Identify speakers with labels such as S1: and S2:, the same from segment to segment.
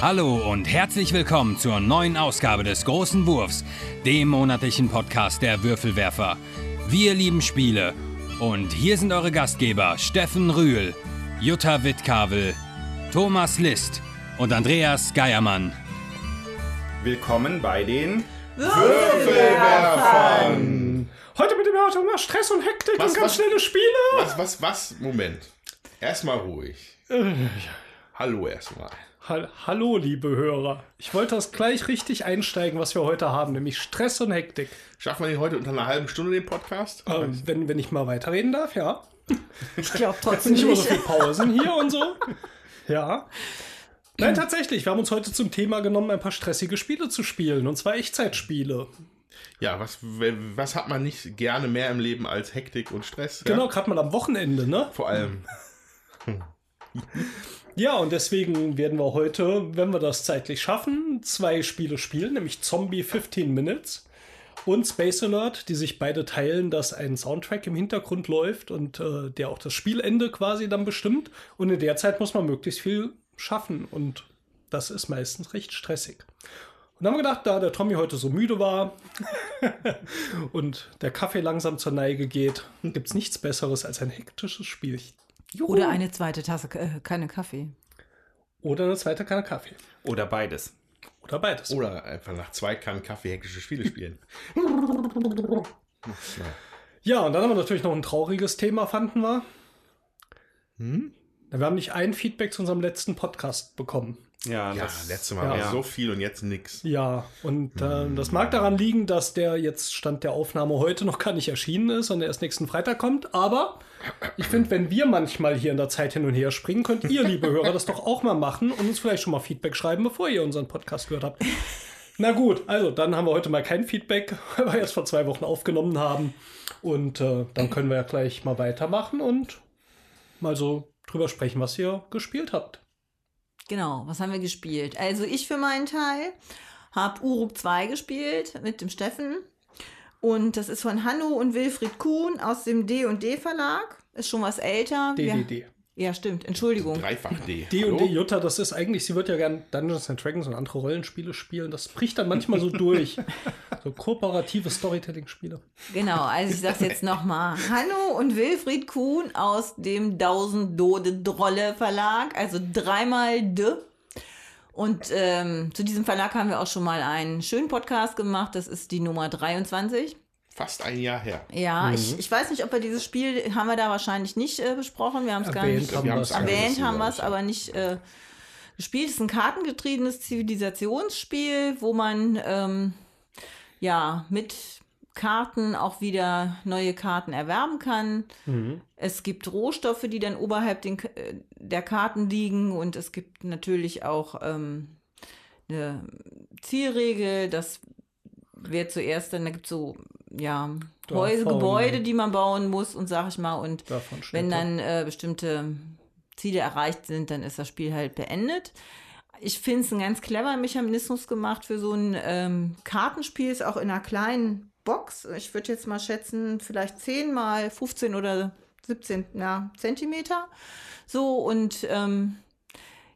S1: Hallo und herzlich willkommen zur neuen Ausgabe des Großen Wurfs, dem monatlichen Podcast der Würfelwerfer. Wir lieben Spiele und hier sind eure Gastgeber Steffen Rühl, Jutta Wittkavel, Thomas List und Andreas Geiermann.
S2: Willkommen bei den
S3: Würfelwerfern. Heute mit dem Thema Stress und Hektik
S4: Was,
S3: und ganz
S4: was?
S3: schnelle Spiele.
S4: Was, was, was? Moment. Erstmal ruhig. Hallo erstmal.
S3: Hall- Hallo, liebe Hörer. Ich wollte das gleich richtig einsteigen, was wir heute haben, nämlich Stress und Hektik.
S4: Schaffen wir heute unter einer halben Stunde, den Podcast?
S3: Ähm, wenn, wenn ich mal weiterreden darf, ja.
S5: Ich glaube trotzdem
S3: nicht immer so
S5: nicht.
S3: viel Pausen hier und so. Ja. Nein, tatsächlich. Wir haben uns heute zum Thema genommen, ein paar stressige Spiele zu spielen. Und zwar Echtzeitspiele.
S4: Ja, was, was hat man nicht gerne mehr im Leben als Hektik und Stress?
S3: Genau,
S4: Ja?
S3: gerade mal am Wochenende, ne?
S4: Vor allem.
S3: Ja, und deswegen werden wir heute, wenn wir das zeitlich schaffen, zwei Spiele spielen, nämlich Zombie 15 Minutes und Space Alert, die sich beide teilen, dass ein Soundtrack im Hintergrund läuft und äh, der auch das Spielende quasi dann bestimmt. Und in der Zeit muss man möglichst viel schaffen und das ist meistens recht stressig. Und dann haben wir gedacht, da der Tommy heute so müde war und der Kaffee langsam zur Neige geht, gibt es nichts Besseres als ein hektisches Spiel. Juhu.
S5: Oder eine zweite Tasse, äh, keine Kaffee.
S3: Oder eine zweite Kanne Kaffee.
S2: oder beides.
S3: Oder beides.
S4: Oder einfach nach zwei Kannen Kaffee hektische Spiele spielen.
S3: Ja, und dann haben wir natürlich noch ein trauriges Thema, fanden wir.
S4: Hm?
S3: Wir haben nicht ein Feedback zu unserem letzten Podcast bekommen.
S2: Ja,
S4: Ja,
S2: das,
S4: letztes Mal
S3: ja.
S4: war so viel und jetzt nix.
S3: Ja, und äh, das mag daran liegen, dass der jetzt Stand der Aufnahme heute noch gar nicht erschienen ist und er erst nächsten Freitag kommt. Aber ich finde, wenn wir manchmal hier in der Zeit hin und her springen, könnt ihr, liebe Hörer, das doch auch mal machen und uns vielleicht schon mal Feedback schreiben, bevor ihr unseren Podcast gehört habt. Na gut, also dann haben wir heute mal kein Feedback, weil wir erst vor zwei Wochen aufgenommen haben. Und äh, dann können wir ja gleich mal weitermachen und mal so drüber sprechen, was ihr gespielt habt.
S5: Genau, was haben wir gespielt? Also ich für meinen Teil habe Uruk 2 gespielt mit dem Steffen. Und das ist von Hanno und Wilfried Kuhn aus dem D&D Verlag. Ist schon was älter.
S3: DDD.
S5: Ja, stimmt. Entschuldigung.
S4: Dreifach D.
S3: D und D? Jutta, das ist eigentlich, sie wird ja gern Dungeons and Dragons und andere Rollenspiele spielen. Das bricht dann manchmal so durch. So kooperative Storytelling-Spiele.
S5: Genau, also ich sag's jetzt nochmal. Hanno und Wilfried Kuhn aus dem 1000 Dode Drolle Verlag, also dreimal D. Und ähm, zu diesem Verlag haben wir auch schon mal einen schönen Podcast gemacht. Das ist die Nummer 23.
S4: Fast ein Jahr her.
S5: Ja, ich, ich weiß nicht, ob wir dieses Spiel, haben wir da wahrscheinlich nicht äh, besprochen. Wir haben es gar
S3: Erwähnt
S5: nicht
S3: haben
S4: angerissen,
S5: erwähnt, haben wir es aber nicht äh, gespielt. Es ist ein kartengetriebenes Zivilisationsspiel, wo man ähm, ja mit Karten auch wieder neue Karten erwerben kann. Es gibt Rohstoffe, die dann oberhalb den, äh, der Karten liegen und es gibt natürlich auch ähm, eine Zielregel, dass wer zuerst dann, da gibt es so, ja, Häuser, Gebäude, die man bauen muss und sag ich mal, und wenn
S3: da.
S5: dann äh, bestimmte Ziele erreicht sind, dann ist das Spiel halt beendet. Ich finde es einen ganz cleveren Mechanismus gemacht für so ein ähm, Kartenspiel, ist auch in einer kleinen Box. Ich würde jetzt mal schätzen, vielleicht 10 mal 15 oder 17 ja, Zentimeter. So und ähm,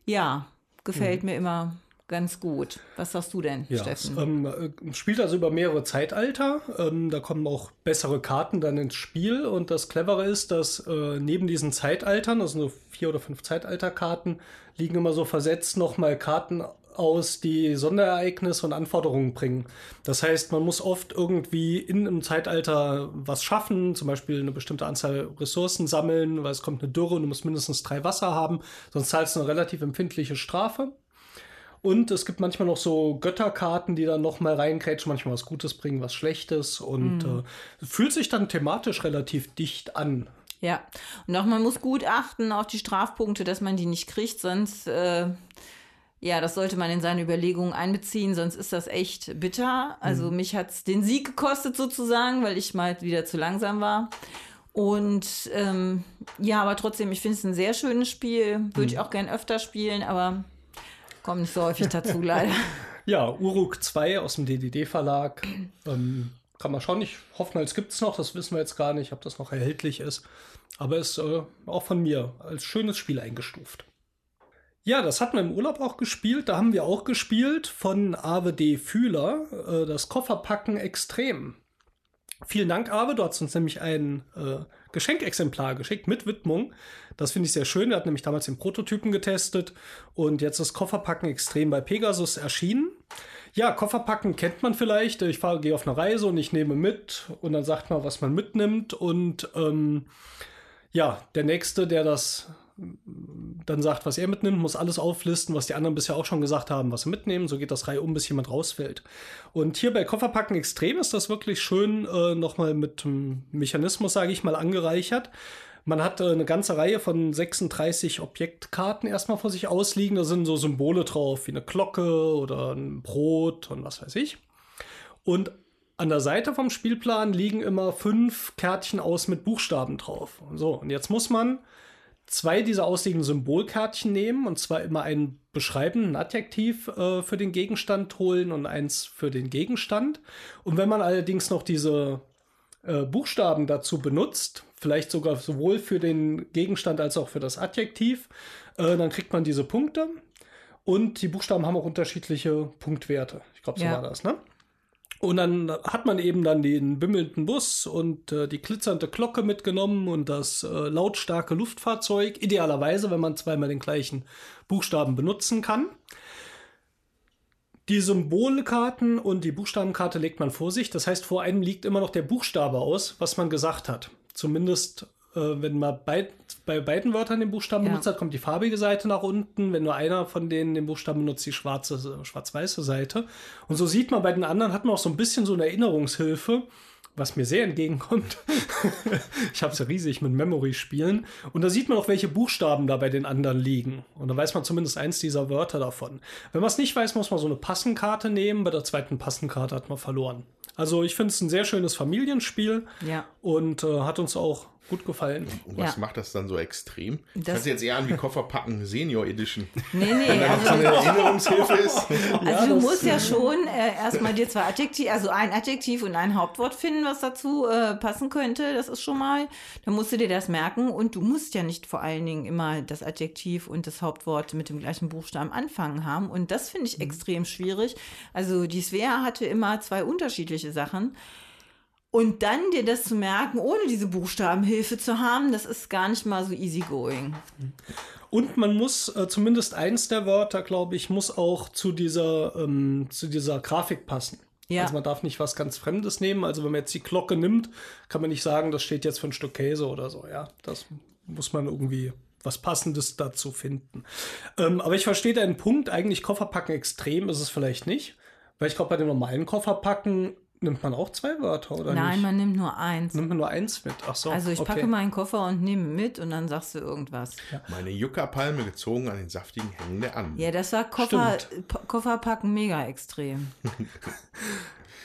S5: ja, gefällt mir immer ganz gut. Was sagst du denn.
S3: Ja, es
S5: Steffen?
S3: ähm, äh, spielt also über mehrere Zeitalter. Ähm, da kommen auch bessere Karten dann ins Spiel. Und das Clevere ist, dass äh, neben diesen Zeitaltern, das sind so vier oder fünf Zeitalterkarten, liegen immer so versetzt nochmal Karten aus, die Sonderereignisse und Anforderungen bringen. Das heißt, man muss oft irgendwie in einem Zeitalter was schaffen, zum Beispiel eine bestimmte Anzahl Ressourcen sammeln, weil es kommt eine Dürre und du musst mindestens drei Wasser haben, sonst zahlst du eine relativ empfindliche Strafe. Und es gibt manchmal noch so Götterkarten, die dann noch mal reingrätschen, manchmal was Gutes bringen, was Schlechtes und äh, fühlt sich dann thematisch relativ dicht an.
S5: Ja, und auch man muss gut achten auf die Strafpunkte, dass man die nicht kriegt, sonst, äh, ja, das sollte man in seine Überlegungen einbeziehen, sonst ist das echt bitter. Also mich hat es den Sieg gekostet sozusagen, weil ich mal wieder zu langsam war. Und ähm, ja, aber trotzdem, ich finde es ein sehr schönes Spiel. Würde ich auch gern öfter spielen, aber komme nicht so häufig dazu, leider.
S3: Ja, Uruk 2 aus dem DDD-Verlag. Ähm, kann man schauen. Ich hoffe es gibt es noch. Das wissen wir jetzt gar nicht, ob das noch erhältlich ist. Aber ist äh, auch von mir als schönes Spiel eingestuft. Ja, das hatten wir im Urlaub auch gespielt. Da haben wir auch gespielt von Ave D. Fühler, äh, das Kofferpacken extrem. Vielen Dank, Ave. Du hast uns nämlich ein äh, Geschenkexemplar geschickt mit Widmung. Das finde ich sehr schön. Wir hatten nämlich damals den Prototypen getestet und jetzt ist Kofferpacken extrem bei Pegasus erschienen. Ja, Kofferpacken kennt man vielleicht. Ich fahre, gehe auf eine Reise und ich nehme mit und dann sagt man, was man mitnimmt. Und ähm, ja, der nächste, der das dann sagt, was er mitnimmt, muss alles auflisten, was die anderen bisher auch schon gesagt haben, was sie mitnehmen. So geht das Reihe um, bis jemand rausfällt. Und hier bei Kofferpacken Extrem ist das wirklich schön äh, nochmal mit dem Mechanismus, sage ich mal, angereichert. Man hat äh, eine ganze Reihe von 36 Objektkarten erstmal vor sich ausliegen. Da sind so Symbole drauf, wie eine Glocke oder ein Brot und was weiß ich. Und an der Seite vom Spielplan liegen immer fünf Kärtchen aus mit Buchstaben drauf. So, und jetzt muss man zwei dieser ausliegenden Symbolkärtchen nehmen und zwar immer ein beschreiben, ein Adjektiv äh, für den Gegenstand holen und eins für den Gegenstand. Und wenn man allerdings noch diese äh, Buchstaben dazu benutzt, vielleicht sogar sowohl für den Gegenstand als auch für das Adjektiv, äh, dann kriegt man diese Punkte. Und die Buchstaben haben auch unterschiedliche Punktwerte. Ich glaube, so
S5: Ja.
S3: war das, ne? Und dann hat man eben dann den bimmelnden Bus und äh, die glitzernde Glocke mitgenommen und das äh, lautstarke Luftfahrzeug. Idealerweise, wenn man zweimal den gleichen Buchstaben benutzen kann. Die Symbolkarten und die Buchstabenkarte legt man vor sich. Das heißt, vor einem liegt immer noch der Buchstabe aus, was man gesagt hat. Zumindest, wenn man bei, bei beiden Wörtern den Buchstaben
S5: Ja.
S3: benutzt hat, kommt die farbige Seite nach unten. Wenn nur einer von denen den Buchstaben benutzt, die schwarze, schwarz-weiße Seite. Und so sieht man bei den anderen, hat man auch so ein bisschen so eine Erinnerungshilfe, was mir sehr entgegenkommt. ich habe es ja riesig mit Memory-Spielen. Und da sieht man auch, welche Buchstaben da bei den anderen liegen. Und da weiß man zumindest eins dieser Wörter davon. Wenn man es nicht weiß, muss man so eine Passenkarte nehmen. Bei der zweiten Passenkarte hat man verloren. Also ich finde es ein sehr schönes Familienspiel
S5: Ja.
S3: und äh, hat uns auch gut gefallen.
S4: Und was
S5: Ja.
S4: macht das dann so extrem? Das
S5: Das-
S4: hört jetzt eher an wie Kofferpacken Senior Edition.
S5: Nee, nee,
S4: Wenn da noch so
S5: also,
S4: eine Erinnerungshilfe ist.
S5: also du
S3: das-
S5: musst ja schon äh, erstmal dir zwei Adjektiv, also ein Adjektiv und ein Hauptwort finden, was dazu äh, passen könnte. Das ist schon mal, dann musst du dir das merken und du musst ja nicht vor allen Dingen immer das Adjektiv und das Hauptwort mit dem gleichen Buchstaben anfangen haben. Und das finde ich extrem schwierig. Also die Svea hatte immer zwei unterschiedliche Sachen. Und dann dir das zu merken, ohne diese Buchstabenhilfe zu haben, das ist gar nicht mal so easy going.
S3: Und man muss äh, zumindest eins der Wörter, glaube ich, muss auch zu dieser, ähm, zu dieser Grafik passen.
S5: Ja.
S3: Also man darf nicht was ganz Fremdes nehmen. Also wenn man jetzt die Glocke nimmt, kann man nicht sagen, das steht jetzt für ein Stück Käse oder so. Ja, das muss man irgendwie was Passendes dazu finden. Ähm, aber ich verstehe deinen Punkt. Eigentlich Kofferpacken extrem ist es vielleicht nicht. Weil ich glaube, bei dem normalen Kofferpacken nimmt man auch zwei Wörter, oder
S5: Nein,
S3: nicht?
S5: man nimmt nur eins.
S3: Nimmt man nur eins mit. Ach so.
S5: Also ich
S3: okay.
S5: packe meinen Koffer und nehme mit und dann sagst du irgendwas.
S4: Meine Juckerpalme gezogen an den saftigen Hängen der Anden.
S5: Ja, das war Koffer, Kofferpacken mega extrem.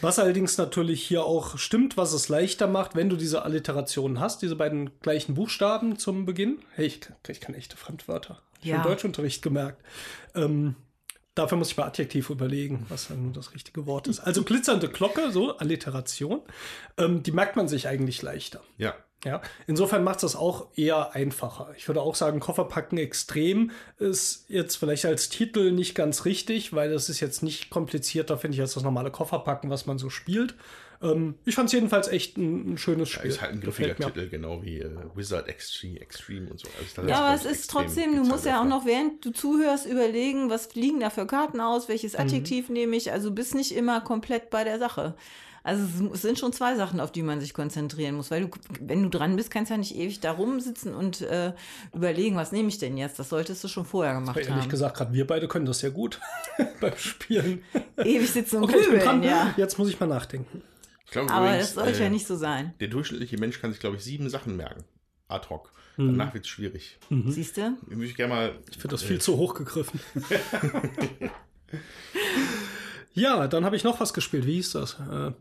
S3: Was allerdings natürlich hier auch stimmt, was es leichter macht, wenn du diese Alliterationen hast, diese beiden gleichen Buchstaben zum Beginn. Hey, ich, kann- ich kann echte Fremdwörter. Ich
S5: Ja.
S3: habe im Deutschunterricht gemerkt. Ähm, dafür muss ich bei Adjektiv überlegen, was dann das richtige Wort ist. Also glitzernde Glocke, so Alliteration, ähm, die merkt man sich eigentlich leichter.
S4: Ja.
S3: Ja, insofern macht es das auch eher einfacher. Ich würde auch sagen, Kofferpacken extrem ist jetzt vielleicht als Titel nicht ganz richtig, weil das ist jetzt nicht komplizierter, finde ich, als das normale Kofferpacken, was man so spielt. Ähm, ich fand es jedenfalls echt ein, ein schönes Spiel.
S4: Ist halt ein griffiger. Titel, genau wie äh, Wizard Extreme, Extreme und so. Also
S5: Ja, aber es ist trotzdem, du musst ja auch noch, während du zuhörst, überlegen, was fliegen da für Karten aus, welches Adjektiv nehme ich. Also bist nicht immer komplett bei der Sache. Also es- sind schon zwei Sachen, auf die man sich konzentrieren muss, weil du, wenn du dran bist, kannst du ja nicht ewig da rumsitzen und äh, überlegen, was nehme ich denn jetzt? Das solltest du schon vorher gemacht
S3: Ehrlich
S5: haben.
S3: gesagt, gerade wir beide können das sehr gut beim Spielen.
S5: Ewig sitzen und
S3: Okay, ich bin
S5: grübeln,
S3: dran.
S5: ja.
S3: Jetzt muss ich mal nachdenken.
S4: Ich glaube
S5: Aber
S4: übrigens,
S5: das sollte
S4: äh,
S5: ja nicht so sein.
S4: Der durchschnittliche Mensch kann sich, glaube ich, sieben Sachen merken. Ad hoc.
S3: Mhm.
S4: Danach wird es schwierig.
S5: Siehst du?
S4: Würde ich gerne mal.
S3: Ich finde das viel zu hoch gegriffen. ja, dann habe ich noch was gespielt. Wie hieß das? Äh,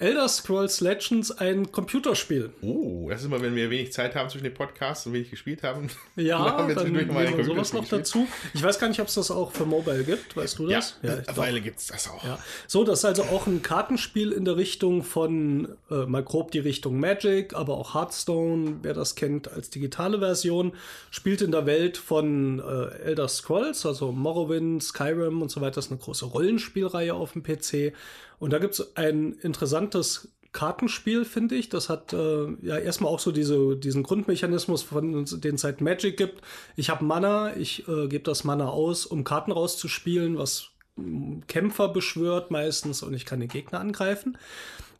S3: Elder Scrolls Legends ein Computerspiel.
S4: Oh, das ist immer, wenn wir wenig Zeit haben zwischen den Podcasts und wenig gespielt haben.
S3: Ja,
S4: machen wir
S3: dann
S4: mal ein
S3: sowas noch dazu. Ich weiß gar nicht, ob es das auch für Mobile gibt. Weißt du
S4: Ja,
S3: das? ich
S4: mittlerweile gibt es das auch.
S3: Ja. So, das ist also auch ein Kartenspiel in der Richtung von, äh, mal grob die Richtung Magic, aber auch Hearthstone, wer das kennt, als digitale Version, spielt in der Welt von äh, Elder Scrolls, also Morrowind, Skyrim und so weiter. Das ist eine große Rollenspielreihe auf dem PC. Und da gibt es ein interessantes Kartenspiel, finde ich. Das hat äh, ja erstmal auch so diese, diesen Grundmechanismus, von den es seit Magic gibt. Ich habe Mana, ich äh, gebe das Mana aus, um Karten rauszuspielen, was mm, Kämpfer beschwört meistens und ich kann den Gegner angreifen.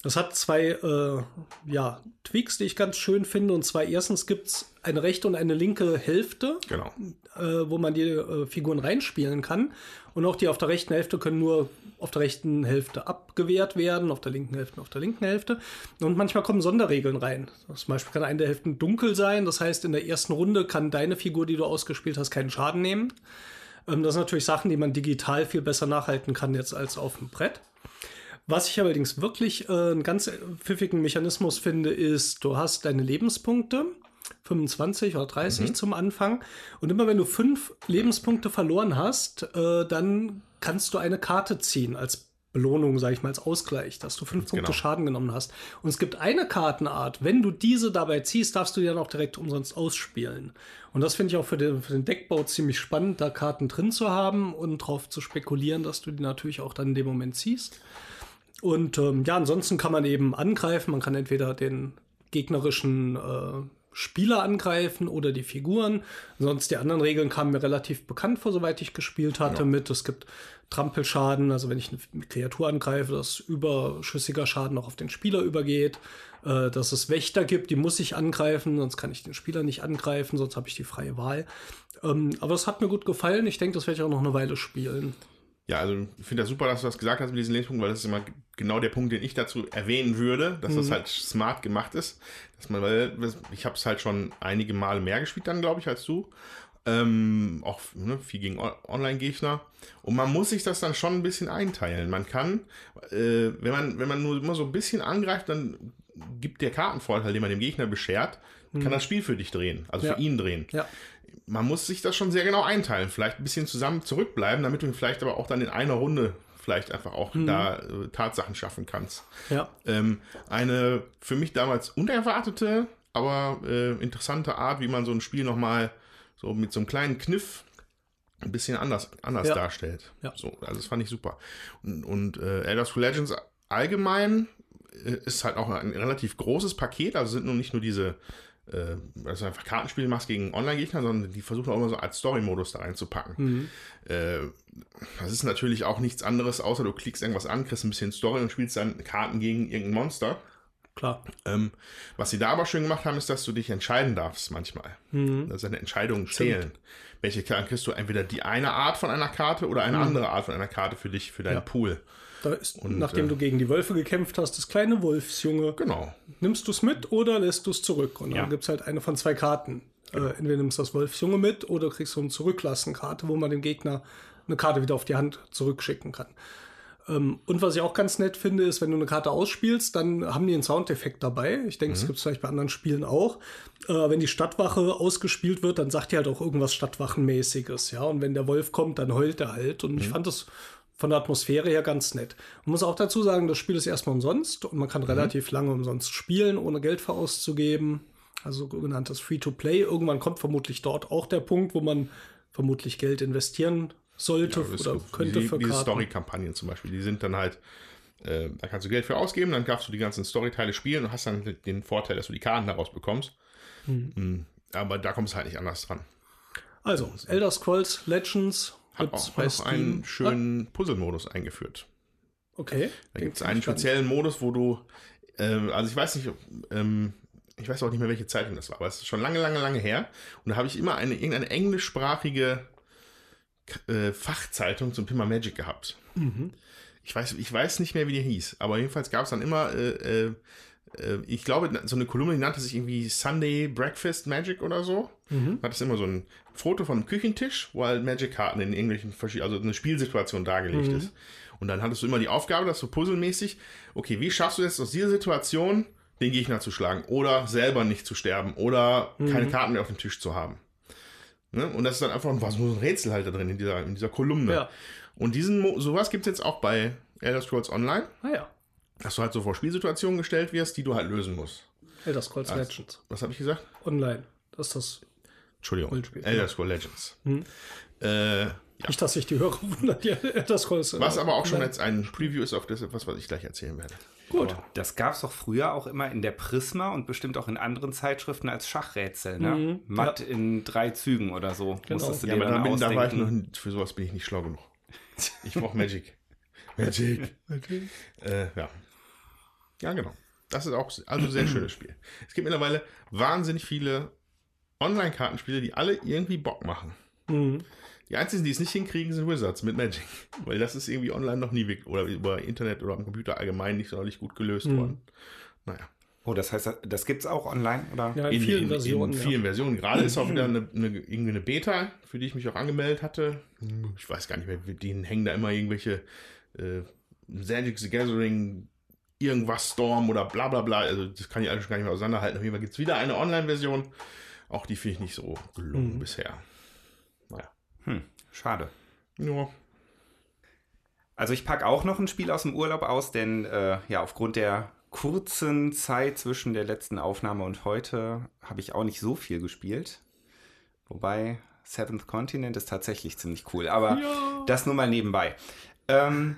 S3: Das hat zwei äh, ja, Tweaks, die ich ganz schön finde. Und zwar erstens gibt es eine rechte und eine linke Hälfte
S4: Genau.
S3: äh, wo man die äh, Figuren reinspielen kann. Und auch die auf der rechten Hälfte können nur auf der rechten Hälfte abgewehrt werden, auf der linken Hälfte auf der linken Hälfte. Und manchmal kommen Sonderregeln rein. Zum Beispiel kann eine der Hälften dunkel sein. Das heißt, in der ersten Runde kann deine Figur, die du ausgespielt hast, keinen Schaden nehmen. Ähm, das sind natürlich Sachen, die man digital viel besser nachhalten kann jetzt als auf dem Brett. Was ich allerdings wirklich äh, einen ganz pfiffigen Mechanismus finde, ist, du hast deine Lebenspunkte, 25 oder 30 zum Anfang. Und immer wenn du fünf Lebenspunkte verloren hast, äh, dann kannst du eine Karte ziehen als Belohnung, sage ich mal, als Ausgleich, dass du fünf Punkte
S4: Genau.
S3: Schaden genommen hast. Und es gibt eine Kartenart, wenn du diese dabei ziehst, darfst du die dann auch direkt umsonst ausspielen. Und das finde ich auch für den, für den Deckbau ziemlich spannend, da Karten drin zu haben und drauf zu spekulieren, dass du die natürlich auch dann in dem Moment ziehst. Und ähm, ja, ansonsten kann man eben angreifen. Man kann entweder den gegnerischen äh, Spieler angreifen oder die Figuren. Sonst die anderen Regeln kamen mir relativ bekannt vor, soweit ich gespielt hatte, mit. Es gibt Trampelschaden, also wenn ich eine Kreatur angreife, dass überschüssiger Schaden auch auf den Spieler übergeht. Äh, dass es Wächter gibt, die muss ich angreifen, sonst kann ich den Spieler nicht angreifen, sonst habe ich die freie Wahl. Ähm, aber es hat mir gut gefallen. Ich denke, das werde ich auch noch eine Weile spielen.
S4: Ja, also ich finde das super, dass du das gesagt hast mit diesen Lebenspunkten, weil das ist immer genau der Punkt, den ich dazu erwähnen würde, dass das halt smart gemacht ist. Dass man, weil ich habe es halt schon einige Male mehr gespielt dann, glaube ich, als du. Ähm, auch ne, viel gegen Online-Gegner. Und man muss sich das dann schon ein bisschen einteilen. Man kann, äh, wenn man, wenn man nur immer so ein bisschen angreift, dann gibt der Kartenvorteil, den man dem Gegner beschert, kann das Spiel für dich drehen, also
S3: Ja.
S4: für ihn drehen
S3: Ja.
S4: Man muss sich das schon sehr genau einteilen. Vielleicht ein bisschen zusammen zurückbleiben, damit du vielleicht aber auch dann in einer Runde vielleicht einfach auch da äh, Tatsachen schaffen kannst.
S3: Ja.
S4: Ähm, eine für mich damals unerwartete, aber äh, interessante Art, wie man so ein Spiel nochmal so mit so einem kleinen Kniff ein bisschen anders, anders
S3: Ja.
S4: darstellt.
S3: Ja.
S4: So, also das fand ich super. Und, und äh, Elder Scrolls Legends allgemein äh, ist halt auch ein relativ großes Paket, also sind nun nicht nur diese äh, also einfach Kartenspiele machst gegen Online-Gegner, sondern die versuchen auch immer so als Story-Modus da reinzupacken. Äh, das ist natürlich auch nichts anderes, außer du klickst irgendwas an, kriegst ein bisschen Story und spielst dann Karten gegen irgendein Monster.
S3: Klar.
S4: Ähm, was sie da aber schön gemacht haben, ist, dass du dich entscheiden darfst manchmal. Dass deine Entscheidungen zählen. Welche Karten kriegst du? Entweder die eine Art von einer Karte oder eine andere Art von einer Karte für dich, für deinen
S3: Ja.
S4: Pool.
S3: Da ist,
S4: Und,
S3: nachdem
S4: äh,
S3: du gegen die Wölfe gekämpft hast, das kleine Wolfsjunge.
S4: Genau.
S3: Nimmst du es mit oder lässt du es zurück? Und dann
S4: Ja.
S3: gibt es halt eine von zwei Karten. Äh, entweder nimmst du das Wolfsjunge mit oder kriegst du eine Zurücklassen-Karte, wo man dem Gegner eine Karte wieder auf die Hand zurückschicken kann. Ähm, und was ich auch ganz nett finde, ist, wenn du eine Karte ausspielst, dann haben die einen Soundeffekt dabei. Ich denke, es gibt es vielleicht bei anderen Spielen auch. Äh, wenn die Stadtwache ausgespielt wird, dann sagt die halt auch irgendwas Stadtwachenmäßiges. Ja, und wenn der Wolf kommt, dann heult er halt. Und ich fand das von der Atmosphäre her ganz nett. Man muss auch dazu sagen, das Spiel ist erstmal umsonst und man kann relativ lange umsonst spielen, ohne Geld für auszugeben. Also sogenanntes Free-to-Play. Irgendwann kommt vermutlich dort auch der Punkt, wo man vermutlich Geld investieren sollte
S4: Das
S3: oder könnte
S4: die,
S3: für
S4: diese. Story-Kampagnen zum Beispiel, die sind dann halt, äh, da kannst du Geld für ausgeben, dann darfst du die ganzen Storyteile spielen und hast dann den Vorteil, dass du die Karten daraus bekommst.
S3: Hm.
S4: Mm, Aber da kommst du halt nicht anders dran.
S3: Also, Elder Scrolls Legends
S4: Hat auch noch
S3: Steam.
S4: einen schönen Puzzle-Modus eingeführt.
S3: Ah, okay.
S4: Da gibt es einen speziellen Modus, wo du, ähm, also ich weiß nicht, ähm, ich weiß auch nicht mehr, welche Zeitung das war, aber es ist schon lange, lange, lange her. Und da habe ich immer eine, irgendeine englischsprachige äh, Fachzeitung zum Thema Magic gehabt. Ich, weiß, ich weiß nicht mehr, wie die hieß, aber jedenfalls gab es dann immer, äh, äh, äh, ich glaube, so eine Kolumne, die nannte sich irgendwie Sunday Breakfast Magic oder so. Hat es immer so ein Foto von einem Küchentisch, wo halt Magic-Karten in irgendwelchen verschiedenen, also eine Spielsituation dargelegt ist. Und dann hattest du immer die Aufgabe, dass so puzzelmäßig, okay, wie schaffst du jetzt aus dieser Situation, den Gegner zu schlagen oder selber nicht zu sterben oder keine Karten mehr auf dem Tisch zu haben. Ne? Und das ist dann einfach was, so ein Rätsel halt da drin in dieser, in dieser Kolumne.
S3: Ja.
S4: Und diesen, sowas gibt es jetzt auch bei Elder Scrolls Online,
S3: Ah ja.
S4: Dass du halt so vor Spielsituationen gestellt wirst, die du halt lösen musst.
S3: Elder Scrolls
S4: Also-
S3: Legends.
S4: Was habe ich gesagt?
S3: Online. Das ist das.
S4: Entschuldigung.
S3: Rollenspiel,
S4: Elder
S3: ja.
S4: Scrolls Legends.
S3: Hm.
S4: Äh,
S3: Nicht, dass sich die Hörer wundern, die Elder Scrolls. äh,
S4: was aber auch schon jetzt ein Preview ist auf das etwas, was ich gleich erzählen werde.
S3: Gut.
S6: Aber Das gab es doch früher auch immer in der Prisma und bestimmt auch in anderen Zeitschriften als Schachrätsel. Ne?
S3: Mhm,
S6: Matt in drei Zügen oder so.
S3: Genau.
S6: Musstest du
S4: Ja,
S6: dir
S4: aber
S6: dann
S4: da, bin, da war ich noch, für sowas bin ich nicht schlau genug. Ich brauche Magic. Magic. Äh, ja. Ja, genau. Das ist auch also ein sehr schönes Spiel. Es gibt mittlerweile wahnsinnig viele Online-Kartenspiele, die alle irgendwie Bock machen.
S3: Mhm.
S4: Die einzigen, die es nicht hinkriegen, sind Wizards mit Magic. Weil das ist irgendwie online noch nie wirklich, oder über Internet oder am Computer allgemein nicht sonderlich gut gelöst
S3: Mhm.
S4: worden. Naja.
S6: Oh, das heißt, das gibt es auch online? Oder?
S3: Ja, in, vielen Versionen.
S4: In
S3: ja.
S4: vielen Versionen. Gerade ist auch wieder eine, eine, irgendwie eine Beta, für die ich mich auch angemeldet hatte. Ich weiß gar nicht mehr, denen hängen da immer irgendwelche äh, Magic the Gathering, irgendwas Storm oder bla bla bla. Also das kann ich alles schon gar nicht mehr auseinanderhalten. Auf jeden Fall gibt es wieder eine Online-Version. Auch die finde ich nicht so gelungen
S3: Mhm.
S4: bisher. Naja.
S6: Hm, schade.
S4: Ja.
S6: Also ich packe auch noch ein Spiel aus dem Urlaub aus, denn äh, ja, aufgrund der kurzen Zeit zwischen der letzten Aufnahme und heute habe ich auch nicht so viel gespielt. Wobei Seventh Continent ist tatsächlich ziemlich cool, aber das nur mal nebenbei. Ähm,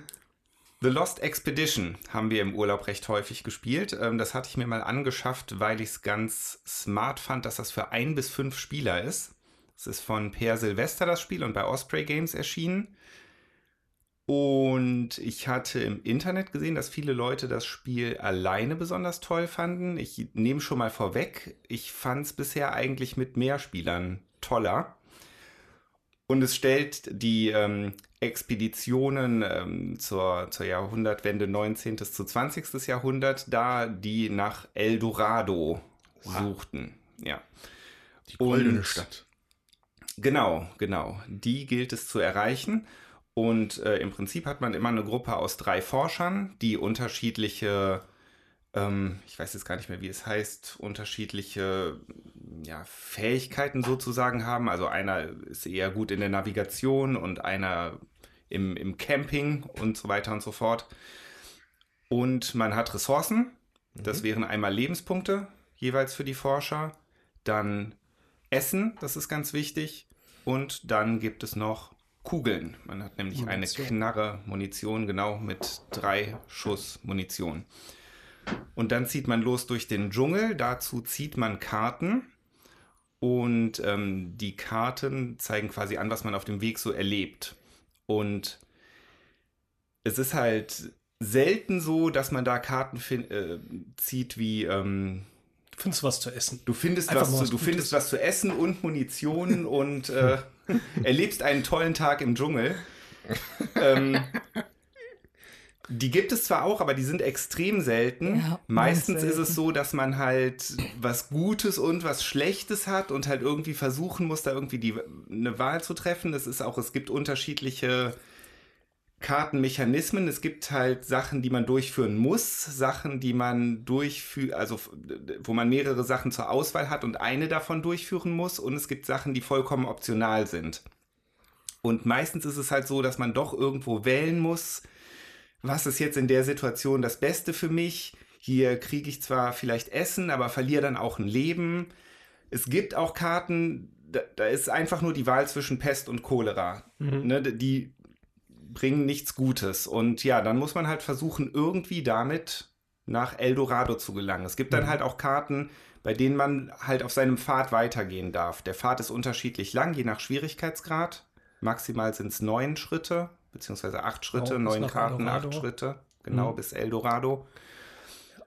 S6: The Lost Expedition haben wir im Urlaub recht häufig gespielt. Ähm, das hatte ich mir mal angeschafft, weil ich es ganz smart fand, dass das für ein bis fünf Spieler ist. Es ist von Per Silvester das Spiel und bei Osprey Games erschienen. Und ich hatte im Internet gesehen, dass viele Leute das Spiel alleine besonders toll fanden. Ich nehme schon mal vorweg, ich fand es bisher eigentlich mit mehr Spielern toller. Und es stellt die ähm, Expeditionen ähm, zur, zur Jahrhundertwende 19. zu 20. Jahrhundert dar, die nach Eldorado suchten. Ja.
S4: Die goldene
S6: Und-
S4: Stadt.
S6: Genau, genau. Die gilt es zu erreichen. Und äh, im Prinzip hat man immer eine Gruppe aus drei Forschern, die unterschiedliche, ähm, ich weiß jetzt gar nicht mehr, wie es heißt, unterschiedliche ja, Fähigkeiten sozusagen haben. Also einer ist eher gut in der Navigation und einer im, im Camping und so weiter und so fort. Und man hat Ressourcen. Das wären einmal Lebenspunkte jeweils für die Forscher. Dann Essen, das ist ganz wichtig. Und dann gibt es noch Kugeln. Man hat nämlich
S3: Munition.
S6: eine Knarre Munition, genau, mit drei Schuss Munition. Und dann zieht man los durch den Dschungel. Dazu zieht man Karten. Und ähm, die Karten zeigen quasi an, was man auf dem Weg so erlebt. Und es ist halt selten so, dass man da Karten äh, zieht wie ähm,
S3: Findest du was zu essen?
S6: Du findest,
S3: Einfach
S6: was
S3: mal
S6: zu,
S3: was
S6: du findest was zu essen und Munition und äh, erlebst einen tollen Tag im Dschungel. ähm, die gibt es zwar auch, aber die sind extrem selten.
S5: Ja,
S6: Meistens
S5: ganz
S6: ist es so, dass man halt was Gutes und was Schlechtes hat und halt irgendwie versuchen muss, da irgendwie die, eine Wahl zu treffen. Es ist auch, es gibt unterschiedliche Kartenmechanismen. Es gibt halt Sachen, die man durchführen muss, Sachen, die man durchführt, also wo man mehrere Sachen zur Auswahl hat und eine davon durchführen muss. Und es gibt Sachen, die vollkommen optional sind. Und meistens ist es halt so, dass man doch irgendwo wählen muss, was ist jetzt in der Situation das Beste für mich? Hier kriege ich zwar vielleicht Essen, aber verliere dann auch ein Leben. Es gibt auch Karten, da, da ist einfach nur die Wahl zwischen Pest und Cholera. Ne, die bringen nichts Gutes. Und ja, dann muss man halt versuchen, irgendwie damit nach Eldorado zu gelangen. Es gibt dann halt auch Karten, bei denen man halt auf seinem Pfad weitergehen darf. Der Pfad ist unterschiedlich lang, je nach Schwierigkeitsgrad. Maximal sind es neun Schritte, beziehungsweise acht Schritte,
S3: Genau, bis
S6: neun Karten,
S3: Eldorado.
S6: acht Schritte. Genau,
S3: Mhm.
S6: bis Eldorado.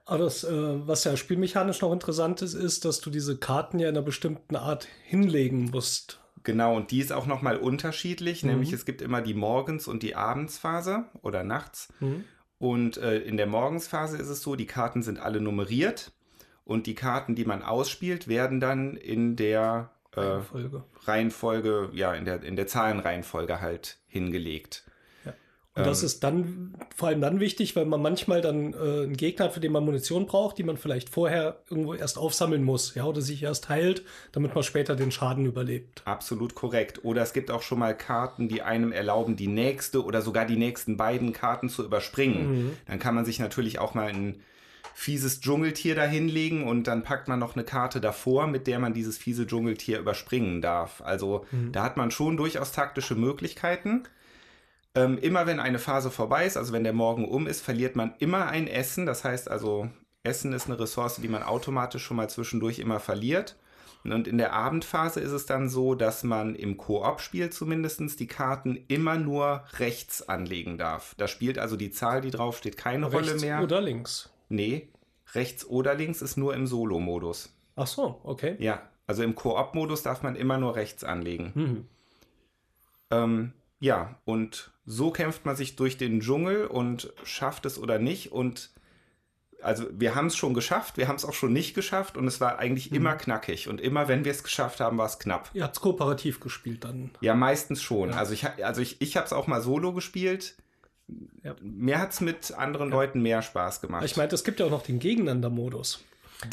S3: Aber das, äh, was ja spielmechanisch noch interessant ist, ist, dass du diese Karten ja in einer bestimmten Art hinlegen musst.
S6: Genau, und die ist auch nochmal unterschiedlich,
S3: Mhm.
S6: nämlich es gibt immer die Morgens- und die Abendsphase oder nachts. Und äh, in der Morgensphase ist es so, die Karten sind alle nummeriert und die Karten, die man ausspielt, werden dann in der äh,
S3: Folge.
S6: Reihenfolge, ja, in der, in der Zahlenreihenfolge halt hingelegt.
S3: Und das
S6: Ähm.
S3: ist dann vor allem dann wichtig, weil man manchmal dann äh, einen Gegner hat, für den man Munition braucht, die man vielleicht vorher irgendwo erst aufsammeln muss, ja, oder sich erst heilt, damit man später den Schaden überlebt.
S6: Absolut korrekt. Oder es gibt auch schon mal Karten, die einem erlauben, die nächste oder sogar die nächsten beiden Karten zu überspringen. Dann kann man sich natürlich auch mal ein fieses Dschungeltier dahinlegen und dann packt man noch eine Karte davor, mit der man dieses fiese Dschungeltier überspringen darf. Also da hat man schon durchaus taktische Möglichkeiten. Ähm, immer wenn eine Phase vorbei ist, also wenn der Morgen um ist, verliert man immer ein Essen. Das heißt also, Essen ist eine Ressource, die man automatisch schon mal zwischendurch immer verliert. Und in der Abendphase ist es dann so, dass man im Koop-Spiel zumindest die Karten immer nur rechts anlegen darf. Da spielt also die Zahl, die draufsteht, keine Rolle
S3: Rechts
S6: mehr.
S3: oder links.
S6: Nee, rechts oder links ist nur im Solo-Modus.
S3: Ach so, okay.
S6: Ja, also im Koop-Modus darf man immer nur rechts anlegen.
S3: Mhm.
S6: Ähm, ja, und so kämpft man sich durch den Dschungel und schafft es oder nicht. Und also wir haben es schon geschafft, wir haben es auch schon nicht geschafft und es war eigentlich
S3: Mhm.
S6: immer knackig. Und immer wenn wir es geschafft haben, war es knapp.
S3: Ihr habt kooperativ gespielt dann.
S6: Ja, meistens schon. Also ich, also ich, ich habe es auch mal solo gespielt.
S3: Ja.
S6: Mir hat es mit anderen Leuten mehr Spaß gemacht.
S3: Ich meine, es gibt ja auch noch den Gegeneinander-Modus.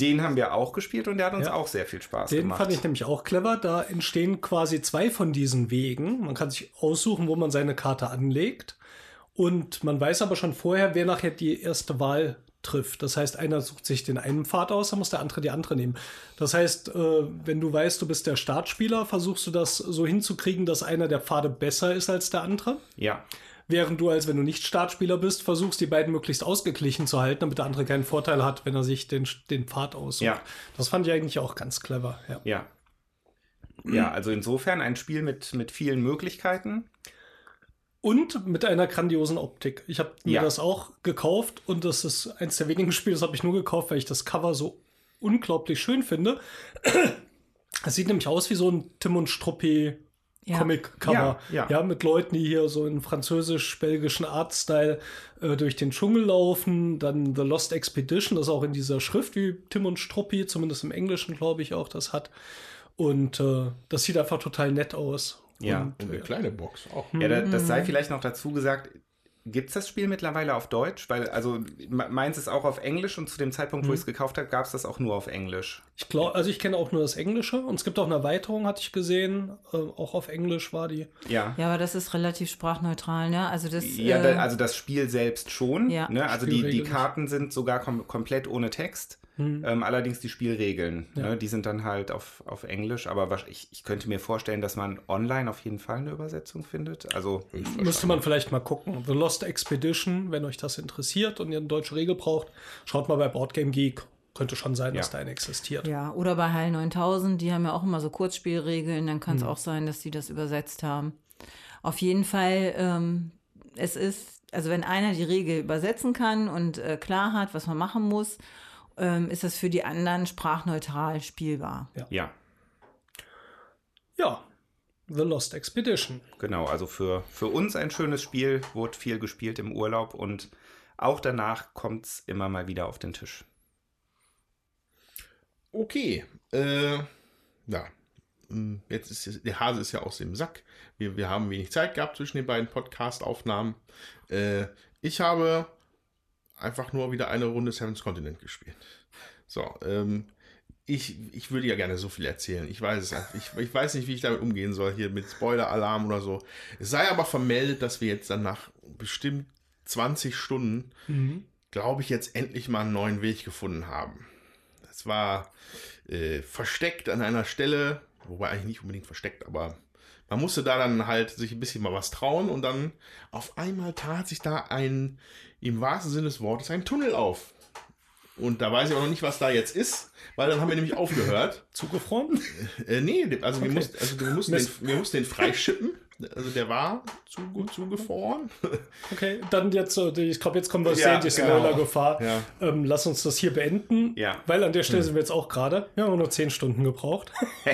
S6: Den haben wir auch gespielt und der hat uns
S3: Ja.
S6: auch sehr viel Spaß
S3: Den
S6: gemacht.
S3: fand ich nämlich auch clever. Da entstehen quasi zwei von diesen Wegen. Man kann sich aussuchen, wo man seine Karte anlegt. Und man weiß aber schon vorher, wer nachher die erste Wahl trifft. Das heißt, einer sucht sich den einen Pfad aus, dann muss der andere die andere nehmen. Das heißt, äh, wenn du weißt, du bist der Startspieler, versuchst du das so hinzukriegen, dass einer der Pfade besser ist als der andere.
S6: ja.
S3: Während du, als wenn du nicht Startspieler bist, versuchst, die beiden möglichst ausgeglichen zu halten, damit der andere keinen Vorteil hat, wenn er sich den, den Pfad aussucht.
S6: Ja.
S3: Das fand ich eigentlich auch ganz clever. Ja.
S6: Ja. Ja, also insofern ein Spiel mit, mit vielen Möglichkeiten.
S3: Und mit einer grandiosen Optik. Ich habe mir
S6: Ja.
S3: das auch gekauft und das ist eins der wenigen Spiele, das habe ich nur gekauft, weil ich das Cover so unglaublich schön finde. Es sieht nämlich aus wie so ein Tim und Struppi
S5: Ja.
S3: Comic-Cover.
S6: Ja, ja.
S3: mit Leuten, die hier so in französisch-belgischen Artstyle äh, durch den Dschungel laufen. Dann The Lost Expedition, das auch in dieser Schrift wie Tim und Struppi, zumindest im Englischen, glaube ich, auch das hat. Und äh, das sieht einfach total nett aus.
S6: Ja.
S3: Und,
S4: eine kleine Box auch.
S6: Ja, da, das sei vielleicht noch dazu gesagt. Gibt es das Spiel mittlerweile auf Deutsch? Weil, also, me- meins ist auch auf Englisch und zu dem Zeitpunkt, wo ich es gekauft habe, gab es das auch nur auf Englisch.
S3: Ich glaube, also ich kenne auch nur das Englische und es gibt auch eine Erweiterung, hatte ich gesehen. Äh, auch auf Englisch war die.
S6: Ja.
S5: Ja, aber das ist relativ sprachneutral, ne? Also das.
S6: Ja,
S5: äh,
S6: da, also das Spiel selbst schon.
S5: Ja.
S6: Ne? Also die, die. Karten sind sogar kom komplett ohne Text. Ähm, allerdings die Spielregeln, ne? die sind dann halt auf, auf Englisch. Aber wasch- ich, ich könnte mir vorstellen, dass man online auf jeden Fall eine Übersetzung findet. Also
S3: Müsste man vielleicht mal gucken. The Lost Expedition, wenn euch das interessiert und ihr eine deutsche Regel braucht, schaut mal bei Boardgame Geek. Könnte schon sein, dass
S6: Ja.
S3: da eine existiert.
S5: Ja, oder bei Heil 9000, die haben ja auch immer so Kurzspielregeln, dann kann es auch sein, dass die das übersetzt haben. Auf jeden Fall, ähm, es ist, also wenn einer die Regel übersetzen kann und äh, klar hat, was man machen muss, ähm, ist das für die anderen sprachneutral spielbar.
S6: ja,
S3: Ja. The Lost Expedition.
S6: genau. Also für, für uns ein schönes Spiel, wurde viel gespielt im Urlaub und auch danach kommt es immer mal wieder auf den Tisch.
S4: Okay. Äh, ja. Hm, Jetzt ist der Hase ist ja aus dem Sack. Wir, wir haben wenig Zeit gehabt zwischen den beiden Podcast-Aufnahmen. Äh, ich habe einfach nur wieder eine Runde Seven's Continent gespielt. So, ähm, ich, ich würde ja gerne so viel erzählen. Ich weiß es. Ich, ich weiß nicht, wie ich damit umgehen soll, hier mit Spoiler-Alarm oder so. Es sei aber vermeldet, dass wir jetzt dann nach bestimmt 20 Stunden, glaube ich, jetzt endlich mal einen neuen Weg gefunden haben. Das war äh, versteckt an einer Stelle, wobei eigentlich nicht unbedingt versteckt, aber man musste da dann halt sich ein bisschen mal was trauen und dann auf einmal tat sich da ein, im wahrsten Sinne des Wortes, ein Tunnel auf. Und da weiß ich aber noch nicht, was da jetzt ist, weil dann haben wir nämlich aufgehört.
S3: Zugefroren?
S4: Äh, nee, also, wir,
S3: Okay.
S4: mussten, also wir, mussten den, wir mussten den freischippen. Also der war zu, zugefroren.
S3: Okay, dann jetzt, äh, die- ich glaube, jetzt kommen wir
S4: Ja,
S3: sehen, die
S4: genau.
S3: Spoiler-Gefahr.
S4: Ja.
S3: Ähm, lass uns das hier beenden,
S6: Ja.
S3: weil an der Stelle sind wir jetzt auch gerade. Wir haben nur 10 Stunden gebraucht.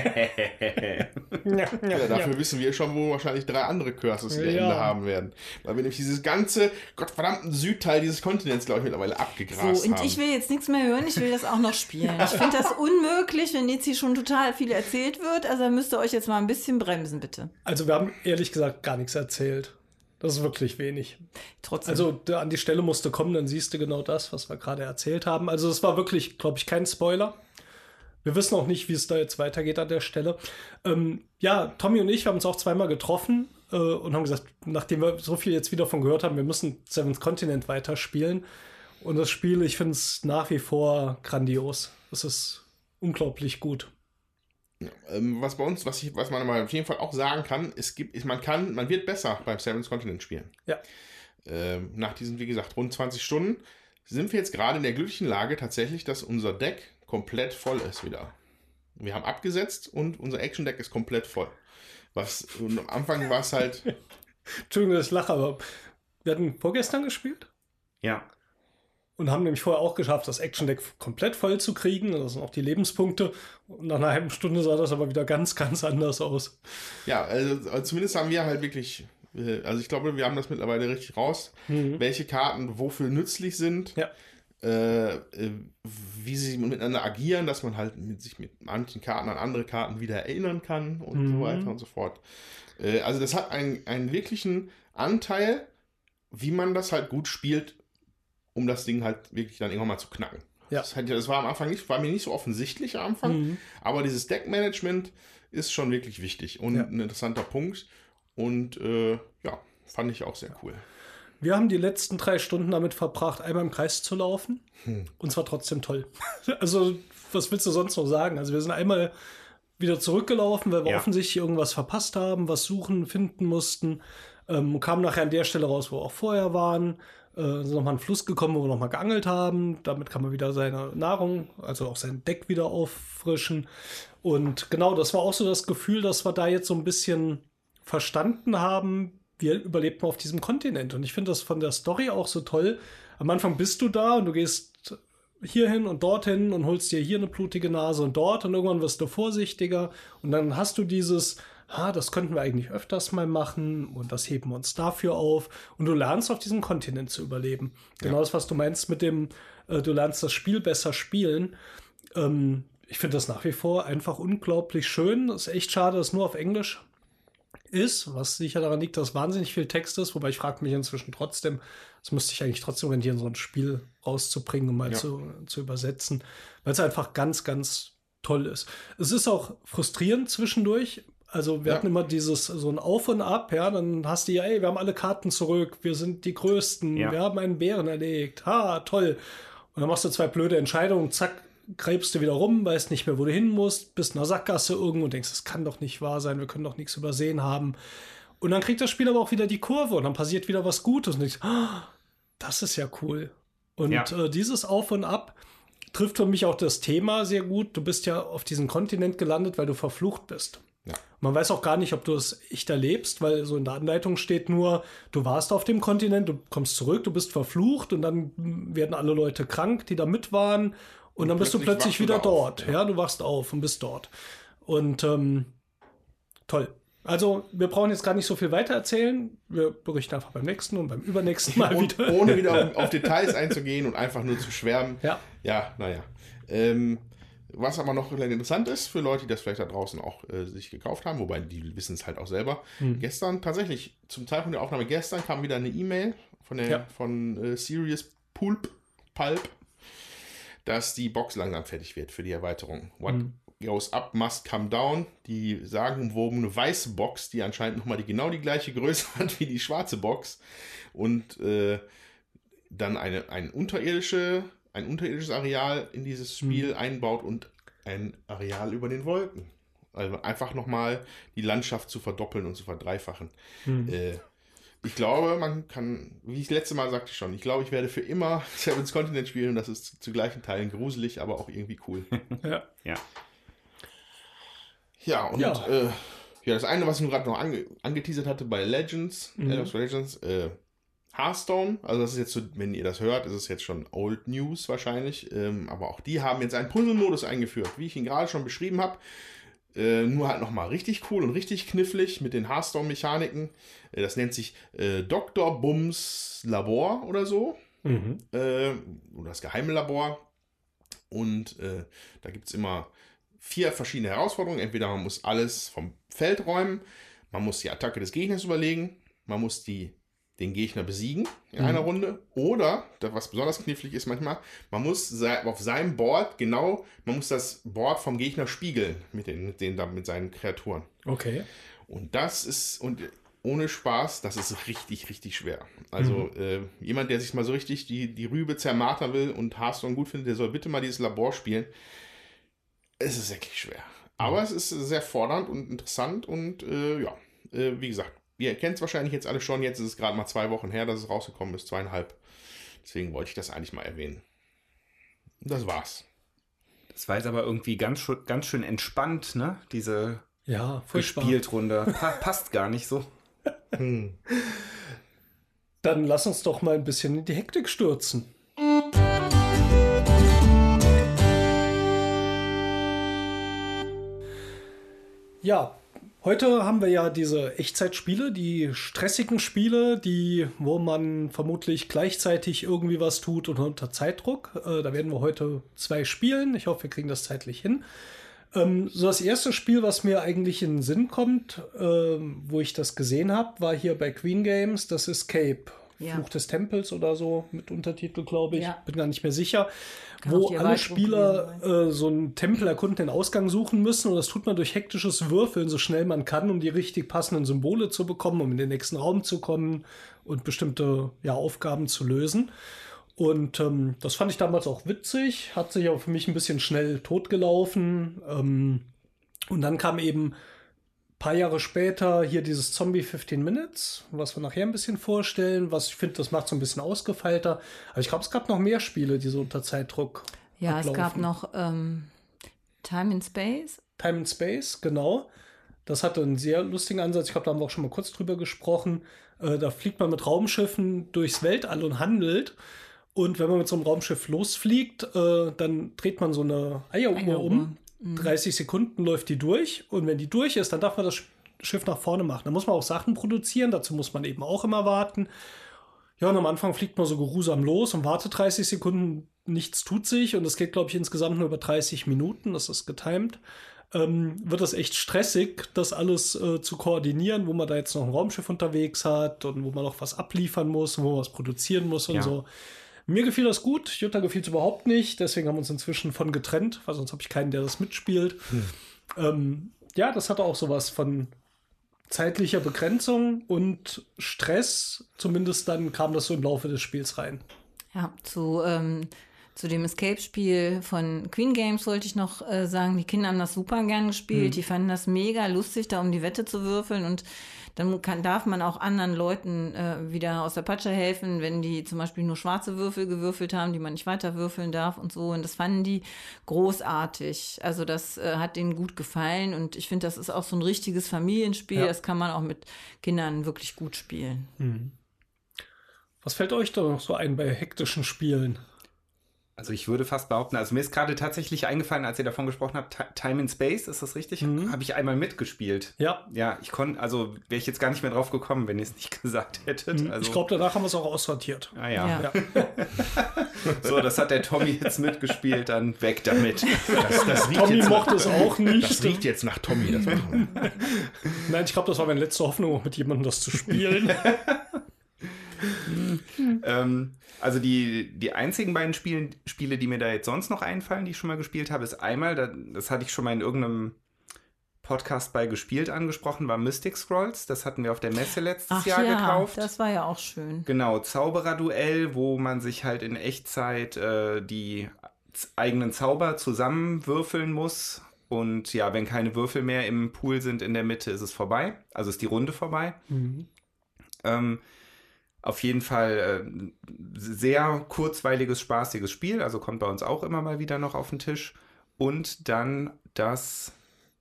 S3: ja,
S4: Ja, dafür wissen wir schon, wo wahrscheinlich drei andere Curses ihr
S3: Ja.
S4: Ende haben werden. Weil wir nämlich dieses ganze gottverdammten Südteil dieses Kontinents, glaube ich, mittlerweile abgegrast
S5: So, und
S4: haben.
S5: ich will jetzt nichts mehr hören, ich will das auch noch spielen. Ich finde das unmöglich, wenn jetzt hier schon total viel erzählt wird. Also müsst ihr euch jetzt mal ein bisschen bremsen, bitte.
S3: Also wir haben ehrlich gesagt gar nichts erzählt. Das ist wirklich wenig.
S5: Trotzdem.
S3: Also an die Stelle musste kommen, dann siehst du genau das, was wir gerade erzählt haben. Also es war wirklich, glaube ich, kein Spoiler. Wir wissen auch nicht, wie es da jetzt weitergeht an der Stelle. Ähm, ja, Tommy und ich haben uns auch zweimal getroffen äh, und haben gesagt, nachdem wir so viel jetzt wieder von gehört haben, wir müssen Seventh Continent weiterspielen. Und das Spiel, ich finde es nach wie vor grandios. Es ist unglaublich gut.
S4: Ähm, was bei uns, was, ich, was man mal auf jeden Fall auch sagen kann, es gibt, ist, man kann, man wird besser beim Seventh Continent spielen.
S3: Ja.
S4: Ähm, nach diesen, wie gesagt, rund 20 Stunden sind wir jetzt gerade in der glücklichen Lage tatsächlich, dass unser Deck komplett voll ist wieder. Wir haben abgesetzt und unser Action Deck ist komplett voll. Was am Anfang war es halt,
S3: Entschuldigung, dass ich lache, aber wir hatten vorgestern gespielt
S6: Ja.
S3: Und haben nämlich vorher auch geschafft, das Action-Deck komplett voll zu kriegen. Das sind auch die Lebenspunkte. Und nach einer halben Stunde sah das aber wieder ganz, ganz anders aus.
S4: ja, also, also zumindest haben wir halt wirklich, äh, also ich glaube, wir haben das mittlerweile richtig raus, welche Karten wofür nützlich sind.
S3: Ja.
S4: äh, äh, wie sie miteinander agieren, dass man halt mit sich mit manchen Karten an andere Karten wieder erinnern kann und so weiter und so fort. Äh, also das hat einen, einen wirklichen Anteil, wie man das halt gut spielt, um das Ding halt wirklich dann irgendwann mal zu knacken.
S3: Ja.
S4: Das, hat, ja- das war am Anfang nicht, war mir nicht so offensichtlich am Anfang, aber dieses Deckmanagement ist schon wirklich wichtig und
S3: Ja.
S4: ein interessanter Punkt. Und äh, ja, fand ich auch sehr cool.
S3: Wir haben die letzten drei Stunden damit verbracht, einmal im Kreis zu laufen. Und zwar trotzdem toll. Also, was willst du sonst noch sagen? Also, wir sind einmal wieder zurückgelaufen, weil wir
S6: Ja.
S3: offensichtlich irgendwas verpasst haben, was suchen, finden mussten. Ähm, kamen nachher an der Stelle raus, wo wir auch vorher waren. Äh, sind nochmal den Fluss gekommen, wo wir nochmal geangelt haben. Damit kann man wieder seine Nahrung, also auch sein Deck wieder auffrischen. Und genau, das war auch so das Gefühl, dass wir da jetzt so ein bisschen verstanden haben, wir überlebten auf diesem Kontinent. Und ich finde das von der Story auch so toll. Am Anfang bist du da und du gehst hierhin und dorthin und holst dir hier eine blutige Nase und dort und irgendwann wirst du vorsichtiger und dann hast du dieses, ha, das könnten wir eigentlich öfters mal machen und das heben wir uns dafür auf und du lernst auf diesem Kontinent zu überleben. Genau das, was du meinst mit dem, äh, du lernst das Spiel besser spielen. Ähm, ich finde das nach wie vor einfach unglaublich schön. Ist echt schade, dass es nur auf Englisch ist, was sicher daran liegt, dass wahnsinnig viel Text ist, wobei ich frage mich inzwischen trotzdem, es müsste ich eigentlich trotzdem rentieren, so ein Spiel rauszubringen und mal
S4: Ja.
S3: zu, zu übersetzen, weil es einfach ganz, ganz toll ist. Es ist auch frustrierend zwischendurch. Also wir
S4: Ja.
S3: hatten immer dieses so ein Auf und Ab, ja, dann hast du ja, ey, wir haben alle Karten zurück, wir sind die Größten,
S6: Ja.
S3: wir haben einen Bären erlegt, ha, toll. Und dann machst du zwei blöde Entscheidungen, zack, gräbst du wieder rum, weißt nicht mehr, wo du hin musst, bist in einer Sackgasse irgendwo und denkst, das kann doch nicht wahr sein, wir können doch nichts übersehen haben. Und dann kriegt das Spiel aber auch wieder die Kurve und dann passiert wieder was Gutes und denkst, ah, das ist ja cool. Und
S6: Ja.
S3: äh, dieses Auf und Ab trifft für mich auch das Thema sehr gut. Du bist ja auf diesem Kontinent gelandet, weil du verflucht bist.
S4: Ja.
S3: Man weiß auch gar nicht, ob du es echt erlebst, weil so in der Anleitung steht nur, du warst auf dem Kontinent, du kommst zurück, du bist verflucht und dann werden alle Leute krank, die da mit waren. Und, dann bist du
S4: plötzlich
S3: wieder
S4: auf,
S3: dort. Ja. du wachst auf und bist dort. Und ähm, toll. Also, wir brauchen jetzt gar nicht so viel weiter erzählen. Wir berichten einfach beim nächsten und beim übernächsten Mal
S4: Und
S3: wieder.
S4: ohne wieder auf Details einzugehen und einfach nur zu schwärmen.
S3: Ja.
S4: Ja, naja. Ähm, was aber noch interessant ist, für Leute, die das vielleicht da draußen auch äh, sich gekauft haben, wobei die wissen es halt auch selber.
S3: Hm.
S4: Gestern, tatsächlich, zum Zeitpunkt der Aufnahme gestern kam wieder eine E-Mail von der
S3: Ja.
S4: von äh, Serious Pulp, Pulp, dass die Box langsam fertig wird für die Erweiterung. What
S3: Hm.
S4: goes up must come down. Die sagenumwobene weiße Box, die anscheinend nochmal die, genau die gleiche Größe hat wie die schwarze Box. Und äh, dann eine, ein, unterirdische, ein unterirdisches Areal in dieses Spiel einbaut und ein Areal über den Wolken. Also einfach nochmal die Landschaft zu verdoppeln und zu verdreifachen. Äh, ich glaube, man kann, wie ich letzte Mal sagte schon, ich glaube, ich werde für immer Seven's Continent spielen und das ist zu gleichen Teilen gruselig, aber auch irgendwie cool.
S3: Ja.
S6: Ja.
S4: Ja, und
S3: Ja.
S4: Äh, ja, das eine, was ich nur gerade noch ange angeteasert hatte bei Legends,
S3: Mhm.
S4: Elder Scrolls Legends, äh, Hearthstone, also das ist jetzt so, wenn ihr das hört, ist es jetzt schon Old News wahrscheinlich, ähm, aber auch die haben jetzt einen Puzzle-Modus eingeführt, wie ich ihn gerade schon beschrieben habe. Äh, nur halt nochmal richtig cool und richtig knifflig mit den Hearthstone-Mechaniken. Äh, das nennt sich äh, Dr. Bums Labor oder so.
S3: Mhm.
S4: Äh, oder das geheime Labor. Und äh, da gibt es immer vier verschiedene Herausforderungen. Entweder man muss alles vom Feld räumen, man muss die Attacke des Gegners überlegen, man muss die den Gegner besiegen in einer Runde. Oder, was besonders knifflig ist manchmal, man muss auf seinem Board genau, man muss das Board vom Gegner spiegeln mit, den, mit, den, mit seinen Kreaturen.
S3: Okay.
S4: Und das ist, und ohne Spaß, das ist richtig, richtig schwer. Also äh, jemand, der sich mal so richtig die, die Rübe zermartern will und Hearthstone gut findet, der soll bitte mal dieses Labor spielen. Es ist wirklich schwer. Aber es ist sehr fordernd und interessant und äh, ja, äh, wie gesagt, ihr kennt es wahrscheinlich jetzt alle schon. Jetzt ist es gerade mal zwei Wochen her, dass es rausgekommen ist, zweieinhalb. Deswegen wollte ich das eigentlich mal erwähnen. Das war's.
S6: Das war jetzt aber irgendwie ganz, schön- ganz schön entspannt, ne? Diese
S3: Ja.
S6: Gespieltrunde. Pa passt gar nicht so.
S3: Dann lass uns doch mal ein bisschen in die Hektik stürzen. Ja, heute haben wir ja diese Echtzeitspiele, die stressigen Spiele, die, wo man vermutlich gleichzeitig irgendwie was tut und unter Zeitdruck. Äh, da werden wir heute zwei spielen. Ich hoffe, wir kriegen das zeitlich hin. Ähm, so das erste Spiel, was mir eigentlich in den Sinn kommt, ähm, wo ich das gesehen habe, war hier bei Queen Games, das Escape.
S5: Ja.
S3: Fluch des Tempels oder so, mit Untertitel, glaube ich.
S5: Ja.
S3: Bin gar nicht mehr sicher.
S5: Kann
S3: wo alle Spieler äh, so einen Tempel erkunden, den Ausgang suchen müssen. Und das tut man durch hektisches Würfeln, so schnell man kann, um die richtig passenden Symbole zu bekommen, um in den nächsten Raum zu kommen und bestimmte ja, Aufgaben zu lösen. Und ähm, das fand ich damals auch witzig, hat sich aber für mich ein bisschen schnell totgelaufen. Ähm, und dann kam eben paar Jahre später hier dieses Zombie 15 Minutes, was wir nachher ein bisschen vorstellen, was ich finde, das macht so ein bisschen ausgefeilter. Aber ich glaube, es gab noch mehr Spiele, die so unter Zeitdruck
S5: Ja, es gab
S3: ablaufen.
S5: noch ähm, Time and Space.
S3: Time and Space, genau. Das hatte einen sehr lustigen Ansatz. Ich glaube, da haben wir auch schon mal kurz drüber gesprochen. Äh, da fliegt man mit Raumschiffen durchs Weltall und handelt. Und wenn man mit so einem Raumschiff losfliegt, äh, dann dreht man so eine Eieruhr
S5: Eieruhr.
S3: um. 30 Sekunden läuft die durch. Und wenn die durch ist, dann darf man das Schiff nach vorne machen. Da muss man auch Sachen produzieren. Dazu muss man eben auch immer warten. Ja, und am Anfang fliegt man so geruhsam los und wartet 30 Sekunden, nichts tut sich und es geht, glaube ich, insgesamt nur über 30 Minuten, das ist getimed. Ähm, wird das echt stressig, das alles äh, zu koordinieren, wo man da jetzt noch ein Raumschiff unterwegs hat und wo man noch was abliefern muss, wo man was produzieren muss und
S6: Ja.
S3: so. Mir gefiel das gut, Jutta gefiel es überhaupt nicht, deswegen haben wir uns inzwischen von getrennt, weil sonst habe ich keinen, der das mitspielt. Ähm, ja, das hatte auch sowas von zeitlicher Begrenzung und Stress, zumindest dann kam das so im Laufe des Spiels rein.
S5: Ja, zu, ähm, zu dem Escape-Spiel von Queen Games wollte ich noch äh, sagen, die Kinder haben das super gern gespielt. Die fanden das mega lustig, da um die Wette zu würfeln. Und dann kann, darf man auch anderen Leuten äh, wieder aus der Patsche helfen, wenn die zum Beispiel nur schwarze Würfel gewürfelt haben, die man nicht weiter würfeln darf und so. Und das fanden die großartig. Also das äh, hat denen gut gefallen. Und ich finde, das ist auch so ein richtiges Familienspiel.
S3: Ja.
S5: Das kann man auch mit Kindern wirklich gut spielen.
S3: Was fällt euch da noch so ein bei hektischen Spielen?
S6: Also ich würde fast behaupten, also mir ist gerade tatsächlich eingefallen, als ihr davon gesprochen habt, Ti- Time and Space, ist das richtig?
S3: Mhm.
S6: Habe ich einmal mitgespielt.
S3: Ja,
S6: Ja, ich konnte, also wäre ich jetzt gar nicht mehr drauf gekommen, wenn ihr es nicht gesagt hättet. Also,
S3: ich glaube, danach haben wir es auch aussortiert.
S6: ah ja.
S5: Ja.
S6: So, das hat der Tommy jetzt mitgespielt, dann weg damit.
S4: Das, das
S3: Tommy mochte es auch
S4: Das
S3: nicht.
S4: riecht jetzt nach Tommy, das machen wir.
S3: Nein, ich glaube, das war meine letzte Hoffnung, auch mit jemandem das zu spielen.
S6: ähm, also die, die einzigen beiden Spiele, Spiele, die mir da jetzt sonst noch einfallen, die ich schon mal gespielt habe, ist einmal, da, das hatte ich schon mal in irgendeinem Podcast bei gespielt angesprochen, war Mystic Scrolls. Das hatten wir auf der Messe letztes
S5: Ach
S6: Jahr
S5: ja,
S6: gekauft.
S5: das war ja auch schön.
S6: Genau, Zaubererduell, wo man sich halt in Echtzeit äh, die eigenen Zauber zusammenwürfeln muss. Und ja, wenn keine Würfel mehr im Pool sind in der Mitte, ist es vorbei. Also ist die Runde vorbei. Ähm, auf jeden Fall äh, sehr kurzweiliges, spaßiges Spiel. Also kommt bei uns auch immer mal wieder noch auf den Tisch. Und dann das,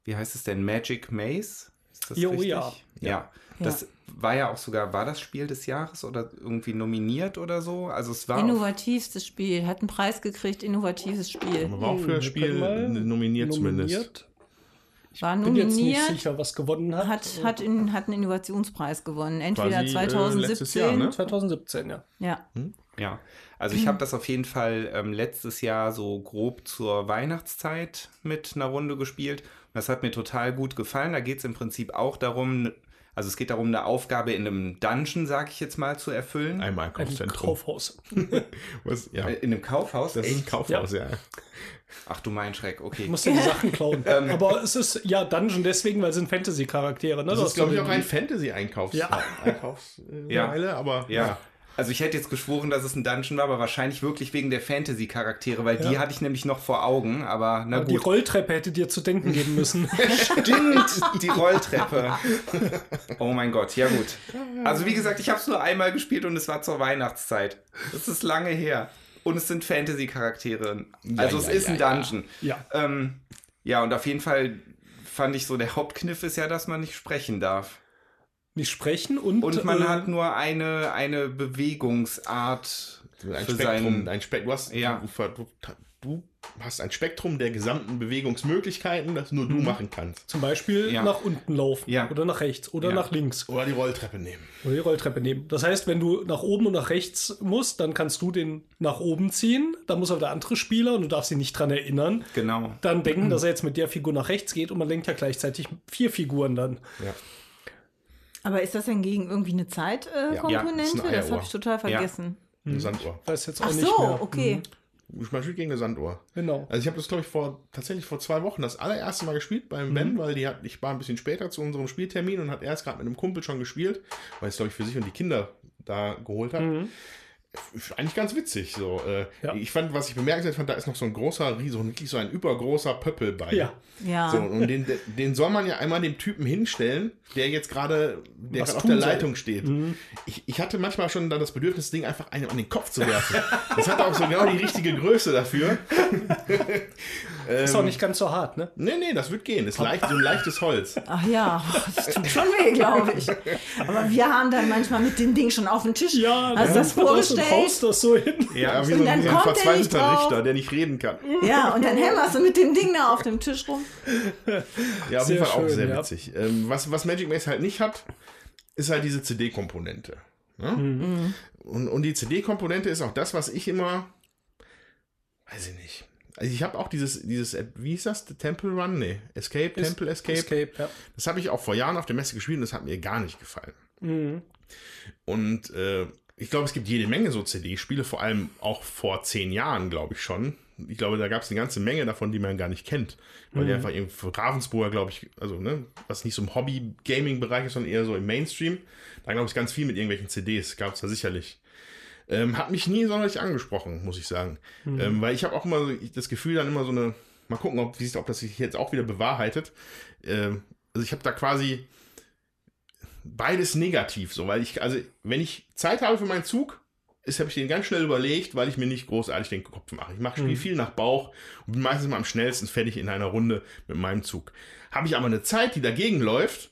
S6: wie heißt es denn, Magic Maze? Ist das
S3: Jo,
S6: richtig?
S3: ja.
S6: Ja. Das war ja auch sogar, war das Spiel des Jahres oder irgendwie nominiert oder so? Also es war
S5: Innovativstes Spiel, hat einen Preis gekriegt, innovatives Spiel.
S4: Aber war auch für das Spiel
S3: mal
S4: nominiert zumindest.
S3: Nominiert.
S5: War
S3: Bin jetzt nicht
S5: nominiert,
S3: sicher, was gewonnen hat.
S5: hat, hat, in, hat einen Innovationspreis gewonnen. Entweder
S4: Quasi, äh,
S5: 2017.
S4: letztes Jahr, ne?
S3: 2017, ja.
S5: Ja,
S6: ja. Also ich habe das auf jeden Fall ähm, letztes Jahr so grob zur Weihnachtszeit mit einer Runde gespielt. Und das hat mir total gut gefallen. Da geht es im Prinzip auch darum, Also es geht darum, eine Aufgabe in einem Dungeon, sag ich jetzt mal, zu erfüllen.
S4: Ein
S3: Ein
S4: Einkaufszentrum.
S3: Kaufhaus.
S4: Was, ja,
S6: Äh, In einem Kaufhaus?
S4: das ist ein? Kaufhaus, ja.
S6: Ach du mein Schreck, okay.
S3: Du musst dir die Sachen klauen.
S4: Ähm.
S3: Aber es ist ja Dungeon deswegen, weil es sind Fantasy-Charaktere. Ne?
S4: Das
S3: Du
S4: ist, glaube ich, auch ein
S3: die-
S4: Fantasy-Einkaufs
S3: Ja.
S4: Einkaufsmeile, aber
S6: Ja. Also ich hätte jetzt geschworen, dass es ein Dungeon war, aber wahrscheinlich wirklich wegen der Fantasy-Charaktere, weil die
S3: Ja.
S6: hatte ich nämlich noch vor Augen, aber na
S3: Die
S6: gut.
S3: Rolltreppe hätte dir zu denken geben müssen.
S6: Stimmt, die Rolltreppe. Oh mein Gott, ja gut. Also wie gesagt, ich habe es nur einmal gespielt und es war zur Weihnachtszeit. Das ist lange her. Und es sind Fantasy-Charaktere. Also es
S4: ja,
S6: ist
S4: ja,
S6: ein
S4: ja.
S6: Dungeon.
S3: Ja.
S6: Ähm, ja, und auf jeden Fall fand ich so, der Hauptkniff ist ja, dass man nicht sprechen darf.
S3: Nicht sprechen und,
S6: Und man
S3: äh,
S6: hat nur eine, eine Bewegungsart
S4: ein
S6: für
S4: Spektrum,
S6: seinen...
S4: ein Spek du, hast,
S6: Ja.
S4: du, du, du hast ein Spektrum der gesamten Bewegungsmöglichkeiten, das nur du machen kannst.
S3: zum Beispiel
S6: Ja.
S3: nach unten laufen
S6: Ja.
S3: oder nach rechts oder
S6: Ja.
S3: nach links
S4: Oder die Rolltreppe nehmen.
S3: oder die Rolltreppe nehmen. Das heißt, wenn du nach oben und nach rechts musst, dann kannst du den nach oben ziehen. Dann muss aber der andere Spieler und du darfst ihn nicht dran erinnern.
S6: Genau.
S3: Dann denken, dass er jetzt mit der Figur nach rechts geht und man lenkt ja gleichzeitig vier Figuren dann.
S4: Ja.
S5: Aber ist das denn gegen irgendwie eine Zeitkomponente? Äh,
S4: Ja,
S5: das
S4: Eieruhr.
S5: habe ich total vergessen.
S4: Eine Sanduhr.
S3: Weiß jetzt auch
S5: Ach
S3: nicht
S5: so,
S3: mehr.
S5: okay.
S4: Man spielt gegen eine Sanduhr.
S3: Genau.
S4: Also ich habe das, glaube ich, vor tatsächlich vor zwei Wochen das allererste Mal gespielt beim Ben, weil die hat, ich war ein bisschen später zu unserem Spieltermin und hat erst gerade mit einem Kumpel schon gespielt, weil es, glaube ich, für sich und die Kinder da geholt hat. Ist Eigentlich ganz witzig. So. Äh,
S3: Ja.
S4: Ich fand, was ich bemerkenswert fand, da ist noch so ein großer, Riese, wirklich so ein übergroßer Pöppel bei.
S3: Ja.
S5: Ja.
S4: So, und den, den soll man ja einmal dem Typen hinstellen, der jetzt gerade, der auf der
S3: soll.
S4: Leitung steht. Ich, ich hatte manchmal schon dann das Bedürfnis, das Ding einfach einem an den Kopf zu werfen. Das hat auch so genau die richtige Größe dafür.
S3: Ist auch nicht ganz so hart, ne?
S4: Nee, nee, das wird gehen. Ist leicht, so ein leichtes Holz.
S5: Ach ja, das tut schon weh, glaube ich. Aber wir haben dann manchmal mit dem Ding schon auf dem Tisch.
S3: Ja,
S5: Hast du das vorgestellt?
S3: haust das so hin.
S4: Ja, wie
S5: Und
S4: so
S5: dann
S4: ein,
S5: er
S4: verzweifelter. Richter, der nicht reden kann.
S5: Ja, und dann hämmerst du mit dem Ding da auf dem Tisch rum.
S4: Ja, auf
S3: Sehr
S4: jeden Fall auch sehr
S3: ja.
S4: witzig. Ähm, was, was Magic Maze halt nicht hat, ist halt diese CD-Komponente. Ne? Und, und die CD-Komponente ist auch das, was ich immer, weiß ich nicht. Also ich habe auch dieses, dieses, äh, wie hieß das, The Temple Run? Nee, Escape, Temple Escape.
S3: Escape, ja.
S4: Das habe ich auch vor Jahren auf der Messe gespielt und das hat mir gar nicht gefallen. Und äh, ich glaube, es gibt jede Menge so CD-Spiele, vor allem auch vor zehn Jahren, glaube ich schon. Ich glaube, da gab es eine ganze Menge davon, die man gar nicht kennt. Weil die einfach irgendwie für Ravensburger, glaube ich, also, ne, was nicht so im Hobby-Gaming-Bereich ist, sondern eher so im Mainstream. Da glaube ich ganz viel mit irgendwelchen CDs, gab es da sicherlich. Ähm, hat mich nie sonderlich angesprochen, muss ich sagen. Ähm, weil ich habe auch immer das Gefühl, dann immer so eine, mal gucken, ob, ob das sich jetzt auch wieder bewahrheitet. Ähm, also ich habe da quasi beides negativ, so, weil ich, also wenn ich Zeit habe für meinen Zug, ist, habe ich den ganz schnell überlegt, weil ich mir nicht großartig den Kopf mache. Ich mache spiel viel nach Bauch und bin meistens mal am schnellsten fertig in einer Runde mit meinem Zug. Habe ich aber eine Zeit, die dagegen läuft,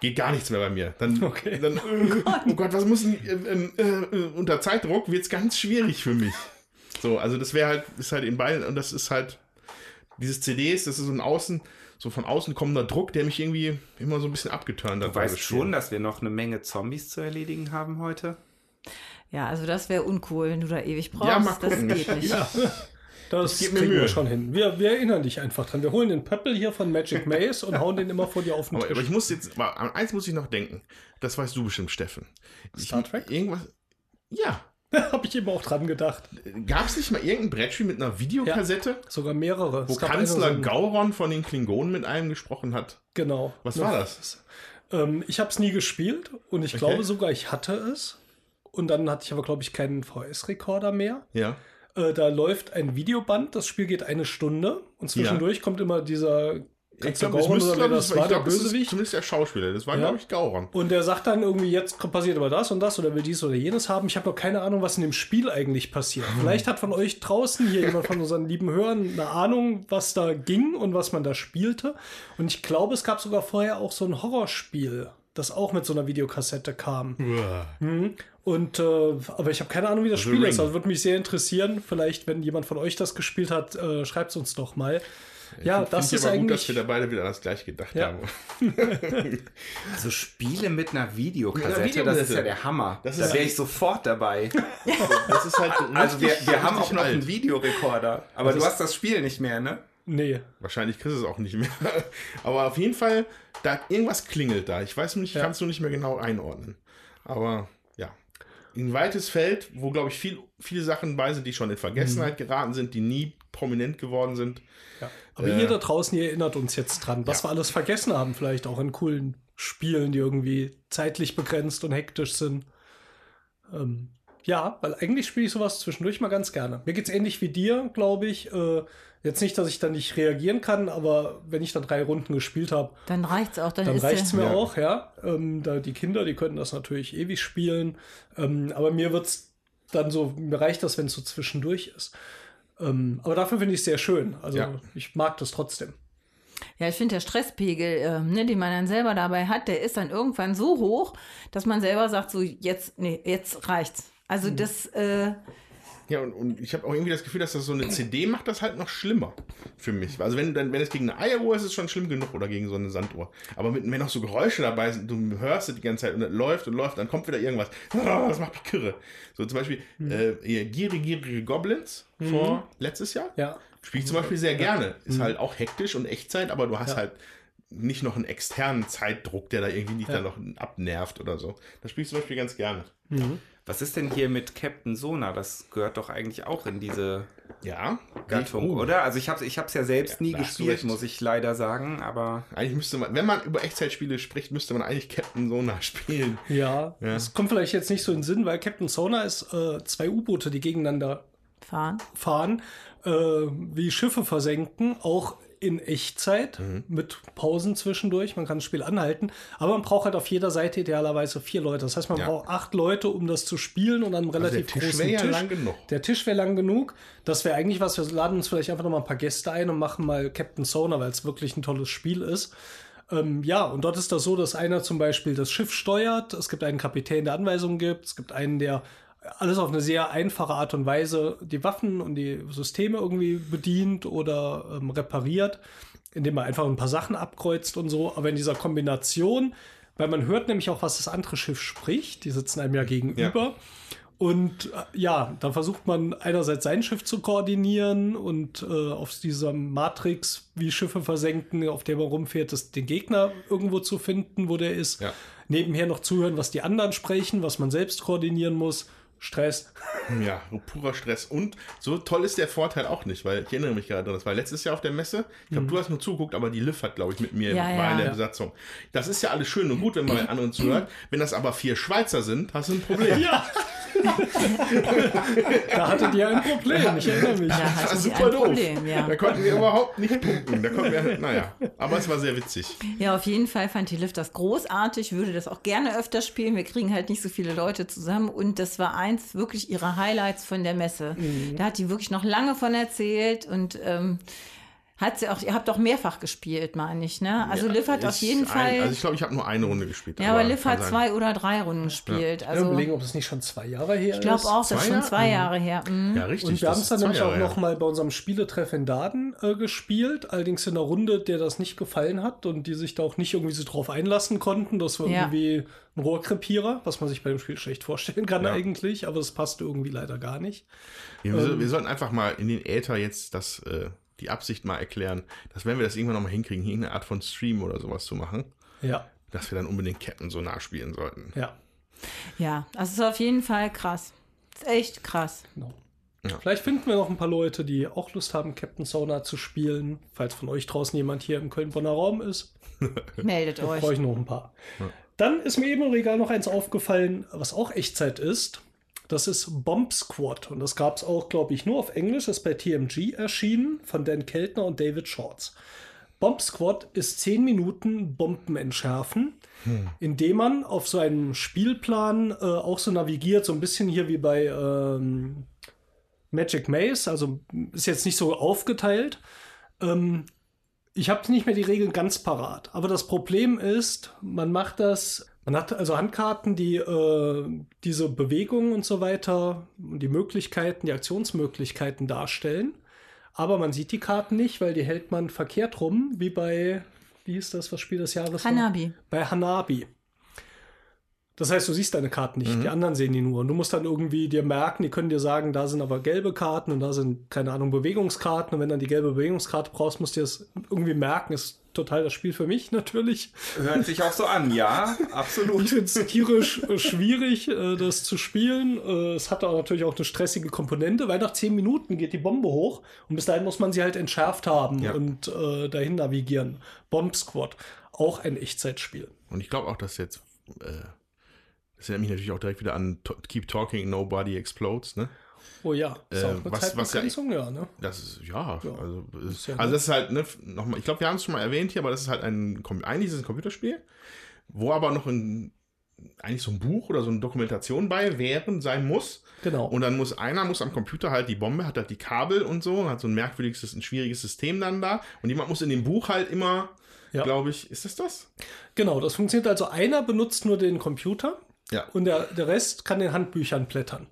S4: geht gar nichts mehr bei mir. Dann,
S3: Okay.
S4: dann äh, oh Gott, was muss denn, äh, äh, äh, unter Zeitdruck wird es ganz schwierig für mich. So, also das wäre halt, ist halt in beiden, und das ist halt, dieses CDs, das ist so ein Außen, so von außen kommender Druck, der mich irgendwie immer so ein bisschen abgeturnt hat.
S6: Du weißt schon, dass wir noch eine Menge Zombies zu erledigen haben heute?
S5: Ja, also das wäre uncool, wenn du da ewig brauchst.
S4: Ja, mal
S5: das geht nicht.
S3: Ja. Das
S4: mir
S3: kriegen wir schon hin. Wir, wir erinnern dich einfach dran. Wir holen den Pöppel hier von Magic Maze und hauen den immer vor dir auf den
S4: Aber, aber
S3: Tisch.
S4: ich muss jetzt, aber an eins muss ich noch denken. Das weißt du bestimmt, Steffen.
S3: Star
S4: ich,
S3: Trek?
S4: Irgendwas. Ja.
S3: Habe ich eben auch dran gedacht.
S4: Gab es nicht mal irgendein Brettspiel mit einer Videokassette,
S3: Sogar mehrere.
S4: wo Kanzler
S3: so
S4: Gauron von den Klingonen mit einem gesprochen hat?
S3: Genau.
S4: Was
S3: Noch-
S4: war das?
S3: Ähm, ich habe es nie gespielt und ich
S4: Okay.
S3: glaube sogar, ich hatte es. Und dann hatte ich aber, glaube ich, keinen VS-Rekorder mehr.
S4: Ja.
S3: Äh, da läuft ein Videoband, das Spiel geht eine Stunde und zwischendurch kommt immer dieser
S4: Ich glaube,
S3: Gauron
S4: müsste,
S3: oder
S4: glaub ich,
S3: das
S4: ich
S3: war, der
S4: glaub, das ist
S3: Bösewicht.
S4: zumindest der Schauspieler. Das war,
S3: Ja.
S4: glaube ich, Gauron.
S3: Und der sagt dann irgendwie, jetzt passiert aber das und das oder will dies oder jenes haben. Ich habe noch keine Ahnung, was in dem Spiel eigentlich passiert. Vielleicht hat von euch draußen hier jemand von unseren lieben Hörern eine Ahnung, was da ging und was man da spielte. Und ich glaube, es gab sogar vorher auch so ein Horrorspiel, das auch mit so einer Videokassette kam. Mhm. Und äh, aber ich habe keine Ahnung, wie das
S4: The
S3: Spiel ist.
S4: Ring.
S3: Also würde mich sehr interessieren. Vielleicht, wenn jemand von euch das gespielt hat, äh, schreibt es uns doch mal. Ja, das ist
S4: ich aber gut, dass
S3: eigentlich.
S4: wir da beide wieder an das gleiche gedacht
S3: Ja.
S4: haben.
S6: Also Spiele mit einer Videokassette,
S4: Mit einer
S6: das ist ja der Hammer.
S4: Das
S6: da
S4: ist-
S6: wäre ich sofort dabei.
S4: Das ist halt
S6: Also wir, wir haben auch noch
S4: alt.
S6: einen Videorekorder. Aber
S4: Das
S6: du
S4: ist-
S6: hast das Spiel nicht mehr, ne?
S3: Nee.
S4: Wahrscheinlich kriegst du es auch nicht mehr. Aber auf jeden Fall, da irgendwas klingelt da. Ich weiß nicht,
S3: Ja.
S4: kannst du nicht mehr genau einordnen. Aber ja. Ein weites Feld, wo, glaube ich, viel, viele Sachen bei sind, die schon in Vergessenheit geraten sind, die nie prominent geworden sind.
S3: Ja. Aber
S4: Äh.
S3: ihr da draußen, ihr erinnert uns jetzt dran, was
S4: Ja.
S3: wir alles vergessen haben, vielleicht auch in coolen Spielen, die irgendwie zeitlich begrenzt und hektisch sind. Ähm, ja, weil eigentlich spiele ich sowas zwischendurch mal ganz gerne. Mir geht's ähnlich wie dir, glaube ich. Äh, jetzt nicht, dass ich dann nicht reagieren kann, aber wenn ich dann drei Runden gespielt habe,
S5: Dann reicht's auch. Dann,
S3: dann
S5: ist
S3: reicht's mir
S4: Ja.
S3: auch, ja. Ähm, da die Kinder, die können das natürlich ewig spielen. Ähm, aber mir wird's dann so, mir reicht das, wenn es so zwischendurch ist. Ähm, aber dafür finde ich es sehr schön. Also
S4: Ja.
S3: ich mag das trotzdem.
S5: Ja, ich finde, der Stresspegel, äh, ne, den man dann selber dabei hat, der ist dann irgendwann so hoch, dass man selber sagt, so jetzt, nee, jetzt reicht's. Also
S3: Mhm.
S5: das, äh,
S4: Ja, und, und ich habe auch irgendwie das Gefühl, dass das so eine CD macht das halt noch schlimmer für mich. Also wenn, dann, wenn es gegen eine Eieruhr ist, ist es schon schlimm genug oder gegen so eine Sanduhr. Aber mit, wenn noch so Geräusche dabei sind, du hörst es die ganze Zeit und es läuft und läuft, dann kommt wieder irgendwas. Das macht mich kirre. So zum Beispiel äh, hier, Gierige, Gierige Goblins vor letztes Jahr.
S3: Ja.
S4: Spiele ich zum Beispiel sehr gerne. Ist halt auch hektisch und Echtzeit, aber du hast
S3: Ja.
S4: halt nicht noch einen externen Zeitdruck, der da irgendwie nicht
S3: Ja.
S4: dann noch abnervt oder so. Das spiele ich zum Beispiel ganz gerne.
S6: Was ist denn hier mit Captain Sona? Das gehört doch eigentlich auch in diese
S4: Ja.
S6: Gattung,
S4: Oh.
S6: oder? Also ich habe ich hab's ja selbst
S4: Ja,
S6: nie gespielt, muss ich leider sagen, aber
S4: Eigentlich müsste man, wenn man über Echtzeitspiele spricht, müsste man eigentlich Captain Sona spielen.
S3: Ja,
S4: Ja.
S3: das kommt vielleicht jetzt nicht so in den Sinn, weil Captain Sona ist äh, zwei U-Boote, die gegeneinander
S5: fahren.
S3: fahren, äh, wie Schiffe versenken, auch in Echtzeit,
S4: Mhm.
S3: mit Pausen zwischendurch. Man kann das Spiel anhalten, aber man braucht halt auf jeder Seite idealerweise vier Leute. Das heißt, man
S4: Ja.
S3: braucht acht Leute, um das zu spielen und an einem relativ
S4: der Tisch
S3: großen
S4: wäre ja
S3: Tisch.
S4: lang genug.
S3: Der Tisch wäre lang genug. Das wäre eigentlich was, wir laden uns vielleicht einfach noch mal ein paar Gäste ein und machen mal Captain Sona, weil es wirklich ein tolles Spiel ist. Ähm, ja, und dort ist das so, dass einer zum Beispiel das Schiff steuert. Es gibt einen Kapitän, der Anweisungen gibt. Es gibt einen, der alles auf eine sehr einfache Art und Weise die Waffen und die Systeme irgendwie bedient oder ähm, repariert, indem man einfach ein paar Sachen abkreuzt und so. Aber in dieser Kombination, weil man hört nämlich auch, was das andere Schiff spricht, die sitzen einem ja gegenüber. Und äh, ja, da versucht man einerseits sein Schiff zu koordinieren und äh, auf dieser Matrix, wie Schiffe versenken, auf der man rumfährt, das, den Gegner irgendwo zu finden, wo der ist.
S4: Ja.
S3: Nebenher noch zuhören, was die anderen sprechen, was man selbst koordinieren muss. Stress.
S4: Ja, purer Stress. Und so toll ist der Vorteil auch nicht, weil ich erinnere mich gerade dran, das war letztes Jahr auf der Messe. Ich glaube, du hast nur zuguckt, aber die Liv hat, glaube ich, mit mir
S5: Ja,
S4: war
S5: ja.
S4: in der. Besatzung. Das ist ja alles schön und gut, wenn man anderen zuhört. Wenn das aber vier Schweizer sind, hast du ein Problem.
S3: Ja. da hattet ihr ein Problem, ich erinnere mich.
S5: Da
S4: Das
S5: hatte
S4: war super
S5: ein
S4: doof.
S5: Problem, ja.
S4: Da konnten wir überhaupt nicht punkten. Da konnten wir, naja, aber es war sehr witzig.
S5: Ja, auf jeden Fall fand die Liv das großartig, würde das auch gerne öfter spielen. Wir kriegen halt nicht so viele Leute zusammen und das war eins wirklich ihrer Highlights von der Messe.
S4: Mhm.
S5: Da hat die wirklich noch lange von erzählt und ähm, hat sie auch, ihr habt auch mehrfach gespielt, meine ich, ne? Also Liv hat auf
S4: Ist
S5: jeden
S4: ein,
S5: Fall,
S4: Also ich glaube, ich habe nur eine Runde gespielt.
S5: ja, aber Liv hat
S4: sein.
S5: zwei oder drei Runden gespielt.
S3: Ich
S5: Also
S3: überlegen, ob es nicht schon zwei Jahre her
S5: ich glaube
S3: ist.
S5: auch, das ist schon zwei Jahre her. Mhm.
S4: Ja, richtig.
S3: Und wir
S4: das
S3: haben es
S4: ist
S3: dann nämlich auch
S4: Jahre
S3: noch
S4: her.
S3: mal bei unserem Spieletreff in Daden äh, gespielt, allerdings in einer Runde, der das nicht gefallen hat und die sich da auch nicht irgendwie so drauf einlassen konnten. Das war
S5: Ja.
S3: irgendwie ein Rohrkrepierer, was man sich bei dem Spiel schlecht vorstellen kann
S4: Ja.
S3: eigentlich, aber es passte irgendwie leider gar nicht.
S4: Ja, wir, wir sollten einfach mal in den Äther jetzt das, äh, die Absicht mal erklären, dass wenn wir das irgendwann noch mal hinkriegen, hier irgendeine Art von Stream oder sowas zu machen,
S3: Ja,
S4: dass wir dann unbedingt Captain so nachspielen sollten.
S3: ja.
S5: Ja, also es ist auf jeden Fall krass. Ist echt krass.
S3: Genau.
S4: Ja.
S3: Vielleicht finden wir noch ein paar Leute, die auch Lust haben, Captain Sauna zu spielen. Falls von euch draußen jemand hier im Köln-Bonner Raum ist,
S5: Meldet euch.
S3: brauche ich noch ein paar. Dann ist mir eben im Regal noch eins aufgefallen, was auch Echtzeit ist. Das ist Bomb Squad. Und das gab es auch, glaube ich, nur auf Englisch. Ist bei TMG erschienen von Dan Keltner und David Shorts. Bomb Squad ist 10 Minuten Bomben entschärfen, indem man auf so einem Spielplan äh, auch so navigiert, so ein bisschen hier wie bei ähm, Magic Maze. Also ist jetzt nicht so aufgeteilt. Ähm, ich habe nicht mehr die Regeln ganz parat. Aber das Problem ist, man macht das, man hat also Handkarten, die äh, diese Bewegungen und so weiter und die Möglichkeiten, die Aktionsmöglichkeiten darstellen. Aber man sieht die Karten nicht, weil die hält man verkehrt rum, wie bei, wie hieß das, was Spiel des Jahres war?
S5: Hanabi.
S3: Bei Hanabi. Das heißt, du siehst deine Karten nicht, die anderen sehen die nur. Und du musst dann irgendwie dir merken, die können dir sagen, da sind aber gelbe Karten und da sind, keine Ahnung, Bewegungskarten. Und wenn dann die gelbe Bewegungskarte brauchst, musst du dir das irgendwie merken. Ist total das Spiel für mich natürlich.
S6: Hört sich auch so an, ja, absolut.
S3: Ich finde es tierisch äh, schwierig, äh, das zu spielen. Äh, es hat auch natürlich auch eine stressige Komponente, weil nach zehn Minuten geht die Bombe hoch und bis dahin muss man sie halt entschärft haben
S4: Ja.
S3: und äh, dahin navigieren. Bomb Squad, auch ein Echtzeitspiel.
S4: Und ich glaube auch, dass jetzt, äh, das erinnert mich natürlich auch direkt wieder an Keep Talking, Nobody Explodes, ne?
S3: Oh ja, ist
S4: Äh,
S3: auch eine
S4: was- was ja-
S3: ja, ne?
S4: Das ist, ja,
S3: Ja.
S4: also, ist,
S3: ja
S4: also das ist halt, ne, nochmal, ich glaube, wir haben es schon mal erwähnt hier, aber das ist halt ein, eigentlich ist es ein Computerspiel, wo aber noch ein, eigentlich so ein Buch oder so eine Dokumentation bei wären, sein muss.
S3: Genau.
S4: Und dann muss einer muss am Computer halt die Bombe, hat halt die Kabel und so, hat so ein merkwürdiges, ein schwieriges System dann da. Und jemand muss in dem Buch halt immer,
S3: Ja.
S4: glaube ich, ist das das?
S3: Genau, das funktioniert also. Einer benutzt nur den Computer
S4: Ja.
S3: und der, der Rest kann in Handbüchern blättern.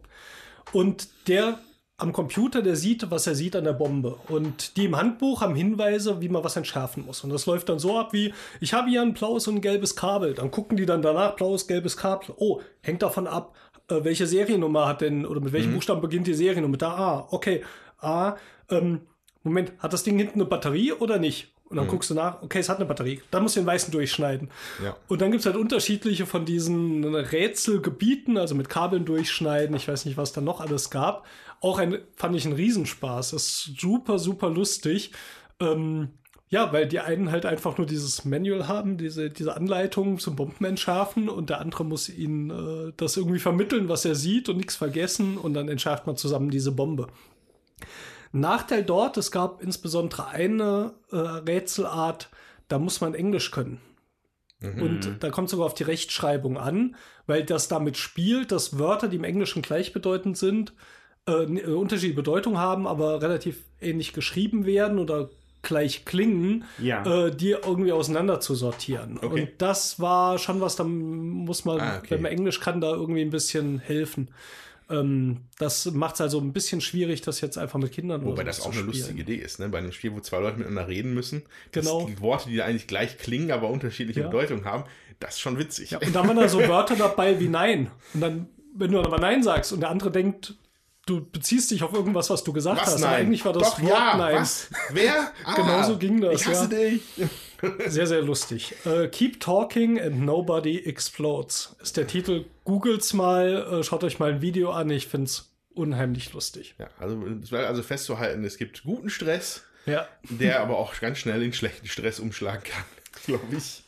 S3: Und der am Computer, der sieht, was er sieht an der Bombe. Und die im Handbuch haben Hinweise, wie man was entschärfen muss. Und das läuft dann so ab wie, ich habe hier ein blaues und ein gelbes Kabel. Dann gucken die dann danach, blaues, gelbes Kabel. Oh, hängt davon ab, äh, welche Seriennummer hat denn, oder mit welchem Buchstaben beginnt die Seriennummer? Der A. Okay, A. Ähm, Moment, hat das Ding hinten eine Batterie oder nicht? Und dann guckst du nach, okay, es hat eine Batterie. Dann musst du den weißen durchschneiden.
S4: Ja.
S3: Und dann gibt es halt unterschiedliche von diesen Rätselgebieten, also mit Kabeln durchschneiden. Ich weiß nicht, was da noch alles gab. Auch ein, fand ich einen Riesenspaß. Das ist super, super lustig. Ähm, ja, weil die einen halt einfach nur dieses Manual haben, diese, diese Anleitung zum Bombenentschärfen und der andere muss ihnen äh, das irgendwie vermitteln, was er sieht und nichts vergessen und dann entschärft man zusammen diese Bombe. Nachteil dort, es gab insbesondere eine äh, Rätselart, da muss man Englisch können. Und da kommt sogar auf die Rechtschreibung an, weil das damit spielt, dass Wörter, die im Englischen gleichbedeutend sind, äh, äh, unterschiedliche Bedeutung haben, aber relativ ähnlich geschrieben werden oder gleich klingen,
S6: Ja.
S3: äh, die irgendwie auseinander zu sortieren.
S4: Okay.
S3: Und das war schon was, da muss man,
S4: Ah, okay.
S3: wenn man Englisch kann, da irgendwie ein bisschen helfen. Ähm, das macht es also ein bisschen schwierig, das jetzt einfach mit Kindern
S4: Wobei das auch eine lustige Idee ist, ne? Bei einem Spiel, wo zwei Leute miteinander reden müssen,
S3: Genau.
S4: die Worte, die da eigentlich gleich klingen, aber unterschiedliche
S3: Ja.
S4: Bedeutung haben, das ist schon witzig.
S3: Ja, und dann waren da so Wörter dabei wie Nein. Und dann, wenn du aber Nein sagst und der andere denkt, du beziehst dich auf irgendwas, was du gesagt
S4: Was
S3: hast.
S4: nein?
S3: Eigentlich war das
S4: Doch,
S3: Wort
S4: ja,
S3: Nein.
S4: Was? Wer? Ah,
S3: Genau so ging das,
S4: Ich hasse
S3: ja.
S4: dich.
S3: Sehr, sehr lustig. Äh, Keep Talking and Nobody Explodes ist der Titel. Googles mal, äh, schaut euch mal ein Video an. Ich finde es unheimlich lustig.
S4: Ja, also es wäre also festzuhalten, es gibt guten Stress,
S3: Ja.
S4: der aber auch ganz schnell in schlechten Stress umschlagen kann, glaube ich.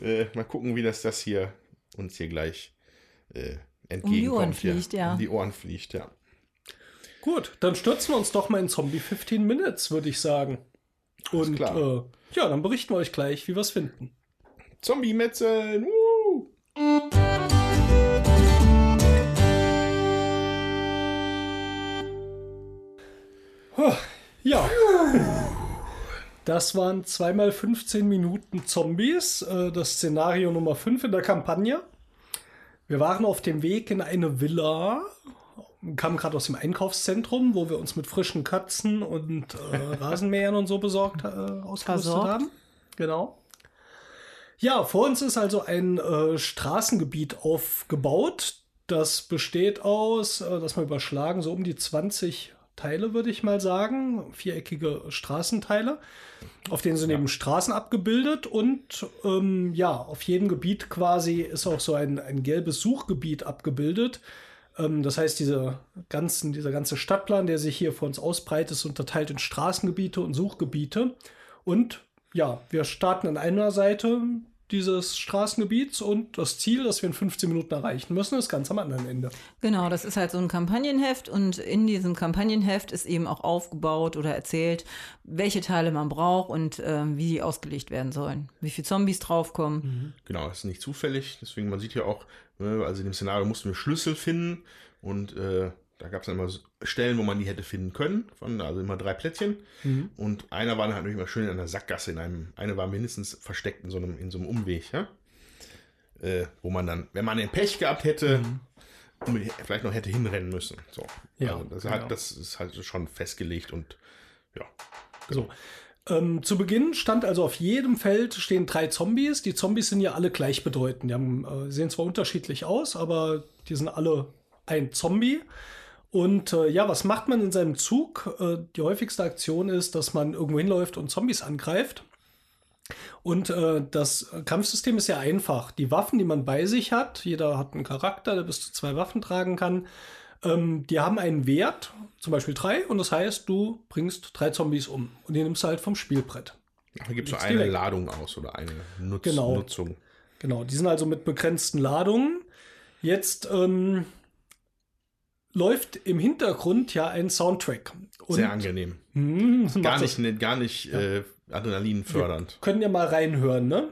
S4: Äh, mal gucken, wie das das hier uns hier gleich äh, entgegenkommt.
S5: Ohren fliegt, ja.
S4: Um die Ohren fliegt, ja.
S3: Gut, dann stürzen wir uns doch mal in Zombie 15 Minutes, würde ich sagen. Und äh, ja, dann berichten wir euch gleich, wie wir es finden.
S4: Zombie-Metzeln! Woo!
S3: Ja. Das waren zweimal 15 Minuten Zombies, äh, das Szenario Nummer 5 in der Kampagne. Wir waren auf dem Weg in eine Villa, kamen gerade aus dem Einkaufszentrum, wo wir uns mit frischen Katzen und äh, Rasenmähern und so besorgt, äh, ausgerüstet haben. Genau. Ja, vor uns ist also ein äh, Straßengebiet aufgebaut. Das besteht aus, äh, das mal überschlagen, so um die 20 Teile, würde ich mal sagen. Viereckige Straßenteile, auf denen sind eben Straßen abgebildet. Und ähm, ja, auf jedem Gebiet quasi ist auch so ein, ein gelbes Suchgebiet abgebildet. Ähm, das heißt, diese ganzen, dieser ganze Stadtplan, der sich hier vor uns ausbreitet, ist unterteilt in Straßengebiete und Suchgebiete. Und ja, wir starten an einer Seite dieses Straßengebiets und das Ziel, das wir in 15 Minuten erreichen müssen, ist ganz am anderen Ende.
S5: Genau, das ist halt so ein Kampagnenheft und in diesem Kampagnenheft ist eben auch aufgebaut oder erzählt, welche Teile man braucht und ähm, wie die ausgelegt werden sollen, wie viele Zombies draufkommen.
S4: Genau, das ist nicht zufällig. Deswegen, man sieht ja auch, äh, also in dem Szenario mussten wir Schlüssel finden und äh, da gab es dann immer Stellen, wo man die hätte finden können. Von, also immer drei Plättchen. Und einer war halt natürlich immer schön in einer Sackgasse, in einem, eine war mindestens versteckt in so einem, in so einem Umweg, ja. Äh, wo man dann, wenn man den Pech gehabt hätte, unbedingt vielleicht noch hätte hinrennen müssen. So.
S3: Ja,
S4: also das,
S3: genau.
S4: hat, das ist halt schon festgelegt und ja.
S3: So. Ähm, zu Beginn stand also auf jedem Feld stehen drei Zombies. Die Zombies sind ja alle gleichbedeutend. Die haben, äh, sehen zwar unterschiedlich aus, aber die sind alle ein Zombie. Und äh, ja, was macht man in seinem Zug? Äh, die häufigste Aktion ist, dass man irgendwo hinläuft und Zombies angreift. Und äh, das Kampfsystem ist sehr einfach. Die Waffen, die man bei sich hat, jeder hat einen Charakter, der bis zu zwei Waffen tragen kann, ähm, die haben einen Wert, zum Beispiel drei, und das heißt, du bringst drei Zombies um. Und die nimmst du halt vom Spielbrett.
S4: Da gibt es so eine. Ladung aus oder eine Nutz
S3: Genau.
S4: Nutzung.
S3: Genau, die sind also mit begrenzten Ladungen. Jetzt ähm, läuft im Hintergrund ja ein Soundtrack. Und,
S4: Sehr angenehm.
S3: Hm, das macht
S4: Gar nicht, ne, gar nicht äh, Adrenalin fördernd.
S3: Können ja mal reinhören, ne?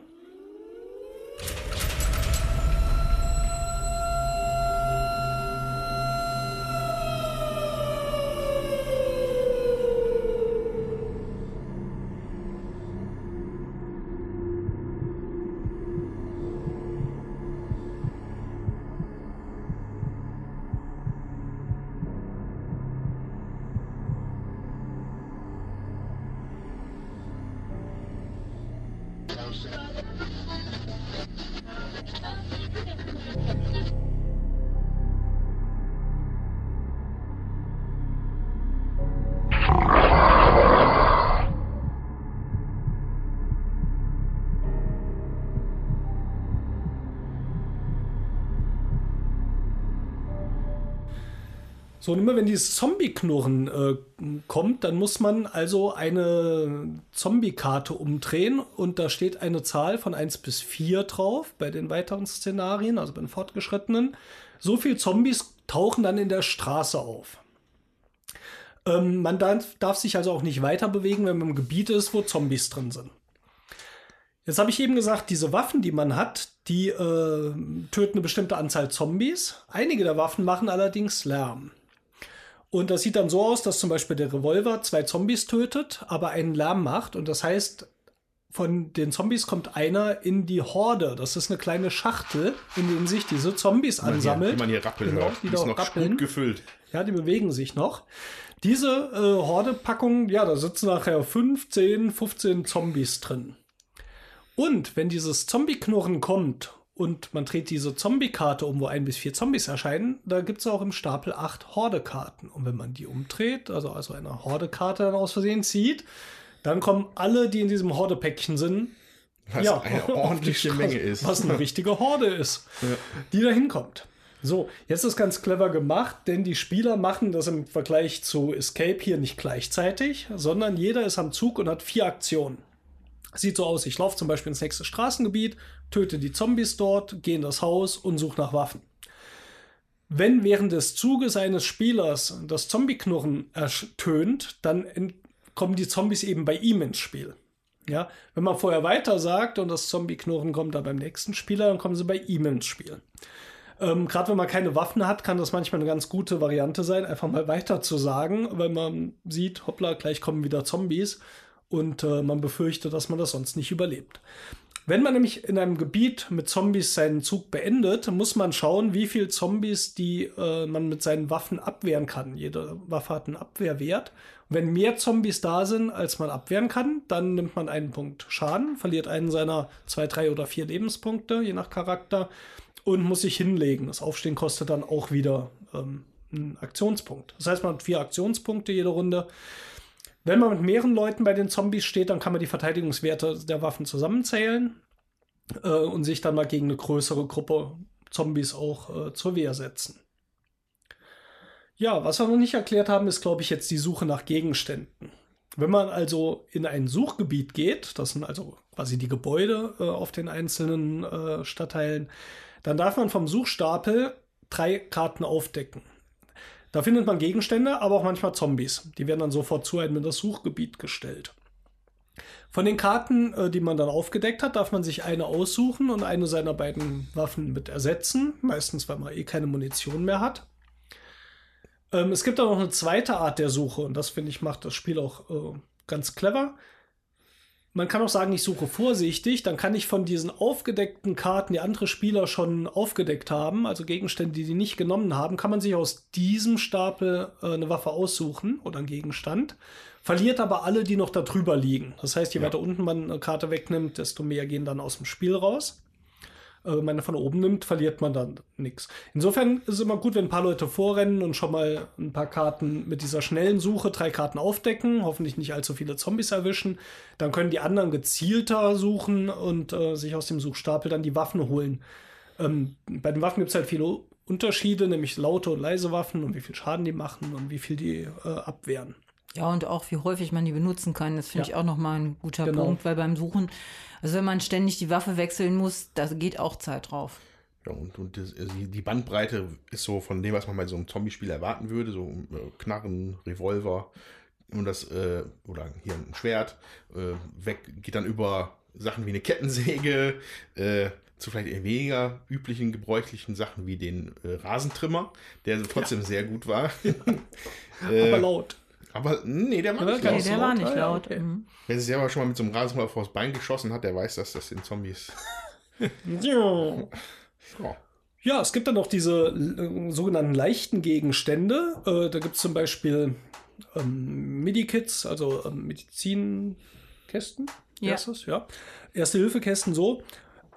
S3: So, und immer wenn dieses Zombie-Knurren äh, kommt, dann muss man also eine Zombie-Karte umdrehen und da steht eine Zahl von 1 bis 4 drauf bei den weiteren Szenarien, also bei den fortgeschrittenen. So viel Zombies tauchen dann in der Straße auf. Ähm, man darf, darf sich also auch nicht weiter bewegen, wenn man im Gebiet ist, wo Zombies drin sind. Jetzt habe ich eben gesagt, diese Waffen, die man hat, die äh, töten eine bestimmte Anzahl Zombies. Einige der Waffen machen allerdings Lärm. Und das sieht dann so aus, dass zum Beispiel der Revolver zwei Zombies tötet, aber einen Lärm macht. Und das heißt, von den Zombies kommt einer in die Horde. Das ist eine kleine Schachtel, in denen sich diese Zombies ansammelt.
S4: wie man hier rappeln
S3: Genau,
S4: hört.
S3: die
S4: Die ist noch
S3: rappeln.
S4: gut gefüllt.
S3: Ja, die bewegen sich noch. Diese äh, Horde-Packung, ja, da sitzen nachher 15, 15 Zombies drin. Und wenn dieses Zombie-Knurren kommt und man dreht diese Zombie-Karte um, wo ein bis vier Zombies erscheinen, da gibt es auch im Stapel acht Horde-Karten. Und wenn man die umdreht, also, also eine Horde-Karte dann aus Versehen zieht, dann kommen alle, die in diesem Horde-Päckchen sind,
S4: Was
S3: auf
S4: eine ordentliche Menge ist.
S3: Was eine richtige Horde ist, die da hinkommt. So, jetzt ist ganz clever gemacht, denn die Spieler machen das im Vergleich zu Escape hier nicht gleichzeitig, sondern jeder ist am Zug und hat vier Aktionen. Sieht so aus, ich laufe zum Beispiel ins nächste Straßengebiet, töte die Zombies dort, gehe in das Haus und suche nach Waffen. Wenn während des Zuges eines Spielers das Zombie-Knurren ertönt, dann kommen die Zombies eben bei ihm ins Spiel. Ja, wenn man vorher weiter sagt und das Zombie-Knurren kommt dann beim nächsten Spieler, dann kommen sie bei ihm ins Spiel. Ähm, Gerade wenn man keine Waffen hat, kann das manchmal eine ganz gute Variante sein, einfach mal weiter zu sagen, weil man sieht, hoppla, gleich kommen wieder Zombies und äh, man befürchtet, dass man das sonst nicht überlebt. Wenn man nämlich in einem Gebiet mit Zombies seinen Zug beendet, muss man schauen, wie viel Zombies die äh, man mit seinen Waffen abwehren kann. Jede Waffe hat einen Abwehrwert. Wenn mehr Zombies da sind, als man abwehren kann, dann nimmt man einen Punkt Schaden, verliert einen seiner zwei, drei oder vier Lebenspunkte, je nach Charakter, und muss sich hinlegen. Das Aufstehen kostet dann auch wieder ähm, einen Aktionspunkt. Das heißt, man hat vier Aktionspunkte jede Runde. Wenn man mit mehreren Leuten bei den Zombies steht, dann kann man die Verteidigungswerte der Waffen zusammenzählen äh, und sich dann mal gegen eine größere Gruppe Zombies auch äh, zur Wehr setzen. Ja, was wir noch nicht erklärt haben, ist, glaube ich, jetzt die Suche nach Gegenständen. Wenn man also in ein Suchgebiet geht, das sind also quasi die Gebäude äh, auf den einzelnen äh, Stadtteilen, dann darf man vom Suchstapel drei Karten aufdecken. Da findet man Gegenstände, aber auch manchmal Zombies. Die werden dann sofort zu einem in das Suchgebiet gestellt. Von den Karten, äh, die man dann aufgedeckt hat, darf man sich eine aussuchen und eine seiner beiden Waffen mit ersetzen. Meistens, weil man eh keine Munition mehr hat. Ähm, es gibt auch noch eine zweite Art der Suche und das finde ich macht das Spiel auch äh, ganz clever. Man kann auch sagen, ich suche vorsichtig, dann kann ich von diesen aufgedeckten Karten, die andere Spieler schon aufgedeckt haben, also Gegenstände, die die nicht genommen haben, kann man sich aus diesem Stapel äh, eine Waffe aussuchen oder einen Gegenstand, verliert aber alle, die noch da drüber liegen. Das heißt, je weiter unten man eine Karte wegnimmt, desto mehr gehen dann aus dem Spiel raus. Äh, wenn man von oben nimmt, verliert man dann nichts. Insofern ist es immer gut, wenn ein paar Leute vorrennen und schon mal ein paar Karten mit dieser schnellen Suche, drei Karten aufdecken, hoffentlich nicht allzu viele Zombies erwischen. Dann können die anderen gezielter suchen und äh, sich aus dem Suchstapel dann die Waffen holen. Ähm, bei den Waffen gibt es halt viele Unterschiede, nämlich laute und leise Waffen und wie viel Schaden die machen und wie viel die äh, abwehren.
S5: Ja, und auch wie häufig man die benutzen kann, das finde
S3: Ja.
S5: ich auch nochmal ein guter
S3: Genau.
S5: Punkt, weil beim Suchen, also wenn man ständig die Waffe wechseln muss, da geht auch Zeit drauf.
S4: Ja, und, und das, also die Bandbreite ist so von dem, was man bei so einem Zombie-Spiel erwarten würde, so äh, Knarren, Revolver und das, äh, oder hier ein Schwert, äh, weg, geht dann über Sachen wie eine Kettensäge, äh, zu vielleicht eher weniger üblichen, gebräuchlichen Sachen wie den äh, Rasentrimmer, der trotzdem sehr gut war. Äh,
S3: Aber laut.
S4: Aber nee, der war nicht
S3: der
S5: Nee,
S4: laut.
S5: der war nicht
S3: ja,
S5: laut.
S3: okay.
S5: Mhm.
S4: Wer sich selber schon mal mit so einem Rasentrimmer vors Bein geschossen hat, der weiß, dass das in Zombies.
S3: Ja.
S4: Ja.
S3: Ja, es gibt dann noch diese äh, sogenannten leichten Gegenstände. Äh, da gibt es zum Beispiel ähm, Medikits, also ähm, Medizinkästen.
S5: Ja.
S3: das? ja. Erste-Hilfe-Kästen so.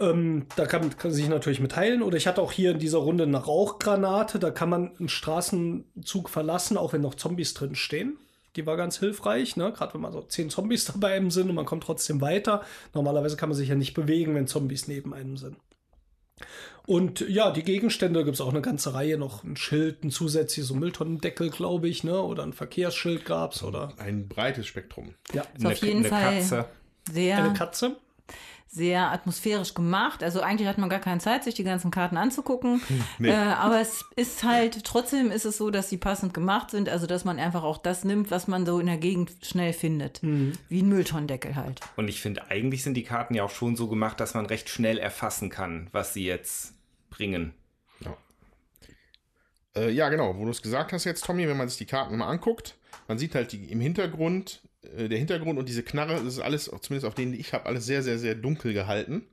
S3: Ähm, da kann, kann sich natürlich mit heilen. Oder ich hatte auch hier in dieser Runde eine Rauchgranate. Da kann man einen Straßenzug verlassen, auch wenn noch Zombies drin stehen. Die war ganz hilfreich, ne? gerade wenn man so zehn Zombies dabei im sind und man kommt trotzdem weiter. Normalerweise kann man sich ja nicht bewegen, wenn Zombies neben einem sind. Und ja, die Gegenstände gibt es auch eine ganze Reihe noch. Ein Schild, ein zusätzliches so Mülltonnendeckel, glaube ich, ne? Oder ein Verkehrsschild gab es. Oder
S4: Ein breites Spektrum.
S3: ja,
S5: Ist auf jeden Fall
S6: Katze.
S5: sehr,
S3: eine Katze.
S5: Sehr atmosphärisch gemacht. Also eigentlich hat man gar keine Zeit, sich die ganzen Karten anzugucken.
S4: Nee.
S5: Äh, aber es ist halt, trotzdem ist es so, dass sie passend gemacht sind. Also dass man einfach auch das nimmt, was man so in der Gegend schnell findet. Wie ein Mülltonnendeckel halt.
S6: Und ich finde, eigentlich sind die Karten ja auch schon so gemacht, dass man recht schnell erfassen kann, was sie jetzt bringen.
S4: Äh, ja, genau, wo du es gesagt hast jetzt, Tommy, wenn man sich die Karten mal anguckt, man sieht halt die, im Hintergrund, äh, der Hintergrund und diese Knarre, das ist alles, zumindest auf denen die ich habe, alles sehr, sehr, sehr dunkel gehalten.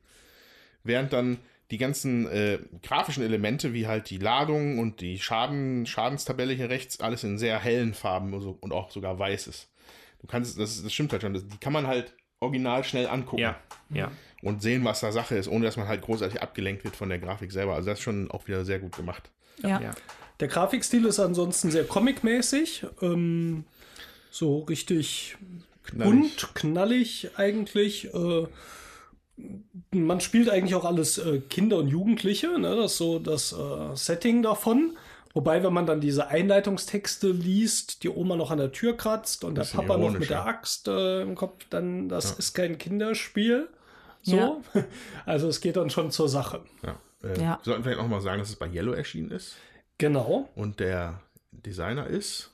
S4: Während dann die ganzen äh, grafischen Elemente, wie halt die Ladung und die Schaden, Schadenstabelle hier rechts, alles in sehr hellen Farben und so- und auch sogar weiß ist. Du kannst, das, das stimmt halt schon, das, die kann man halt original schnell angucken
S6: Ja, ja.
S4: und sehen, was da Sache ist, ohne dass man halt großartig abgelenkt wird von der Grafik selber. Also das ist schon auch wieder sehr gut gemacht.
S5: Ja.
S6: ja.
S3: Der Grafikstil ist ansonsten sehr comic-mäßig. Ähm, so richtig bunt, knallig eigentlich. Äh, man spielt eigentlich auch alles äh, Kinder und Jugendliche. Ne? Das ist so das äh, Setting davon. Wobei, wenn man dann diese Einleitungstexte liest, die Oma noch an der Tür kratzt und der Papa noch mit der
S4: ja.
S3: Axt äh, im Kopf, dann das ist kein Kinderspiel. So.
S5: Ja.
S3: Also es geht dann schon zur Sache.
S4: Ja. Äh,
S5: Ja.
S4: Sollten vielleicht auch mal sagen, dass es bei Yellow erschienen ist.
S3: Genau.
S4: Und der Designer ist.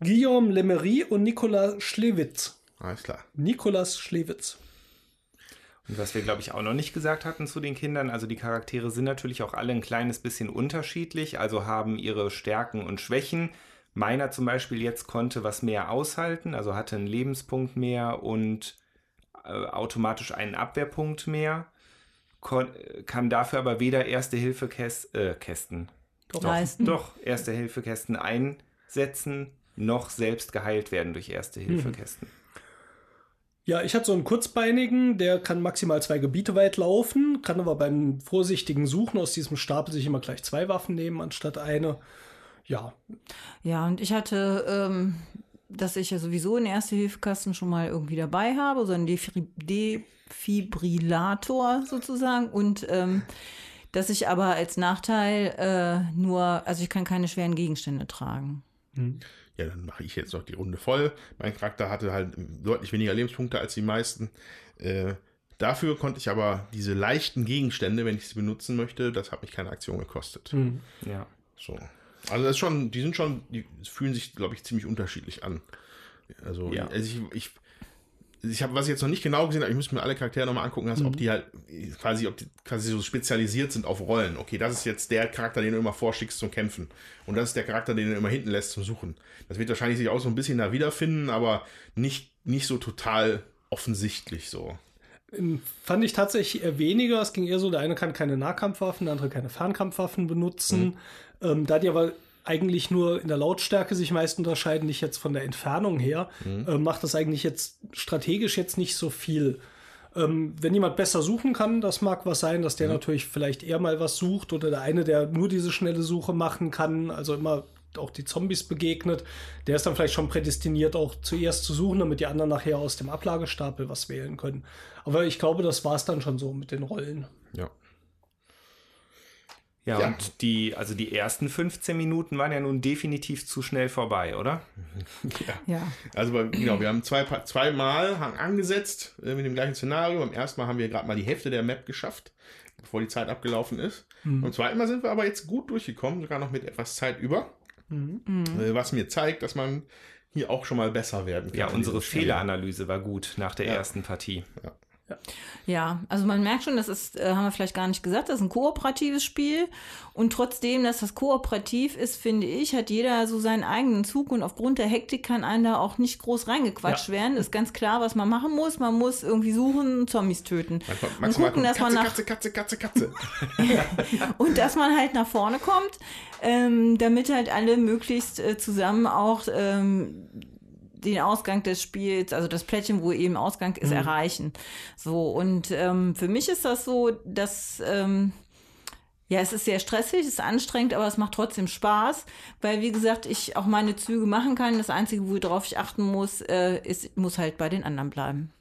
S3: Guillaume Lemery und Nicolas Schlewitz.
S4: Alles klar.
S3: Nicolas Schlewitz.
S6: Und was wir, glaube ich, auch noch nicht gesagt hatten zu den Kindern, also die Charaktere sind natürlich auch alle ein kleines bisschen unterschiedlich, also haben ihre Stärken und Schwächen. Meiner zum Beispiel jetzt konnte was mehr aushalten, also hatte einen Lebenspunkt mehr und äh, automatisch einen Abwehrpunkt mehr, kon kann dafür aber weder Erste-Hilfe-Kästen, äh, Kästen, doch, doch Erste-Hilfe-Kästen einsetzen, noch selbst geheilt werden durch Erste-Hilfe-Kästen.
S3: Ja, ich hatte so einen kurzbeinigen, der kann maximal zwei Gebiete weit laufen, kann aber beim vorsichtigen Suchen aus diesem Stapel sich immer gleich zwei Waffen nehmen anstatt eine. Ja,
S5: Ja, und ich hatte, ähm, dass ich ja sowieso einen Erste-Hilfe-Kasten schon mal irgendwie dabei habe, so einen Defibrillator sozusagen. Und ähm, dass ich aber als Nachteil äh, nur, also ich kann keine schweren Gegenstände tragen.
S4: Ja, dann mache ich jetzt noch die Runde voll. Mein Charakter hatte halt deutlich weniger Lebenspunkte als die meisten. Äh, dafür konnte ich aber diese leichten Gegenstände, wenn ich sie benutzen möchte, das hat mich keine Aktion gekostet.
S6: Ja.
S4: So. Also das ist schon, die sind schon, die fühlen sich, glaube ich, ziemlich unterschiedlich an. Also,
S6: Ja.
S4: also ich, ich, ich habe, was ich jetzt noch nicht genau gesehen habe, ich müsste mir alle Charaktere nochmal angucken, also ob die halt quasi, ob die quasi so spezialisiert sind auf Rollen. Okay, das ist jetzt der Charakter, den du immer vorschickst zum Kämpfen. Und das ist der Charakter, den du immer hinten lässt zum Suchen. Das wird wahrscheinlich sich auch so ein bisschen da wiederfinden, aber nicht, nicht so total offensichtlich so.
S3: Fand ich tatsächlich eher weniger. Es ging eher so, der eine kann keine Nahkampfwaffen, der andere keine Fernkampfwaffen benutzen. Mhm. Ähm, da die aber eigentlich nur in der Lautstärke sich meist unterscheiden, nicht jetzt von der Entfernung her, mhm. äh, macht das eigentlich jetzt strategisch jetzt nicht so viel. Ähm, wenn jemand besser suchen kann, das mag was sein, dass der mhm. natürlich vielleicht eher mal was sucht oder der eine, der nur diese schnelle Suche machen kann, also immer auch die Zombies begegnet, der ist dann vielleicht schon prädestiniert, auch zuerst zu suchen, damit die anderen nachher aus dem Ablagestapel was wählen können. Aber ich glaube, das war es dann schon so mit den Rollen.
S4: Ja.
S6: Ja, ja, und die, also die ersten 15 Minuten waren ja nun definitiv zu schnell vorbei, oder?
S4: ja. ja. Also genau, wir haben zwei, zweimal angesetzt äh, mit dem gleichen Szenario. Beim ersten Mal haben wir gerade mal die Hälfte der Map geschafft, bevor die Zeit abgelaufen ist. Mhm. Und zweiten Mal sind wir aber jetzt gut durchgekommen, sogar noch mit etwas Zeit über. Mhm. Äh, was mir zeigt, dass man hier auch schon mal besser werden kann.
S6: Ja, unsere Fehleranalyse war gut nach der
S4: ja.
S6: ersten Partie.
S5: Ja. Ja. also man merkt schon, das ist, äh, haben wir vielleicht gar nicht gesagt, das ist ein kooperatives Spiel. Und trotzdem, dass das kooperativ ist, finde ich, hat jeder so seinen eigenen Zug und aufgrund der Hektik kann einem da auch nicht groß reingequatscht ja. werden. Ist ganz klar, was man machen muss. Man muss irgendwie suchen, Zombies töten.
S4: und gucken, dass Katze, man nach Katze, Katze, Katze, Katze.
S5: und dass man halt nach vorne kommt, ähm, damit halt alle möglichst äh, zusammen auch ähm, den Ausgang des Spiels, also das Plättchen, wo eben Ausgang ist, mhm. erreichen. So, und ähm, für mich ist das so, dass ähm, ja, es ist sehr stressig, es ist anstrengend, aber es macht trotzdem Spaß, weil, wie gesagt, ich auch meine Züge machen kann. Das Einzige, worauf ich achten muss, äh, ist, muss halt bei den anderen bleiben.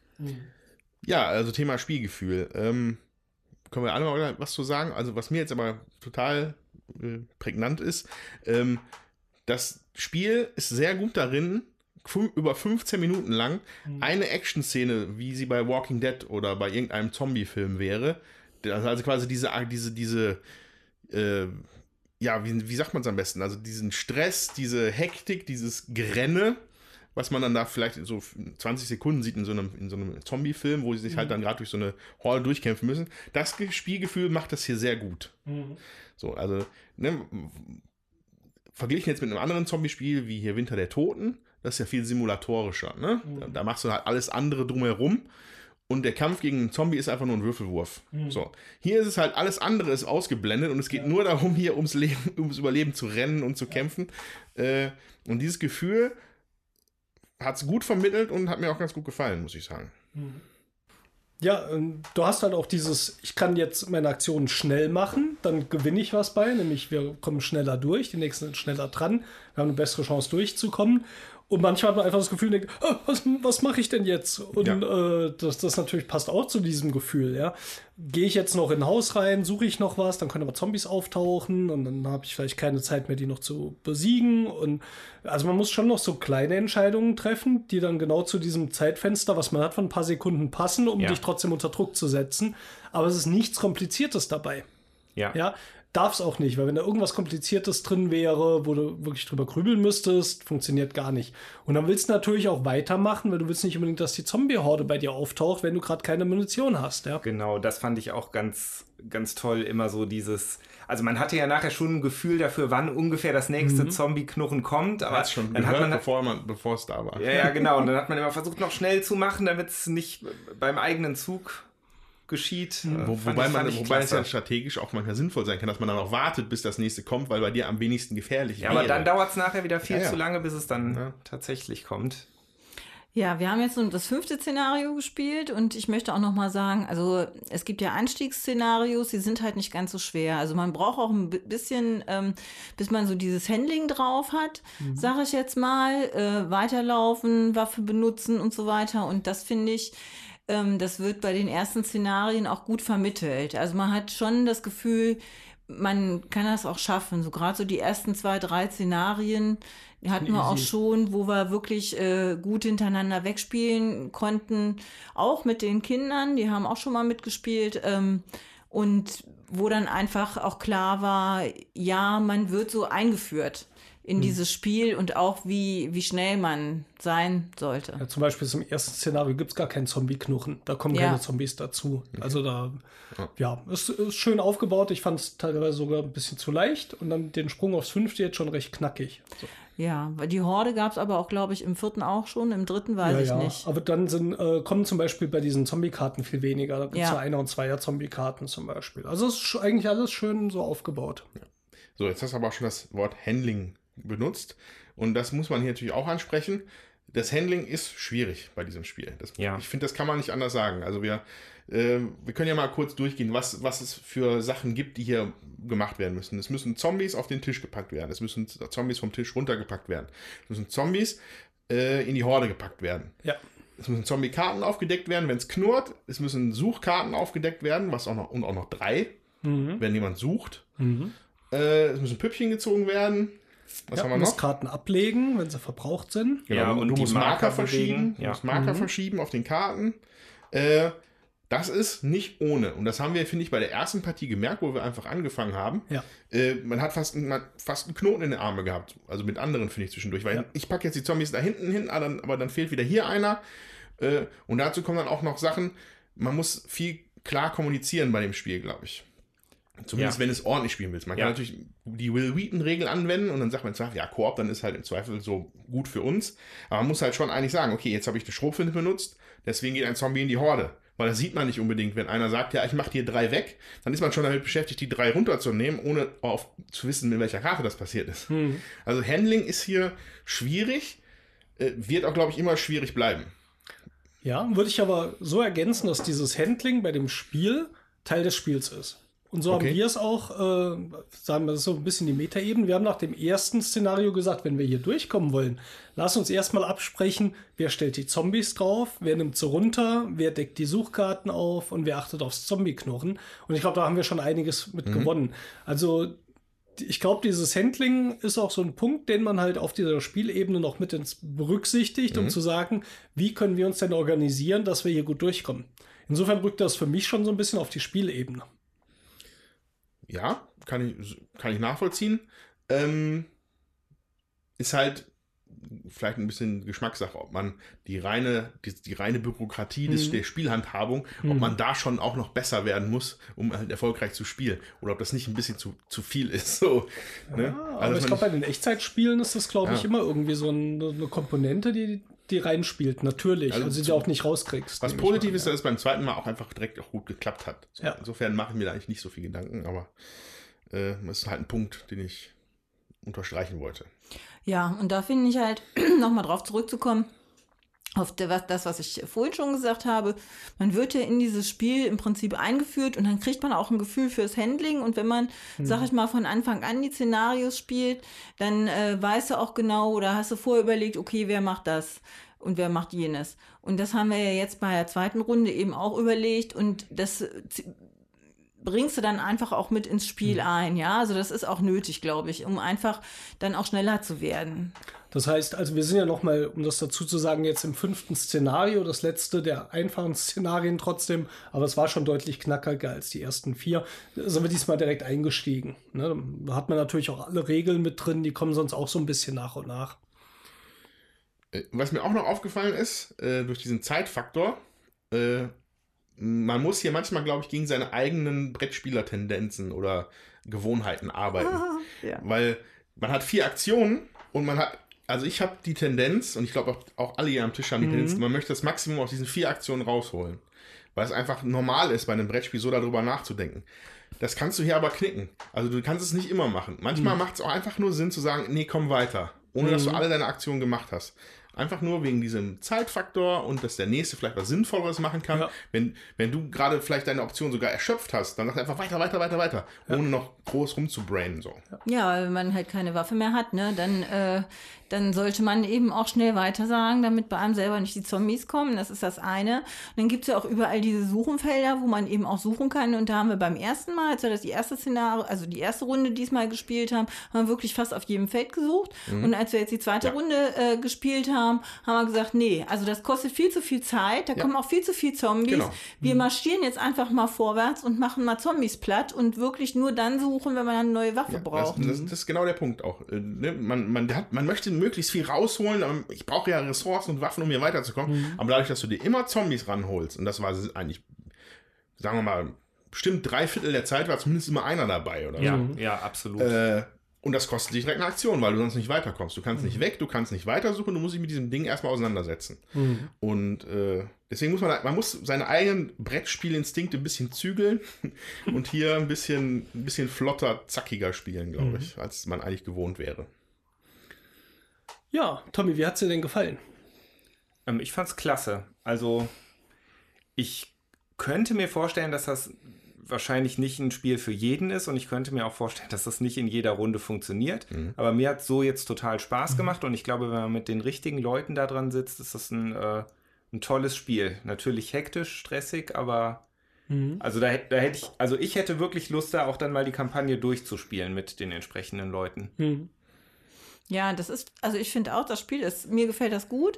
S4: Ja, also Thema Spielgefühl. Ähm, können wir alle mal was zu sagen? Also, was mir jetzt aber total äh, prägnant ist, ähm, das Spiel ist sehr gut darin, über 15 Minuten lang mhm. eine Action-Szene, wie sie bei Walking Dead oder bei irgendeinem Zombie-Film wäre. Also quasi diese, diese, diese, äh, ja, wie, wie sagt man es am besten? Also diesen Stress, diese Hektik, dieses Grenne, was man dann da vielleicht so 20 Sekunden sieht in so einem, in so einem Zombie-Film, wo sie sich halt mhm. halt dann gerade durch so eine Hall durchkämpfen müssen. Das Spielgefühl macht das hier sehr gut. Mhm. So, also, ne, verglichen jetzt mit einem anderen Zombie-Spiel wie hier Winter der Toten, das ist ja viel simulatorischer. Ne? Mhm. Da, da, machst du halt alles andere drumherum. Und der Kampf gegen einen Zombie ist einfach nur ein Würfelwurf. Mhm. So. Hier ist es halt, alles andere ist ausgeblendet und es geht ja. nur darum, hier ums Leben, ums Überleben zu rennen und zu ja. kämpfen. Äh, und dieses Gefühl hat es gut vermittelt und hat mir auch ganz gut gefallen, muss ich sagen. Mhm.
S3: Ja, du hast halt auch dieses, ich kann jetzt meine Aktionen schnell machen, dann gewinne ich was bei, nämlich wir kommen schneller durch, die nächsten sind schneller dran, wir haben eine bessere Chance durchzukommen. Und manchmal hat man einfach das Gefühl, denkt, oh, was, was mache ich denn jetzt? Und ja. äh, das, das natürlich passt auch zu diesem Gefühl, ja. Gehe ich jetzt noch in ein Haus rein, suche ich noch was, dann können aber Zombies auftauchen und dann habe ich vielleicht keine Zeit mehr, die noch zu besiegen. Und also man muss schon noch so kleine Entscheidungen treffen, die dann genau zu diesem Zeitfenster, was man hat, von ein paar Sekunden passen, um ja. dich trotzdem unter Druck zu setzen. Aber es ist nichts Kompliziertes dabei.
S6: Ja.
S3: ja darf es auch nicht, weil wenn da irgendwas Kompliziertes drin wäre, wo du wirklich drüber grübeln müsstest, funktioniert gar nicht. Und dann willst du natürlich auch weitermachen, weil du willst nicht unbedingt, dass die Zombie-Horde bei dir auftaucht, wenn du gerade keine Munition hast. Ja?
S6: Genau, das fand ich auch ganz, ganz toll, immer so dieses. Also man hatte ja nachher schon ein Gefühl dafür, wann ungefähr das nächste mhm. Zombie-Knurren kommt, aber
S4: Hat's schon dann gehört, hat man bevor man bevor es da war.
S6: Ja, ja, genau. Und dann hat man immer versucht, noch schnell zu machen, damit es nicht beim eigenen Zug geschieht.
S4: Mhm. Wo, wobei man, wobei es ja strategisch auch manchmal sinnvoll sein kann, dass man dann auch wartet, bis das nächste kommt, weil bei dir am wenigsten gefährlich ist.
S6: Ja, wäre. aber dann dauert es nachher wieder viel ja, ja. zu lange, bis es dann ja. tatsächlich kommt.
S5: Ja, wir haben jetzt das fünfte Szenario gespielt und ich möchte auch noch mal sagen, also es gibt ja Einstiegsszenarios, die sind halt nicht ganz so schwer. Also man braucht auch ein bisschen, ähm, bis man so dieses Handling drauf hat, mhm. sage ich jetzt mal, äh, weiterlaufen, Waffe benutzen und so weiter. Und das finde ich, ähm, das wird bei den ersten Szenarien auch gut vermittelt. Also man hat schon das Gefühl, man kann das auch schaffen. So gerade so die ersten zwei, drei Szenarien hatten wir auch schon, wo wir wirklich äh, gut hintereinander wegspielen konnten. Auch mit den Kindern, die haben auch schon mal mitgespielt. Ähm, und wo dann einfach auch klar war, ja, man wird so eingeführt in dieses Spiel und auch wie, wie schnell man sein sollte.
S3: Ja, zum Beispiel im ersten Szenario gibt es gar keinen Zombie-Knurren. Da kommen
S5: Ja.
S3: keine Zombies dazu. Also da, ja, es ist schön aufgebaut. Ich fand es teilweise sogar ein bisschen zu leicht und dann den Sprung aufs fünfte jetzt schon recht knackig. So.
S5: Ja, weil die Horde gab es aber auch, glaube ich, im vierten auch schon, im dritten weiß
S3: ja,
S5: ich
S3: ja.
S5: nicht.
S3: Aber dann sind, äh, kommen zum Beispiel bei diesen Zombie-Karten viel weniger. Da gibt es
S5: Ja.
S3: Einer- und Zweier-Zombie-Karten zum Beispiel. Also es ist eigentlich alles schön so aufgebaut.
S4: So, jetzt hast du aber auch schon das Wort Handling benutzt. Und das muss man hier natürlich auch ansprechen. Das Handling ist schwierig bei diesem Spiel. Das,
S6: Ja.
S4: Ich finde, das kann man nicht anders sagen. Also wir, äh, wir können ja mal kurz durchgehen, was, was es für Sachen gibt, die hier gemacht werden müssen. Es müssen Zombies auf den Tisch gepackt werden. Es müssen Zombies vom Tisch runtergepackt werden. Es müssen Zombies äh, in die Horde gepackt werden.
S3: Ja.
S4: Es müssen Zombie-Karten aufgedeckt werden, wenn es knurrt. Es müssen Suchkarten aufgedeckt werden, was auch noch, und auch noch drei, wenn jemand sucht. Äh, es müssen Püppchen gezogen werden. Was
S3: ja,
S4: haben wir
S3: man muss
S4: noch?
S3: Karten ablegen, wenn sie verbraucht sind.
S6: Ja,
S4: du,
S6: und
S4: du
S6: die
S4: musst Marker,
S6: Marker
S4: verschieben.
S6: bewegen.
S4: Du
S6: Ja.
S4: musst Marker verschieben auf den Karten. Äh, das ist nicht ohne. Und das haben wir, finde ich, bei der ersten Partie gemerkt, wo wir einfach angefangen haben.
S3: Ja.
S4: Äh, man hat fast, einen- man hat fast einen Knoten in den Arme gehabt. Also mit anderen, finde ich, zwischendurch. Weil
S3: Ja.
S4: ich packe jetzt die Zombies da hinten hin, aber dann, aber dann fehlt wieder hier einer. Äh, und dazu kommen dann auch noch Sachen, man muss viel klar kommunizieren bei dem Spiel, glaube ich. Zumindest
S6: Ja.
S4: wenn du es ordentlich spielen willst. Man
S6: Ja.
S4: kann natürlich die Will Wheaton-Regel anwenden und dann sagt man zwar, ja, Koop, dann ist halt im Zweifel so gut für uns. Aber man muss halt schon eigentlich sagen, okay, jetzt habe ich eine Schrotflinte benutzt, deswegen geht ein Zombie in die Horde. Weil das sieht man nicht unbedingt. Wenn einer sagt, ja, ich mache hier drei weg, dann ist man schon damit beschäftigt, die drei runterzunehmen, ohne auf, zu wissen, mit welcher Karte das passiert ist. Also Handling ist hier schwierig, äh, wird auch, glaube ich, immer schwierig bleiben.
S3: Ja, würde ich aber so ergänzen, dass dieses Handling bei dem Spiel Teil des Spiels ist. Und so
S4: Okay.
S3: haben wir es auch, äh, sagen wir das ist so ein bisschen die Metaebene. Wir haben nach dem ersten Szenario gesagt, wenn wir hier durchkommen wollen, lass uns erstmal absprechen, wer stellt die Zombies drauf, wer nimmt sie runter, wer deckt die Suchkarten auf und wer achtet aufs Zombie-Knurren. Und ich glaube, da haben wir schon einiges mit gewonnen. Also ich glaube, dieses Handling ist auch so ein Punkt, den man halt auf dieser Spielebene noch mit ins berücksichtigt, um zu sagen, wie können wir uns denn organisieren, dass wir hier gut durchkommen. Insofern rückt das für mich schon so ein bisschen auf die Spielebene.
S4: Ja, kann ich, kann ich nachvollziehen. Ähm, ist halt vielleicht ein bisschen Geschmackssache, ob man die reine, die, die reine Bürokratie des, der Spielhandhabung, ob man da schon auch noch besser werden muss, um halt erfolgreich zu spielen. Oder ob das nicht ein bisschen zu, zu viel ist. So, ne?
S3: Aber
S4: dass
S3: ich
S4: man
S3: glaube, bei den Echtzeitspielen ist das, glaube ich,
S4: Ja.
S3: immer irgendwie so ein, eine Komponente, die, die reinspielt. Natürlich.
S4: Also
S3: Also, die du auch nicht rauskriegst.
S4: Was positiv
S3: mal,
S4: ist, dass es beim zweiten Mal auch einfach direkt auch gut geklappt hat. So,
S3: Ja.
S4: Insofern mache ich mir da eigentlich nicht so viel Gedanken, aber äh, das ist halt ein Punkt, den ich unterstreichen wollte.
S5: Ja, und da finde ich halt, nochmal drauf zurückzukommen, auf das, was ich vorhin schon gesagt habe, man wird ja in dieses Spiel im Prinzip eingeführt und dann kriegt man auch ein Gefühl fürs Handling und wenn man, sag ich mal, von Anfang an die Szenarios spielt, dann äh, weißt du auch genau oder hast du vorher überlegt, okay, wer macht das und wer macht jenes. Und das haben wir ja jetzt bei der zweiten Runde eben auch überlegt und das bringst du dann einfach auch mit ins Spiel ein, ja. Also das ist auch nötig, glaube ich, um einfach dann auch schneller zu werden.
S3: Das heißt, also wir sind ja noch mal, um das dazu zu sagen, jetzt im fünften Szenario, das letzte der einfachen Szenarien trotzdem, aber es war schon deutlich knackiger als die ersten vier. Da sind wir diesmal direkt eingestiegen. Ne? Da hat man natürlich auch alle Regeln mit drin, die kommen sonst auch so ein bisschen nach und nach.
S4: Äh, Was mir auch noch aufgefallen ist, äh, durch diesen Zeitfaktor, äh, man muss hier manchmal, glaube ich, gegen seine eigenen Brettspieler-Tendenzen oder Gewohnheiten arbeiten.
S5: ja.
S4: Weil man hat vier Aktionen und man hat, also ich habe die Tendenz, und ich glaube auch, auch alle hier am Tisch haben die Tendenz, man möchte das Maximum aus diesen vier Aktionen rausholen. Weil es einfach normal ist, bei einem Brettspiel so darüber nachzudenken. Das kannst du hier aber knicken. Also du kannst es nicht immer machen. Manchmal macht es auch einfach nur Sinn zu sagen, nee, komm weiter. Ohne dass du alle deine Aktionen gemacht hast. Einfach nur wegen diesem Zeitfaktor und dass der nächste vielleicht was Sinnvolleres machen kann.
S3: Ja.
S4: Wenn, wenn du gerade vielleicht deine Option sogar erschöpft hast, dann sag einfach weiter, weiter, weiter, weiter. Ohne noch groß rumzubrainen. So.
S5: Ja, weil man halt keine Waffe mehr hat, ne? Dann, äh, dann sollte man eben auch schnell weiter sagen, damit bei einem selber nicht die Zombies kommen. Das ist das eine. Und dann gibt's ja auch überall diese Suchenfelder, wo man eben auch suchen kann. Und da haben wir beim ersten Mal, als wir das die erste Szenario, also die erste Runde diesmal gespielt haben, haben wir wirklich fast auf jedem Feld gesucht. Und als wir jetzt die zweite
S4: Ja.
S5: Runde äh, gespielt haben, haben wir gesagt, nee, also das kostet viel zu viel Zeit, da
S4: Ja.
S5: kommen auch viel zu viel Zombies.
S4: Genau.
S5: Wir marschieren jetzt einfach mal vorwärts und machen mal Zombies platt und wirklich nur dann suchen, wenn man eine neue Waffe
S4: Das,
S5: braucht.
S4: das, das ist genau der Punkt auch. Äh, ne, Man, man, hat, man möchte möglichst viel rausholen, ich brauche ja Ressourcen und Waffen, um hier weiterzukommen. Aber dadurch, dass du dir immer Zombies ranholst, und das war eigentlich, sagen wir mal, bestimmt drei Viertel der Zeit war zumindest immer einer dabei oder
S6: Ja,
S4: so.
S6: ja, absolut.
S4: Äh, und das kostet dich direkt eine Aktion, weil du sonst nicht weiterkommst. Du kannst
S6: Mhm.
S4: nicht weg, du kannst nicht weitersuchen, du musst dich mit diesem Ding erstmal auseinandersetzen. Und äh, deswegen muss man, man muss seine eigenen Brettspielinstinkte ein bisschen zügeln und hier ein bisschen, ein bisschen flotter, zackiger spielen, glaube
S6: Mhm.
S4: ich, als man eigentlich gewohnt wäre.
S3: Ja, Tommy, wie hat's dir denn gefallen?
S6: Ähm, ich fand's klasse. Also, ich könnte mir vorstellen, dass das wahrscheinlich nicht ein Spiel für jeden ist und ich könnte mir auch vorstellen, dass das nicht in jeder Runde funktioniert. Aber mir hat so jetzt total Spaß gemacht und ich glaube, wenn man mit den richtigen Leuten da dran sitzt, ist das ein, äh, ein tolles Spiel. Natürlich hektisch, stressig, aber also da, da hätte ich, also ich hätte wirklich Lust, da auch dann mal die Kampagne durchzuspielen mit den entsprechenden Leuten.
S3: Hm.
S5: Ja, das ist, also ich finde auch, das Spiel ist, mir gefällt das gut.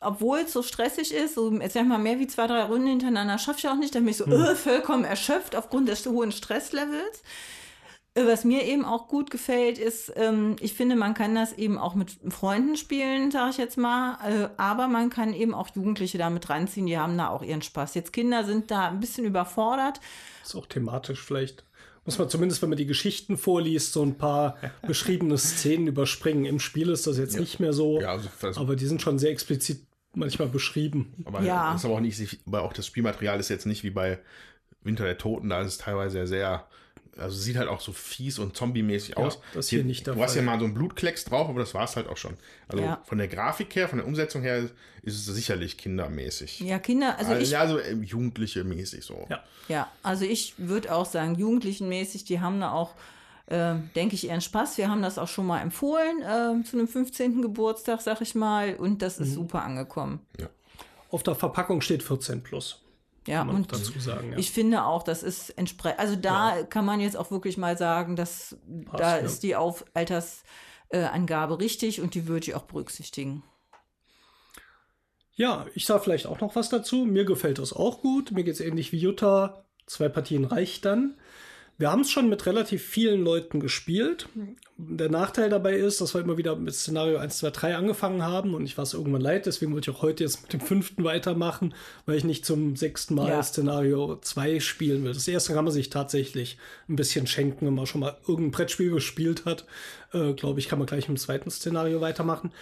S5: Obwohl es so stressig ist, so, jetzt sag ich mal, mehr wie zwei, drei Runden hintereinander schaffe ich auch nicht, dann bin ich so äh, vollkommen erschöpft aufgrund des hohen Stresslevels. Äh, Was mir eben auch gut gefällt, ist, ähm, ich finde, man kann das eben auch mit Freunden spielen, sage ich jetzt mal, äh, aber man kann eben auch Jugendliche damit ranziehen, die haben da auch ihren Spaß. Jetzt Kinder sind da ein bisschen überfordert.
S3: Ist auch thematisch vielleicht. Muss man zumindest, wenn man die Geschichten vorliest, so ein paar beschriebene Szenen überspringen. Im Spiel ist das jetzt nicht mehr so,
S4: Ja, also
S3: aber die sind schon sehr explizit manchmal beschrieben.
S4: aber
S5: Ja.
S4: das ist aber auch nicht, aber auch das Spielmaterial ist jetzt nicht wie bei Winter der Toten, da ist es teilweise sehr, also sieht halt auch so fies und zombie-mäßig aus.
S3: das hier nicht der
S4: Du hast ja mal so einen Blutklecks drauf, aber das war es halt auch schon. Also
S5: Ja.
S4: von der Grafik her, von der Umsetzung her ist es sicherlich kindermäßig.
S5: Ja, Kinder, also ich,
S4: ja, also Jugendliche mäßig so.
S3: Ja.
S5: Ja, also ich würde auch sagen, Jugendlichenmäßig, die haben da auch, äh, denke ich, ihren Spaß. Wir haben das auch schon mal empfohlen äh, zu einem 15. Geburtstag, sag ich mal, und das ist super angekommen.
S3: Auf der Verpackung steht 14 plus.
S5: Ja, und
S3: dazu sagen. Ja.
S5: ich finde auch, das ist entsprechend, also da kann man jetzt auch wirklich mal sagen, dass da
S3: ja.
S5: ist die Auf Altersangabe richtig und die würde ich auch berücksichtigen.
S3: Ja, ich sage vielleicht auch noch was dazu. Mir gefällt das auch gut. Mir geht es ähnlich wie Jutta. Zwei Partien reicht dann. Wir haben es schon mit relativ vielen Leuten gespielt. Der Nachteil dabei ist, dass wir immer wieder mit Szenario 1, 2, 3 angefangen haben und ich war es irgendwann leid. Deswegen wollte ich auch heute jetzt mit dem fünften weitermachen, weil ich nicht zum sechsten Mal
S5: Ja.
S3: Szenario 2 spielen will. Das erste kann man sich tatsächlich ein bisschen schenken, wenn man schon mal irgendein Brettspiel gespielt hat. Äh, Glaube ich, kann man gleich im zweiten Szenario weitermachen.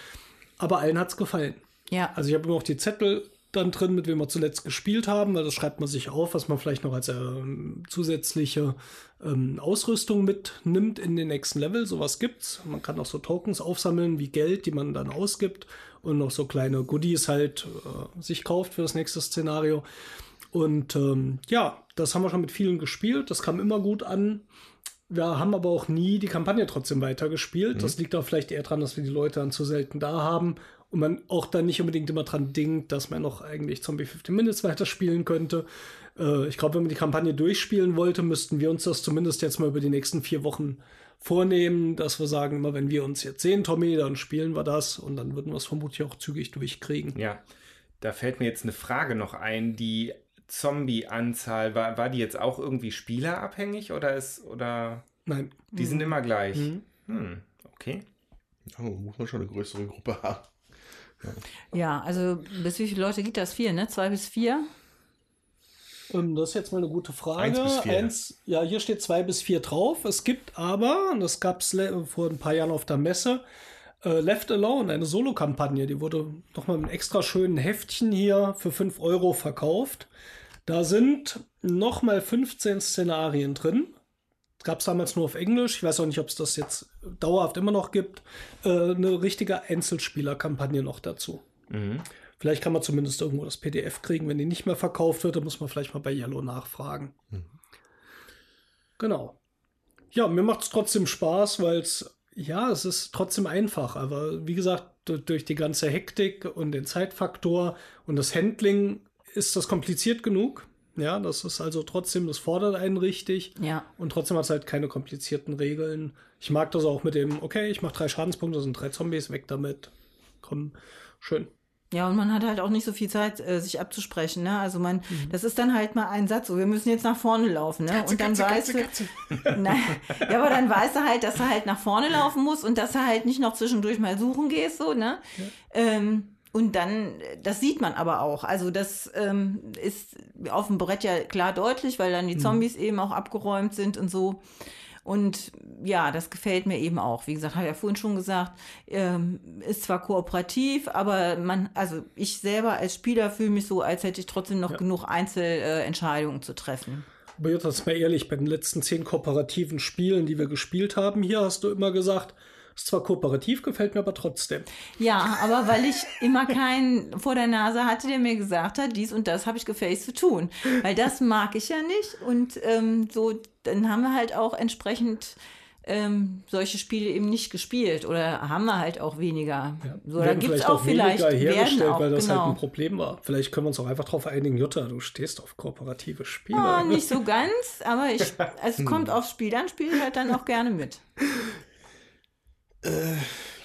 S3: Aber allen hat es gefallen.
S5: Ja,
S3: Also ich habe immer noch die Zettel dann drin, mit wem wir zuletzt gespielt haben, weil das schreibt man sich auf, was man vielleicht noch als ähm, zusätzliche ähm, Ausrüstung mitnimmt in den nächsten Level. Sowas gibt's. Man kann auch so Tokens aufsammeln wie Geld, die man dann ausgibt und noch so kleine Goodies halt äh, sich kauft für das nächste Szenario. Und ähm, ja, das haben wir schon mit vielen gespielt. Das kam immer gut an. Wir haben aber auch nie die Kampagne trotzdem weitergespielt. Das liegt auch vielleicht eher daran, dass wir die Leute dann zu selten da haben und man auch dann nicht unbedingt immer dran denkt, dass man noch eigentlich Zombie 15 Minutes weiterspielen könnte. Äh, ich glaube, wenn man die Kampagne durchspielen wollte, müssten wir uns das zumindest jetzt mal über die nächsten vier Wochen vornehmen, dass wir sagen, immer wenn wir uns jetzt sehen, Tommy, dann spielen wir das und dann würden wir es vermutlich auch zügig durchkriegen.
S6: Ja, da fällt mir jetzt eine Frage noch ein. Die Zombie-Anzahl, war, war die jetzt auch irgendwie spielerabhängig oder ist, oder
S3: Nein,
S6: die sind immer gleich?
S3: Mhm.
S6: Hm, okay.
S4: Oh, muss man schon eine größere Gruppe haben.
S5: Ja, also bis wie viele Leute geht das? Vier, ne? Zwei bis vier?
S3: Ähm, das ist jetzt mal eine gute Frage.
S4: Eins bis vier.
S3: Eins, ja, hier steht zwei bis vier drauf. Es gibt aber, und das gab es vor ein paar Jahren auf der Messe, äh, Left Alone, eine Solo-Kampagne. Die wurde nochmal mit einem extra schönen Heftchen hier für 5 Euro verkauft. Da sind nochmal 15 Szenarien drin. Gab es damals nur auf Englisch. Ich weiß auch nicht, ob es das jetzt dauerhaft immer noch gibt. Äh, eine richtige Einzelspieler-Kampagne noch dazu. Vielleicht kann man zumindest irgendwo das PDF kriegen. Wenn die nicht mehr verkauft wird, dann muss man vielleicht mal bei Yellow nachfragen. Genau. Ja, mir macht es trotzdem Spaß, weil es, ja, es ist trotzdem einfach. Aber wie gesagt, du- durch die ganze Hektik und den Zeitfaktor und das Handling ist das kompliziert genug. Ja, das ist also trotzdem, das fordert einen richtig.
S5: Ja.
S3: Und trotzdem hat es halt keine komplizierten Regeln. Ich mag das auch mit dem, okay, ich mache drei Schadenspunkte, das sind drei Zombies, weg damit. Komm. schön.
S5: Ja, und man hat halt auch nicht so viel Zeit, äh, sich abzusprechen. Ne? Also man, das ist dann halt mal ein Satz, so wir müssen jetzt nach vorne laufen. Ne? und dann weißt du, Nein, ja, aber dann weißt du halt, dass du halt nach vorne laufen musst und dass du halt nicht noch zwischendurch mal suchen gehst, so, ne? Ähm, und dann, das sieht man aber auch. Also das ähm, ist auf dem Brett ja klar deutlich, weil dann die Zombies eben auch abgeräumt sind und so. Und ja, das gefällt mir eben auch. Wie gesagt, habe ich ja vorhin schon gesagt, ähm, ist zwar kooperativ, aber man, also ich selber als Spieler fühle mich so, als hätte ich trotzdem noch genug Einzelentscheidungen zu treffen.
S3: Aber jetzt mal ehrlich, bei den letzten zehn kooperativen Spielen, die wir gespielt haben, hier hast du immer gesagt, ist zwar kooperativ, gefällt mir aber trotzdem.
S5: Ja, aber weil ich immer keinen vor der Nase hatte, der mir gesagt hat, dies und das habe ich gefälligst zu tun. Weil das mag ich ja nicht. Und ähm, so, dann haben wir halt auch entsprechend ähm, solche Spiele eben nicht gespielt oder haben wir halt auch weniger. So, da gibt es auch vielleicht,
S3: hergestellt,
S5: auch,
S3: weil das halt
S5: genau.
S3: ein Problem war. Vielleicht können wir uns auch einfach darauf einigen, Jutta, du stehst auf kooperative Spiele.
S5: Ah, nicht so ganz, aber ich, es kommt aufs Spiel an, spiele ich halt dann auch gerne mit.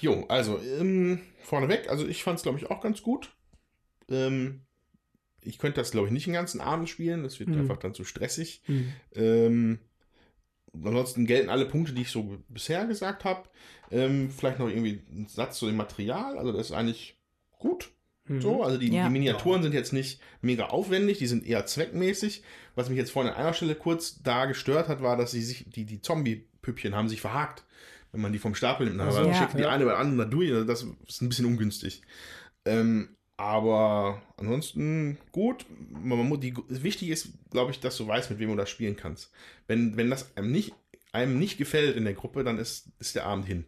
S4: Jo, also, ähm, vorneweg, also ich fand es, glaube ich, auch ganz gut. Ähm, ich könnte das, glaube ich, nicht den ganzen Abend spielen. Das wird einfach dann zu stressig. Ähm, ansonsten gelten alle Punkte, die ich so bisher gesagt habe. Ähm, vielleicht noch irgendwie ein Satz zu dem Material. Also das ist eigentlich gut. So, also die,
S5: Ja.
S4: die Miniaturen sind jetzt nicht mega aufwendig, die sind eher zweckmäßig. Was mich jetzt vorhin an einer Stelle kurz da gestört hat, war, dass sie sich, die, die Zombie-Püppchen haben sich verhakt, wenn man die vom Stapel nimmt. Aber
S5: Ja.
S4: schicken die eine oder andere durch, also das ist ein bisschen ungünstig. Ähm, aber ansonsten gut. Man, muss- die, wichtig ist, glaube ich, dass du weißt, mit wem du das spielen kannst. Wenn, wenn das einem nicht, einem nicht gefällt in der Gruppe, dann ist, ist der Abend hin.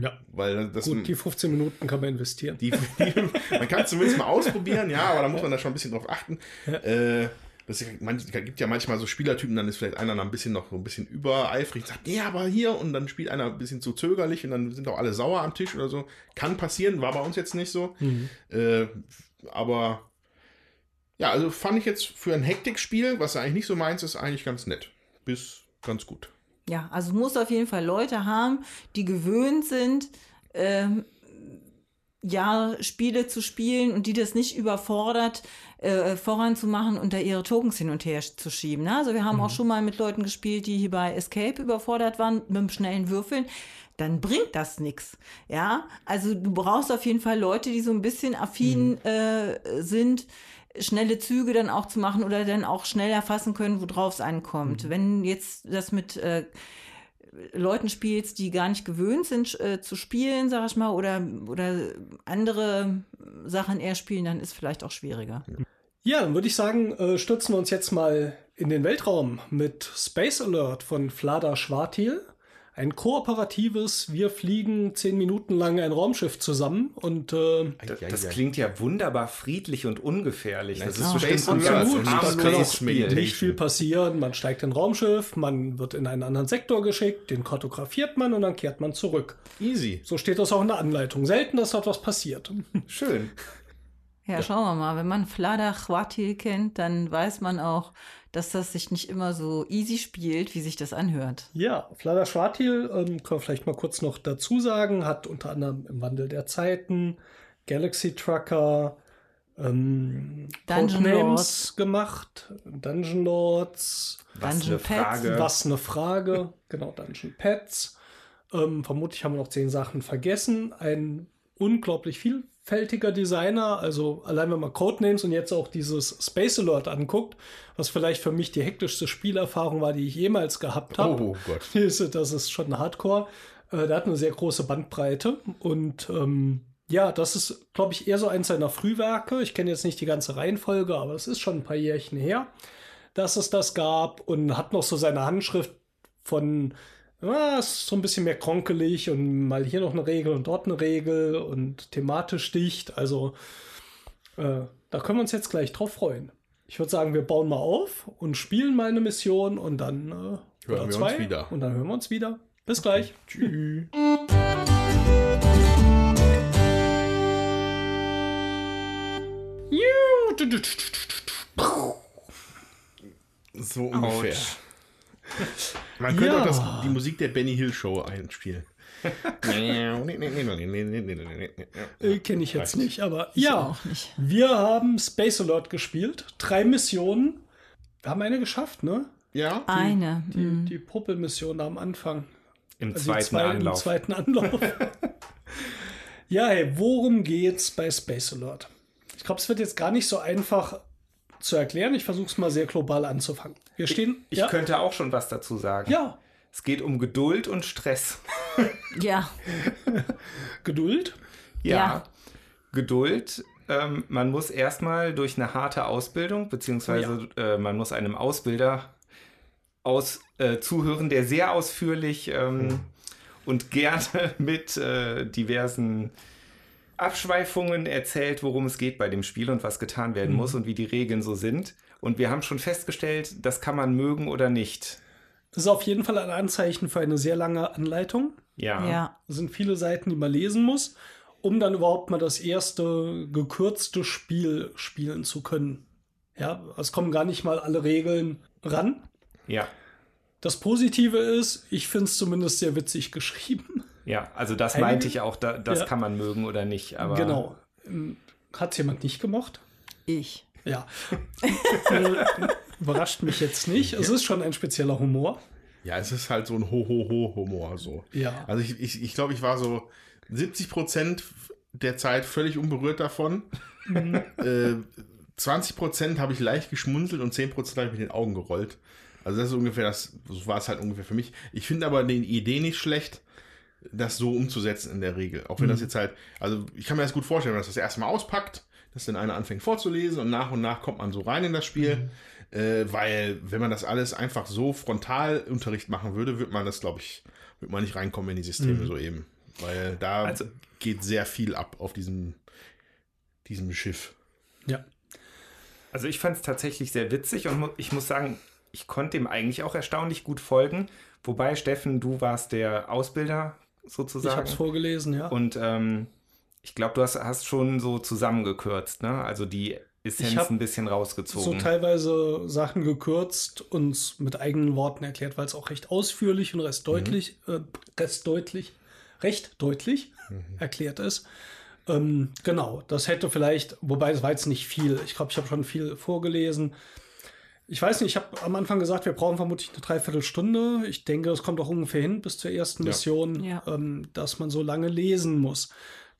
S3: Ja.
S4: Weil das
S3: Gut, die 15 Minuten kann man investieren.
S4: die, die, man kann es zumindest mal ausprobieren, ja, aber da muss man da schon ein bisschen drauf achten. Äh, das gibt ja manchmal so Spielertypen, dann ist vielleicht einer noch ein bisschen noch so ein bisschen übereifrig, sagt, ja, aber hier, und dann spielt einer ein bisschen zu zögerlich und dann sind auch alle sauer am Tisch oder so. Kann passieren, war bei uns jetzt nicht so. Äh, aber ja, also fand ich jetzt für ein Hektikspiel, was ja eigentlich nicht so meins ist, eigentlich ganz nett. Bis ganz gut.
S5: Ja, also muss auf jeden Fall Leute haben, die gewöhnt sind, ähm, ja, Spiele zu spielen und die das nicht überfordert, äh, voranzumachen und da ihre Tokens hin und her zu schieben. Ne? Also wir haben auch schon mal mit Leuten gespielt, die hier bei Escape überfordert waren mit dem schnellen Würfeln. Dann bringt das nichts. Ja, also du brauchst auf jeden Fall Leute, die so ein bisschen affin äh, sind, schnelle Züge dann auch zu machen oder dann auch schnell erfassen können, worauf es ankommt. Wenn jetzt das mit äh, Leuten spielst, die gar nicht gewöhnt sind äh, zu spielen, sag ich mal, oder, oder andere Sachen eher spielen, dann ist vielleicht auch schwieriger.
S3: Ja, dann würde ich sagen, äh, stürzen wir uns jetzt mal in den Weltraum mit Space Alert von Flada Schwartil. Ein kooperatives, wir fliegen zehn Minuten lang ein Raumschiff zusammen und äh,
S6: Das, das klingt ja wunderbar friedlich und ungefährlich. Das ist
S4: Ja,
S6: bestimmt
S4: Alert.
S6: ganz
S3: da kann auch nicht viel passieren. Man steigt in ein Raumschiff, man wird in einen anderen Sektor geschickt, den kartografiert man und dann kehrt man zurück.
S4: Easy.
S3: So steht das auch in der Anleitung. Selten, dass dort was passiert.
S6: Schön.
S5: Ja, schauen wir mal. Wenn man Flada Chwatil kennt, dann weiß man auch, dass das sich nicht immer so easy spielt, wie sich das anhört.
S3: Ja, Flada Schwartil, ähm, können wir vielleicht mal kurz noch dazu sagen, hat unter anderem im Wandel der Zeiten, Galaxy Trucker, ähm,
S5: Dungeon Lords.
S3: gemacht, Dungeon Lords,
S6: Was
S5: Dungeon
S6: eine
S5: Pets.
S6: Frage.
S3: was eine Frage, genau, Dungeon Pets. Ähm, vermutlich haben wir noch zehn Sachen vergessen. Ein unglaublich vielfältiger Designer, also allein wenn man Codenames und jetzt auch dieses Space Alert anguckt, was vielleicht für mich die hektischste Spielerfahrung war, die ich jemals gehabt habe.
S4: Oh Gott.
S3: Diese, das ist schon Hardcore. Äh, der hat eine sehr große Bandbreite und ähm, ja, das ist, glaube ich, eher so eins seiner Frühwerke. Ich kenne jetzt nicht die ganze Reihenfolge, aber es ist schon ein paar Jährchen her, dass es das gab und hat noch so seine Handschrift von, ja, ist so ein bisschen mehr kronkelig und mal hier noch eine Regel und dort eine Regel und thematisch dicht. Also äh, da können wir uns jetzt gleich drauf freuen. Ich würde sagen, wir bauen mal auf und spielen mal eine Mission und dann äh,
S4: Hören wir uns
S3: zwei
S4: wieder.
S3: Und dann hören wir uns wieder. Bis gleich.
S4: Tschüss. So ungefähr. Man könnte
S3: Ja.
S4: auch das, die Musik der Benny Hill Show einspielen.
S3: Äh, Kenne ich jetzt nicht, aber ja.
S5: auch nicht.
S3: Wir haben Space Alert gespielt. Drei Missionen. Wir haben eine geschafft, ne?
S4: Ja,
S5: Eine.
S3: Die,
S5: mm.
S3: die Puppelmission am Anfang.
S6: Im
S3: Also die
S6: zweiten
S3: zwei
S6: Anlauf.
S3: Im zweiten Anlauf. ja, hey, worum geht's bei Space Alert? Ich glaube, es wird jetzt gar nicht so einfach zu erklären. Ich versuche es mal sehr global anzufangen. Wir stehen.
S6: Ich
S3: ja,
S6: könnte auch schon was dazu sagen.
S3: ja,
S6: Es geht um Geduld und Stress.
S5: Ja.
S3: Geduld.
S6: Ja.
S5: Ja.
S6: Geduld. Ähm, man muss erstmal durch eine harte Ausbildung, beziehungsweise äh, man muss einem Ausbilder aus, äh, zuhören, der sehr ausführlich ähm, und gerne mit äh, diversen Abschweifungen erzählt, worum es geht bei dem Spiel und was getan werden muss und wie die Regeln so sind. Und wir haben schon festgestellt, das kann man mögen oder nicht.
S3: Das ist auf jeden Fall ein Anzeichen für eine sehr lange Anleitung.
S6: Ja.
S5: Ja.
S3: Das sind viele Seiten, die man lesen muss, um dann überhaupt mal das erste gekürzte Spiel spielen zu können. Ja, es kommen gar nicht mal alle Regeln ran.
S6: Ja.
S3: Das Positive ist, ich finde es zumindest sehr witzig geschrieben.
S6: Ja, also das
S3: Einige-
S6: meinte ich auch, da, das
S3: Ja.
S6: kann man mögen oder nicht. Aber
S3: genau. Hat jemand nicht gemocht?
S5: Ich.
S3: Ja. Überrascht mich jetzt nicht. Es ist schon ein spezieller Humor.
S4: ja, es ist halt so ein Ho-Ho-Ho-Humor so.
S3: Ja.
S4: Also ich, ich, ich glaube, ich war so 70 Prozent der Zeit völlig unberührt davon. äh, 20 Prozent habe ich leicht geschmunzelt und 10 Prozent habe ich mit den Augen gerollt. Also das ist ungefähr das, so war es halt ungefähr für mich. Ich finde aber die Idee nicht schlecht, das so umzusetzen in der Regel. Auch wenn das jetzt halt, also ich kann mir das gut vorstellen, wenn das das erste Mal auspackt, dass dann einer anfängt vorzulesen und nach und nach kommt man so rein in das Spiel. Äh, weil wenn man das alles einfach so Frontalunterricht machen würde, würde man das, glaube ich, würde man nicht reinkommen in die Systeme so eben. Weil da
S6: Also-
S4: geht sehr viel ab auf diesem, diesem Schiff.
S3: Ja.
S6: Also ich fand es tatsächlich sehr witzig und mu ich muss sagen, ich konnte dem eigentlich auch erstaunlich gut folgen. Wobei, Steffen, du warst der Ausbilder
S3: Ich
S6: sozusagen.
S3: habe es vorgelesen, ja.
S6: und ähm, ich glaube, du hast, hast schon so zusammengekürzt, ne? Also die Essenz
S3: Ich
S6: ein bisschen
S3: so
S6: rausgezogen.
S3: teilweise Sachen gekürzt und mit eigenen Worten erklärt, weil es auch recht ausführlich und recht deutlich, äh, recht deutlich, recht deutlich erklärt ist. Ähm, genau, das hätte vielleicht, wobei es war jetzt nicht viel. Ich glaube, ich habe schon viel vorgelesen. Ich weiß nicht, ich habe am Anfang gesagt, wir brauchen vermutlich eine Dreiviertelstunde. Ich denke, das kommt auch ungefähr hin bis zur ersten
S4: Ja.
S3: Mission,
S5: Ja.
S3: ähm, dass man so lange lesen muss.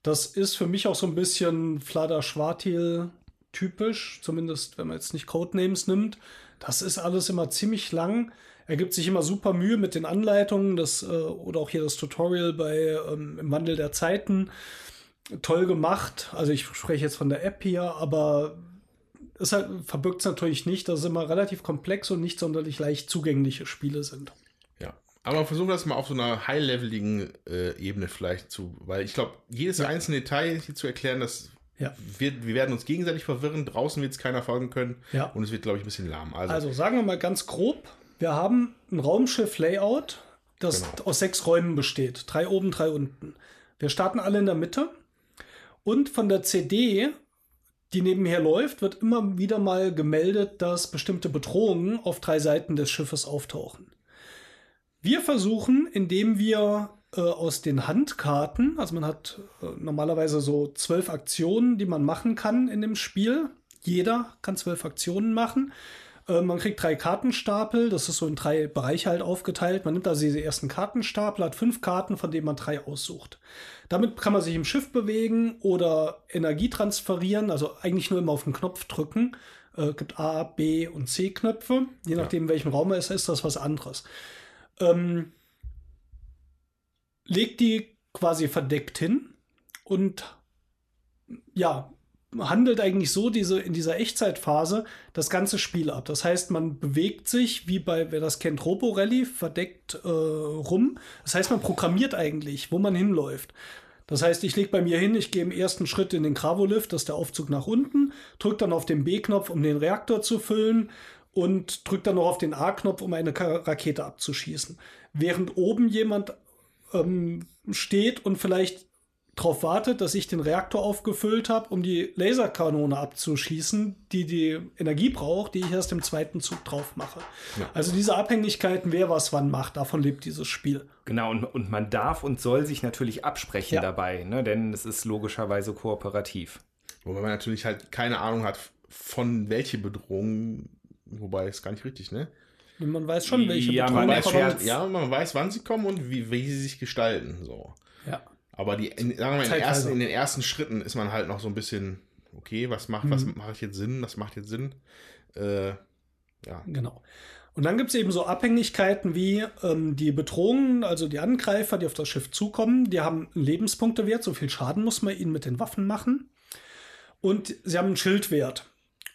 S3: Das ist für mich auch so ein bisschen Flader Schwartil typisch, zumindest wenn man jetzt nicht Codenames nimmt. Das ist alles immer ziemlich lang. Er gibt sich immer super Mühe mit den Anleitungen, das, äh, oder auch hier das Tutorial bei ähm, Im Wandel der Zeiten. Toll gemacht. Also ich spreche jetzt von der App hier, aber es halt, verbirgt es natürlich nicht, dass es immer relativ komplex und nicht sonderlich leicht zugängliche Spiele sind.
S4: Ja. Aber man versucht das mal auf so einer high-leveligen äh, Ebene vielleicht zu, weil ich glaube, jedes einzelne Detail hier zu erklären, das
S3: Ja.
S4: wird, wir werden uns gegenseitig verwirren, draußen wird es keiner folgen können
S3: Ja.
S4: und es wird, glaube ich, ein bisschen lahm. Also,
S3: Also sagen wir mal ganz grob, wir haben ein Raumschiff-Layout, das
S4: Genau.
S3: aus sechs Räumen besteht. Drei oben, drei unten. Wir starten alle in der Mitte und von der CD, die nebenher läuft, wird immer wieder mal gemeldet, dass bestimmte Bedrohungen auf drei Seiten des Schiffes auftauchen. Wir versuchen, indem wir äh, aus den Handkarten, also man hat äh, normalerweise so zwölf Aktionen, die man machen kann in dem Spiel. Jeder kann zwölf Aktionen machen. Äh, man kriegt drei Kartenstapel, das ist so in drei Bereiche halt aufgeteilt. Man nimmt also diese ersten Kartenstapel, hat fünf Karten, von denen man drei aussucht. Damit kann man sich im Schiff bewegen oder Energie transferieren, also eigentlich nur immer auf den Knopf drücken. Äh, gibt A, B und C Knöpfe. Je nachdem, in welchem Raum es ist, ist das was anderes. Ähm, legt die quasi verdeckt hin und ja, handelt eigentlich so diese, in dieser Echtzeitphase das ganze Spiel ab. Das heißt, man bewegt sich, wie bei, wer das kennt, Robo Rally, verdeckt äh, rum. Das heißt, man programmiert eigentlich, wo man hinläuft. Das heißt, ich lege bei mir hin, ich gehe im ersten Schritt in den Gravolift, das ist der Aufzug nach unten, drücke dann auf den B-Knopf, um den Reaktor zu füllen und drücke dann noch auf den A-Knopf, um eine Rakete abzuschießen. Während oben jemand ähm, steht und vielleicht darauf wartet, dass ich den Reaktor aufgefüllt habe, um die Laserkanone abzuschießen, die die Energie braucht, die ich erst im zweiten Zug drauf mache. Ja. Also diese Abhängigkeiten, wer was wann macht, davon lebt dieses Spiel.
S6: Genau, und, und man darf und soll sich natürlich absprechen ja. dabei, ne? denn es ist logischerweise kooperativ.
S2: Wobei man natürlich halt keine Ahnung hat, von welche Bedrohung, wobei ist gar nicht richtig, ne?
S3: Man weiß schon, welche
S2: ja, Bedrohung man weiß, Ja, man weiß, wann sie kommen und wie, wie sie sich gestalten. So.
S3: Ja.
S2: Aber die, in, sagen wir in, den ersten, in den ersten Schritten ist man halt noch so ein bisschen, okay, was macht, mhm. was macht jetzt Sinn, was macht jetzt Sinn? Äh, ja.
S3: Genau. Und dann gibt es eben so Abhängigkeiten wie ähm, die Bedrohungen, also die Angreifer, die auf das Schiff zukommen, die haben einen Lebenspunktewert, so viel Schaden muss man ihnen mit den Waffen machen. Und sie haben einen Schildwert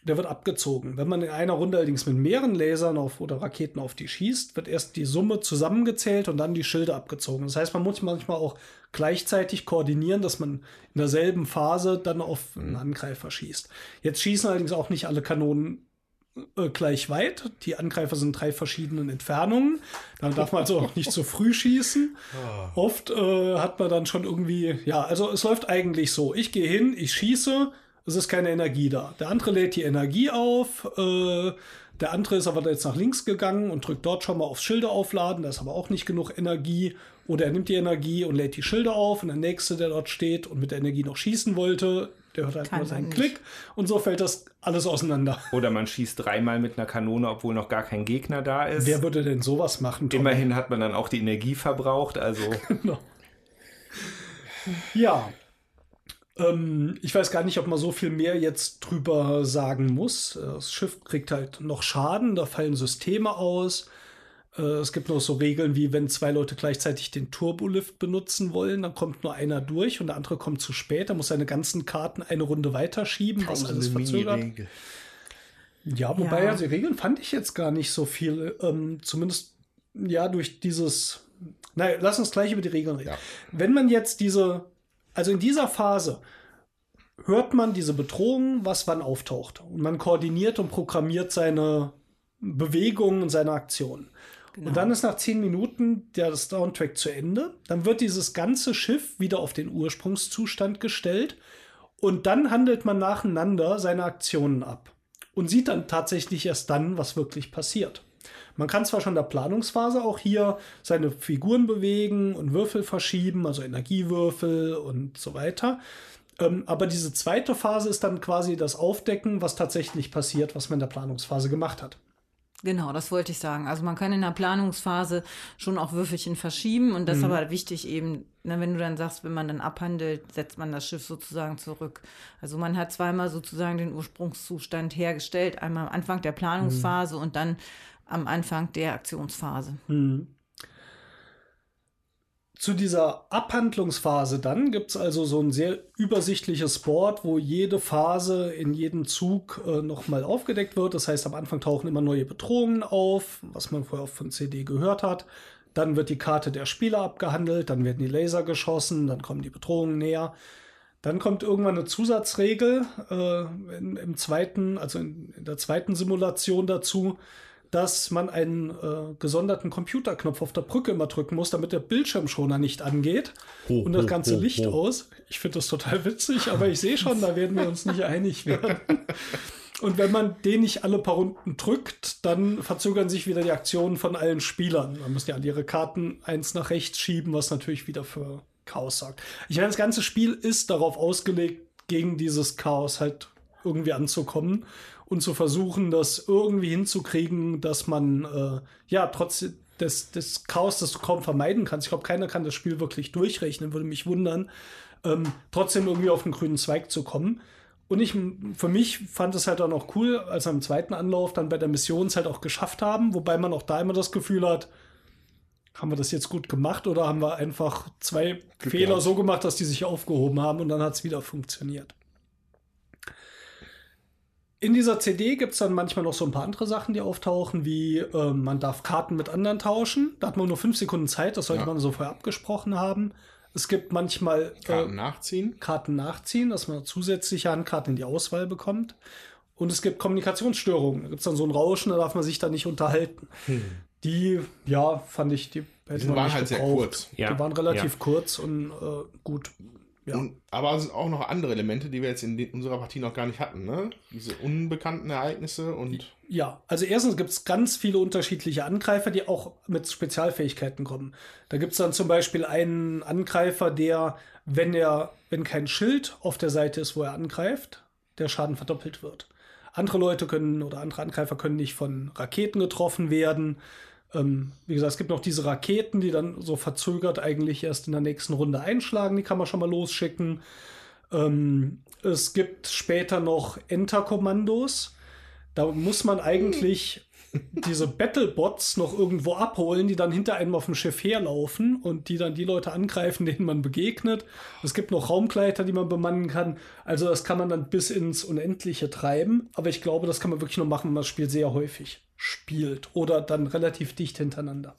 S3: der wird abgezogen. Wenn man in einer Runde allerdings mit mehreren Lasern auf, oder Raketen auf die schießt, wird erst die Summe zusammengezählt und dann die Schilde abgezogen. Das heißt, man muss manchmal auch gleichzeitig koordinieren, dass man in derselben Phase dann auf einen mhm. Angreifer schießt. Jetzt schießen allerdings auch nicht alle Kanonen äh, gleich weit. Die Angreifer sind drei verschiedenen Entfernungen. Da darf man also auch nicht zu früh schießen. Ah. Oft äh, hat man dann schon irgendwie, ja, also es läuft eigentlich so. Ich gehe hin, ich schieße, es ist keine Energie da. Der andere lädt die Energie auf. Äh, der andere ist aber jetzt nach links gegangen und drückt dort schon mal aufs Schilder aufladen. Da ist aber auch nicht genug Energie. Oder er nimmt die Energie und lädt die Schilder auf. Und der nächste, der dort steht und mit der Energie noch schießen wollte, der hört halt Kann nur seinen Klick. Und so fällt das alles auseinander.
S6: Oder man schießt dreimal mit einer Kanone, obwohl noch gar kein Gegner da ist.
S3: Wer würde denn sowas machen?
S6: Tom? Immerhin hat man dann auch die Energie verbraucht. Also. genau.
S3: Ja, ähm, ich weiß gar nicht, ob man so viel mehr jetzt drüber sagen muss. Das Schiff kriegt halt noch Schaden, da fallen Systeme aus. Äh, es gibt noch so Regeln wie, wenn zwei Leute gleichzeitig den Turbolift benutzen wollen, dann kommt nur einer durch und der andere kommt zu spät. Er muss seine ganzen Karten eine Runde weiterschieben, was alles verzögert. Ja, wobei ja. Also die Regeln fand ich jetzt gar nicht so viel. Ähm, zumindest ja durch dieses. Naja, lass uns gleich über die Regeln reden. Ja. Wenn man jetzt diese also in dieser Phase hört man diese Bedrohung, was wann auftaucht. Und man koordiniert und programmiert seine Bewegungen und seine Aktionen. Genau. Und dann ist nach zehn Minuten der Soundtrack zu Ende. Dann wird dieses ganze Schiff wieder auf den Ursprungszustand gestellt. Und dann handelt man nacheinander seine Aktionen ab. Und sieht dann tatsächlich erst dann, was wirklich passiert. Man kann zwar schon in der Planungsphase auch hier seine Figuren bewegen und Würfel verschieben, also Energiewürfel und so weiter. Ähm, aber diese zweite Phase ist dann quasi das Aufdecken, was tatsächlich passiert, was man in der Planungsphase gemacht hat.
S5: Genau, das wollte ich sagen. Also man kann in der Planungsphase schon auch Würfelchen verschieben und das mhm. ist aber wichtig eben, na, ne, wenn du dann sagst, wenn man dann abhandelt, setzt man das Schiff sozusagen zurück. Also man hat zweimal sozusagen den Ursprungszustand hergestellt, einmal am Anfang der Planungsphase mhm. und dann am Anfang der Aktionsphase. Mhm.
S3: Zu dieser Abhandlungsphase dann gibt es also so ein sehr übersichtliches Board, wo jede Phase in jedem Zug äh, nochmal aufgedeckt wird. Das heißt, am Anfang tauchen immer neue Bedrohungen auf, was man vorher von CD gehört hat. Dann wird die Karte der Spieler abgehandelt, dann werden die Laser geschossen, dann kommen die Bedrohungen näher. Dann kommt irgendwann eine Zusatzregel äh, in, im zweiten, also in, in der zweiten Simulation dazu, dass man einen äh, gesonderten Computerknopf auf der Brücke immer drücken muss, damit der Bildschirmschoner nicht angeht ho, und das ganze ho, ho, Licht aus. Ich finde das total witzig, aber ich sehe schon, da werden wir uns nicht einig werden. Und wenn man den nicht alle paar Runden drückt, dann verzögern sich wieder die Aktionen von allen Spielern. Man muss ja alle ihre Karten eins nach rechts schieben, was natürlich wieder für Chaos sorgt. Ich meine, das ganze Spiel ist darauf ausgelegt, gegen dieses Chaos halt irgendwie anzukommen und zu versuchen, das irgendwie hinzukriegen, dass man äh, ja trotz des, des Chaos, das du kaum vermeiden kannst, ich glaube, keiner kann das Spiel wirklich durchrechnen, würde mich wundern, ähm, trotzdem irgendwie auf den grünen Zweig zu kommen. Und ich, für mich fand es halt auch noch cool, als wir im zweiten Anlauf dann bei der Mission es halt auch geschafft haben, wobei man auch da immer das Gefühl hat, haben wir das jetzt gut gemacht oder haben wir einfach zwei Glück Fehler gehabt. so gemacht, dass die sich aufgehoben haben und dann hat es wieder funktioniert. In dieser CD gibt es dann manchmal noch so ein paar andere Sachen, die auftauchen, wie äh, man darf Karten mit anderen tauschen. Da hat man nur fünf Sekunden Zeit, das sollte ja. man so vorher abgesprochen haben. Es gibt manchmal
S2: äh, Karten nachziehen.
S3: Karten nachziehen, dass man zusätzliche Handkarten in die Auswahl bekommt. Und es gibt Kommunikationsstörungen. Da gibt es dann so ein Rauschen, da darf man sich da nicht unterhalten. Hm. Die, ja, fand ich, die
S2: hätte die waren halt gebraucht. sehr kurz.
S3: Ja. Die waren relativ ja. kurz und äh, gut. Ja.
S4: Und, aber es sind auch noch andere Elemente, die wir jetzt in unserer Partie noch gar nicht hatten. Ne? Diese unbekannten Ereignisse und.
S3: Ja, also erstens gibt es ganz viele unterschiedliche Angreifer, die auch mit Spezialfähigkeiten kommen. Da gibt es dann zum Beispiel einen Angreifer, der, wenn er, wenn kein Schild auf der Seite ist, wo er angreift, der Schaden verdoppelt wird. Andere Leute können oder andere Angreifer können nicht von Raketen getroffen werden. Ähm, wie gesagt, es gibt noch diese Raketen, die dann so verzögert eigentlich erst in der nächsten Runde einschlagen. Die kann man schon mal losschicken. Ähm, es gibt später noch Enter-Kommandos. Da muss man eigentlich diese Battlebots noch irgendwo abholen, die dann hinter einem auf dem Schiff herlaufen und die dann die Leute angreifen, denen man begegnet. Es gibt noch Raumgleiter, die man bemannen kann. Also das kann man dann bis ins Unendliche treiben. Aber ich glaube, das kann man wirklich nur machen, wenn man das Spiel sehr häufig spielt oder dann relativ dicht hintereinander.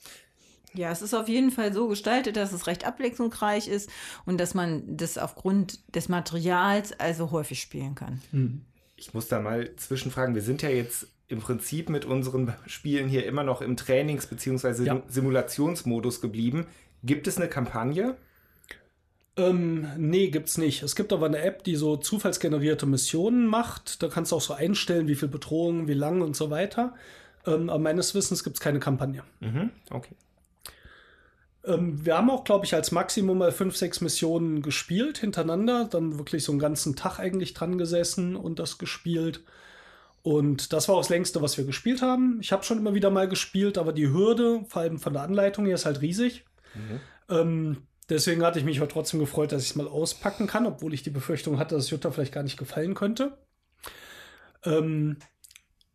S5: Ja, es ist auf jeden Fall so gestaltet, dass es recht abwechslungsreich ist und dass man das aufgrund des Materials also häufig spielen kann.
S6: Ich muss da mal zwischenfragen. Wir sind ja jetzt im Prinzip mit unseren Spielen hier immer noch im Trainings- bzw.
S3: Ja.
S6: Simulationsmodus geblieben. Gibt es eine Kampagne?
S3: Ähm, nee, gibt's nicht. Es gibt aber eine App, die so zufallsgenerierte Missionen macht. Da kannst du auch so einstellen, wie viel Bedrohung, wie lang und so weiter. Ähm, aber meines Wissens gibt's keine Kampagne.
S6: Mhm. Okay.
S3: Ähm, wir haben auch, glaube ich, als Maximum mal fünf, sechs Missionen gespielt hintereinander. Dann wirklich so einen ganzen Tag eigentlich dran gesessen und das gespielt. Und das war auch das längste, was wir gespielt haben. Ich habe schon immer wieder mal gespielt, aber die Hürde, vor allem von der Anleitung her, ist halt riesig. Ähm, deswegen hatte ich mich aber trotzdem gefreut, dass ich es mal auspacken kann, obwohl ich die Befürchtung hatte, dass Jutta vielleicht gar nicht gefallen könnte. Ähm,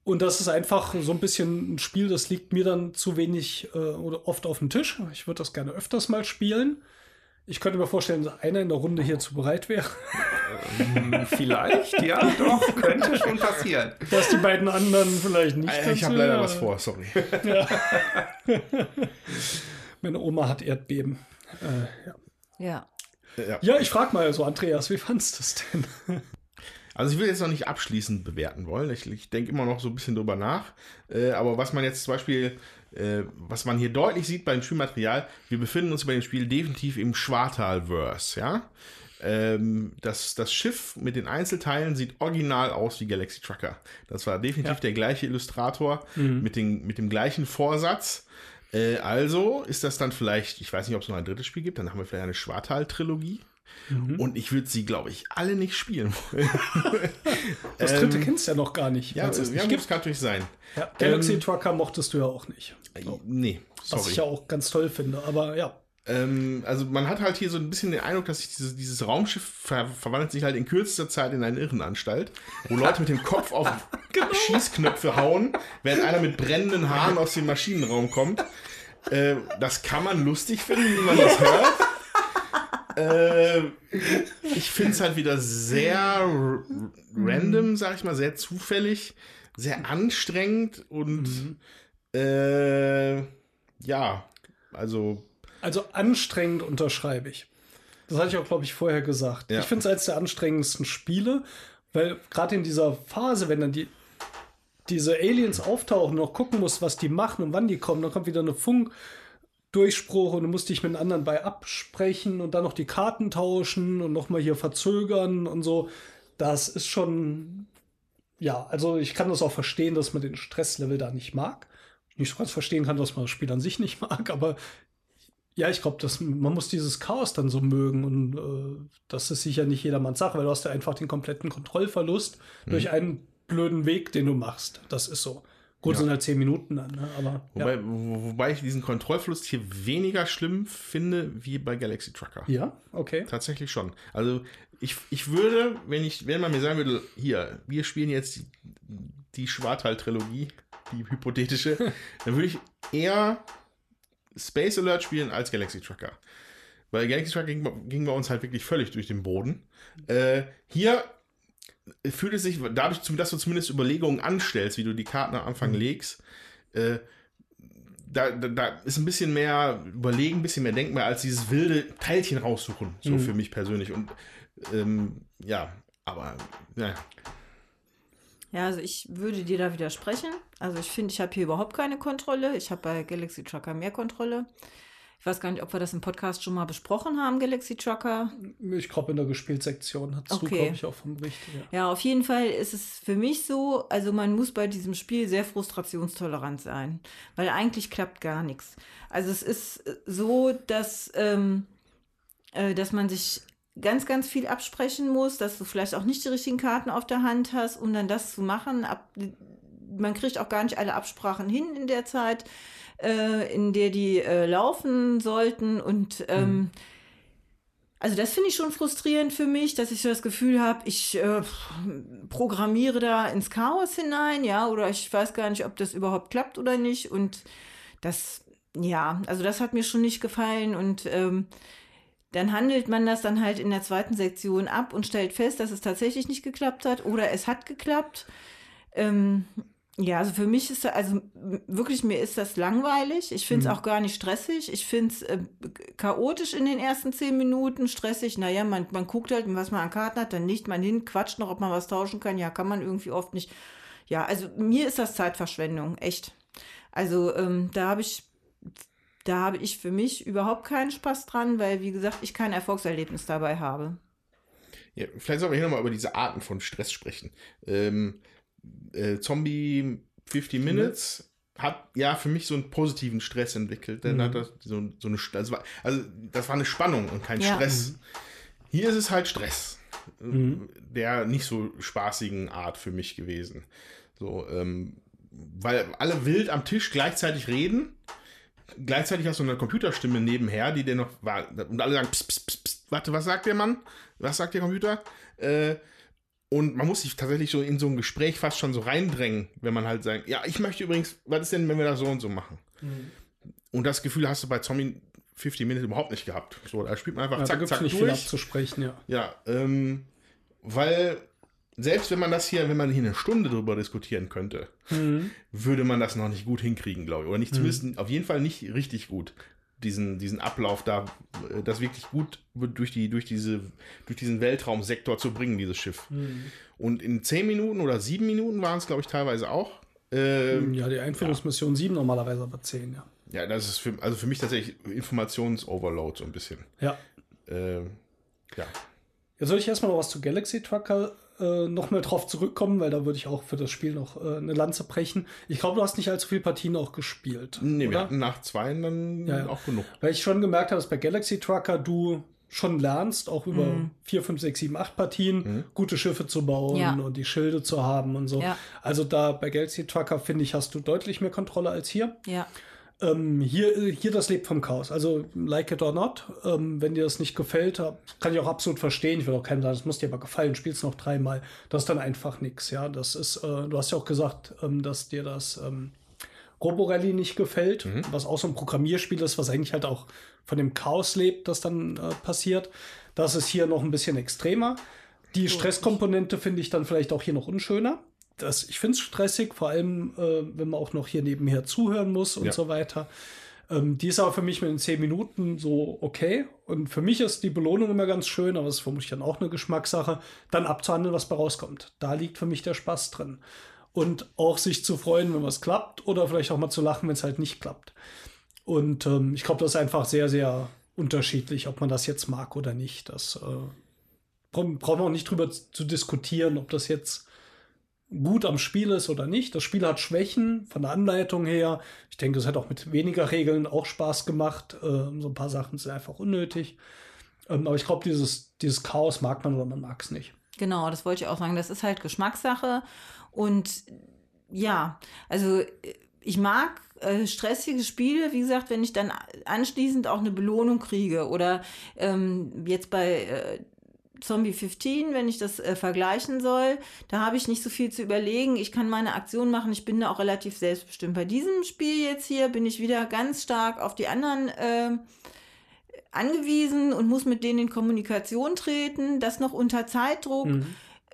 S3: und das ist einfach so ein bisschen ein Spiel, das liegt mir dann zu wenig äh, oder oft auf dem Tisch. Ich würde das gerne öfters mal spielen. Ich könnte mir vorstellen, dass einer in der Runde hierzu bereit wäre.
S6: Hm, Vielleicht, ja, doch, könnte schon passieren.
S3: Dass die beiden anderen vielleicht nicht.
S4: Äh, ich habe leider
S3: ja.
S4: was vor, sorry.
S3: Meine Oma hat Erdbeben. Äh, ja.
S5: Ja.
S4: Ja.
S3: ja, ich frage mal so, Andreas, wie fandst du es denn?
S4: Also ich will jetzt noch nicht abschließend bewerten wollen. Ich, ich denke immer noch so ein bisschen drüber nach. Äh, aber was man jetzt zum Beispiel, äh, was man hier deutlich sieht beim Spielmaterial, wir befinden uns bei dem Spiel definitiv im Schwartalverse, ja. Ähm, das, das Schiff mit den Einzelteilen sieht original aus wie Galaxy Trucker. Das war definitiv
S3: Ja.
S4: der gleiche Illustrator mit, den, mit dem gleichen Vorsatz. Äh, also ist das dann vielleicht, ich weiß nicht, ob es noch ein drittes Spiel gibt, dann haben wir vielleicht eine Schwartal-Trilogie. Und ich würde sie, glaube ich, alle nicht spielen wollen.
S3: Das dritte kennst du ja noch gar nicht.
S4: Ähm, Ja,
S3: es
S4: ja
S3: gibt.
S4: kann natürlich sein.
S3: Ja, Galaxy
S4: Ähm,
S3: Trucker mochtest du ja auch nicht.
S4: Äh, Nee,
S3: Was
S4: sorry.
S3: ich ja auch ganz toll finde, aber ja.
S4: Ähm, also man hat halt hier so ein bisschen den Eindruck, dass sich dieses, dieses Raumschiff ver verwandelt sich halt in kürzester Zeit in eine Irrenanstalt, wo Leute mit dem Kopf auf Schießknöpfe hauen, während einer mit brennenden Haaren aus dem Maschinenraum kommt. Äh, das kann man lustig finden, wie man das hört. äh, ich finde es halt wieder sehr random, sag ich mal, sehr zufällig, sehr anstrengend und äh, ja, also
S3: Also anstrengend unterschreibe ich. Das hatte ich auch, glaube ich, vorher gesagt.
S4: Ja.
S3: Ich finde es eines der anstrengendsten Spiele, weil gerade in dieser Phase, wenn dann die diese Aliens auftauchen, noch gucken musst, was die machen und wann die kommen, dann kommt wieder eine Funkdurchspruch und du musst dich mit einem anderen bei absprechen und dann noch die Karten tauschen und nochmal hier verzögern und so. Das ist schon, ja, also ich kann das auch verstehen, dass man den Stresslevel da nicht mag. Nicht so ganz verstehen kann, dass man das Spiel an sich nicht mag, aber ja, ich glaube, man muss dieses Chaos dann so mögen und äh, das ist sicher nicht jedermanns Sache, weil du hast ja einfach den kompletten Kontrollverlust durch einen blöden Weg, den du machst. Das ist so. Gut,
S4: Ja.
S3: sind halt zehn Minuten dann, ne? aber
S4: Wobei, wo, wobei ich diesen Kontrollverlust hier weniger schlimm finde wie bei Galaxy Trucker.
S3: ja. ja, okay.
S4: Tatsächlich schon. Also ich, ich würde, wenn ich, wenn man mir sagen würde, hier, wir spielen jetzt die, die Schwartal-Trilogie, die hypothetische, dann würde ich eher Space Alert spielen als Galaxy Trucker. Weil Galaxy Trucker ging, ging bei uns halt wirklich völlig durch den Boden. Äh, hier fühlt es sich, dadurch, dass du zumindest Überlegungen anstellst, wie du die Karten am Anfang legst, äh, da, da, da ist ein bisschen mehr Überlegen, ein bisschen mehr Denken mehr als dieses wilde Teilchen raussuchen, so für mich persönlich. Und ähm, ja, aber ja,
S5: Ja, also ich würde dir da widersprechen. Also ich finde, ich habe hier überhaupt keine Kontrolle. Ich habe bei Galaxy Trucker mehr Kontrolle. Ich weiß gar nicht, ob wir das im Podcast schon mal besprochen haben, Galaxy Trucker.
S3: Ich glaube, in der Gespieltsektion hat
S5: Okay.
S3: du, glaube ich, auch vom Bericht. Ja.
S5: Ja, auf jeden Fall ist es für mich so, also man muss bei diesem Spiel sehr frustrationstolerant sein, weil eigentlich klappt gar nichts. Also es ist so, dass, ähm, äh, dass man sich ganz, ganz viel absprechen muss, dass du vielleicht auch nicht die richtigen Karten auf der Hand hast, um dann das zu machen. Ab, man kriegt auch gar nicht alle Absprachen hin in der Zeit, äh, in der die äh, laufen sollten und ähm, also das finde ich schon frustrierend für mich, dass ich so das Gefühl habe, ich äh, programmiere da ins Chaos hinein, ja, oder ich weiß gar nicht, ob das überhaupt klappt oder nicht. Und das, ja, also das hat mir schon nicht gefallen. Und ähm, dann handelt man das dann halt in der zweiten Sektion ab und stellt fest, dass es tatsächlich nicht geklappt hat oder es hat geklappt. Ähm, ja, also für mich ist da, also wirklich, mir ist das langweilig. Ich finde es auch gar nicht stressig. Ich finde es äh, chaotisch in den ersten zehn Minuten, stressig. Naja, man, man guckt halt, was man an Karten hat, dann legt man hin, quatscht noch, ob man was tauschen kann. Ja, kann man irgendwie oft nicht. Ja, also mir ist das Zeitverschwendung, echt. Also ähm, da habe ich, da habe ich für mich überhaupt keinen Spaß dran, weil, wie gesagt, ich kein Erfolgserlebnis dabei habe.
S4: Ja, vielleicht sollten wir hier nochmal über diese Arten von Stress sprechen. Ähm, äh, Zombie 50 Minutes hat ja für mich so einen positiven Stress entwickelt. Dann hat das so, so eine, das war, also das war eine Spannung und kein
S5: Ja.
S4: Stress. Hier ist es halt Stress. äh, Der nicht so spaßigen Art für mich gewesen. So, ähm, weil alle wild am Tisch gleichzeitig reden. Gleichzeitig hast du eine Computerstimme nebenher, die dir noch war. Und alle sagen, pst, pst, pst, pst, warte, was sagt der Mann? Was sagt der Computer? Äh, und man muss sich tatsächlich so in so ein Gespräch fast schon so reindrängen, wenn man halt sagt, ja, ich möchte übrigens, was ist denn, wenn wir das so und so machen? Und das Gefühl hast du bei Zombie 50 Minutes überhaupt nicht gehabt. So, da spielt man einfach
S3: Ja, da
S4: zack,
S3: es
S4: zack
S3: nicht viel
S4: durch.
S3: abzusprechen, ja.
S4: Ja, ähm, weil selbst wenn man das hier, wenn man hier eine Stunde drüber diskutieren könnte, würde man das noch nicht gut hinkriegen, glaube ich. Oder nicht zumindest, auf jeden Fall nicht richtig gut. Diesen, diesen Ablauf da, äh, das wirklich gut durch, die, durch, diese, durch diesen Weltraumsektor zu bringen, dieses Schiff. Und in zehn Minuten oder sieben Minuten waren es, glaube ich, teilweise auch. Ähm,
S3: Ja, die Einführungsmission 7 normalerweise aber 10, ja.
S4: ja, das ist für, also für mich tatsächlich Informationsoverload so ein bisschen.
S3: Ja.
S4: Ähm, ja.
S3: Jetzt soll ich erstmal noch was zu Galaxy Trucker äh, noch mal drauf zurückkommen, weil da würde ich auch für das Spiel noch äh, eine Lanze brechen. Ich glaube, du hast nicht allzu viele Partien auch gespielt.
S4: Nee, wir
S3: oder?
S4: hatten nach zwei dann
S3: Ja, ja.
S4: auch genug.
S3: Weil ich schon gemerkt habe, dass bei Galaxy Trucker du schon lernst, auch über
S5: Mhm.
S3: 4, 5, 6, 7, 8 Partien, gute Schiffe zu bauen
S5: Ja.
S3: und die Schilde zu haben und so.
S5: Ja.
S3: Also da bei Galaxy Trucker, finde ich, hast du deutlich mehr Kontrolle als hier.
S5: Ja.
S3: Ähm, hier, hier das lebt vom Chaos. Also, like it or not, ähm, wenn dir das nicht gefällt, hab- kann ich auch absolut verstehen. Ich will auch keinem sagen, das muss dir aber gefallen, spiel's noch dreimal. Das ist dann einfach nix, ja. Das ist, äh, du hast ja auch gesagt, ähm, dass dir das ähm, Roborally nicht gefällt, was auch so ein Programmierspiel ist, was eigentlich halt auch von dem Chaos lebt, das dann äh, passiert. Das ist hier noch ein bisschen extremer. Die Stresskomponente finde ich dann vielleicht auch hier noch unschöner. Das, ich finde es stressig, vor allem, äh, wenn man auch noch hier nebenher zuhören muss und
S4: Ja.
S3: so weiter. Ähm, die ist aber für mich mit den 10 Minuten so okay. Und für mich ist die Belohnung immer ganz schön, aber das ist vermutlich dann auch eine Geschmackssache, dann abzuhandeln, was bei rauskommt. Da liegt für mich der Spaß drin. Und auch sich zu freuen, wenn was klappt, oder vielleicht auch mal zu lachen, wenn es halt nicht klappt. Und ähm, ich glaube, das ist einfach sehr, sehr unterschiedlich, ob man das jetzt mag oder nicht. Das äh, brauchen wir auch nicht drüber zu diskutieren, ob das jetzt gut am Spiel ist oder nicht. Das Spiel hat Schwächen von der Anleitung her. Ich denke, es hat auch mit weniger Regeln auch Spaß gemacht. Ähm, so ein paar Sachen sind einfach unnötig. Ähm, aber ich glaube, dieses, dieses Chaos mag man oder man mag es nicht.
S5: Genau, das wollte ich auch sagen. Das ist halt Geschmackssache. Und ja, also ich mag äh, stressige Spiele, wie gesagt, wenn ich dann anschließend auch eine Belohnung kriege. Oder ähm, jetzt bei äh, Zombie 15, wenn ich das äh, vergleichen soll, da habe ich nicht so viel zu überlegen. Ich kann meine Aktion machen, ich bin da auch relativ selbstbestimmt. Bei diesem Spiel jetzt hier bin ich wieder ganz stark auf die anderen äh, angewiesen und muss mit denen in Kommunikation treten. Das noch unter Zeitdruck.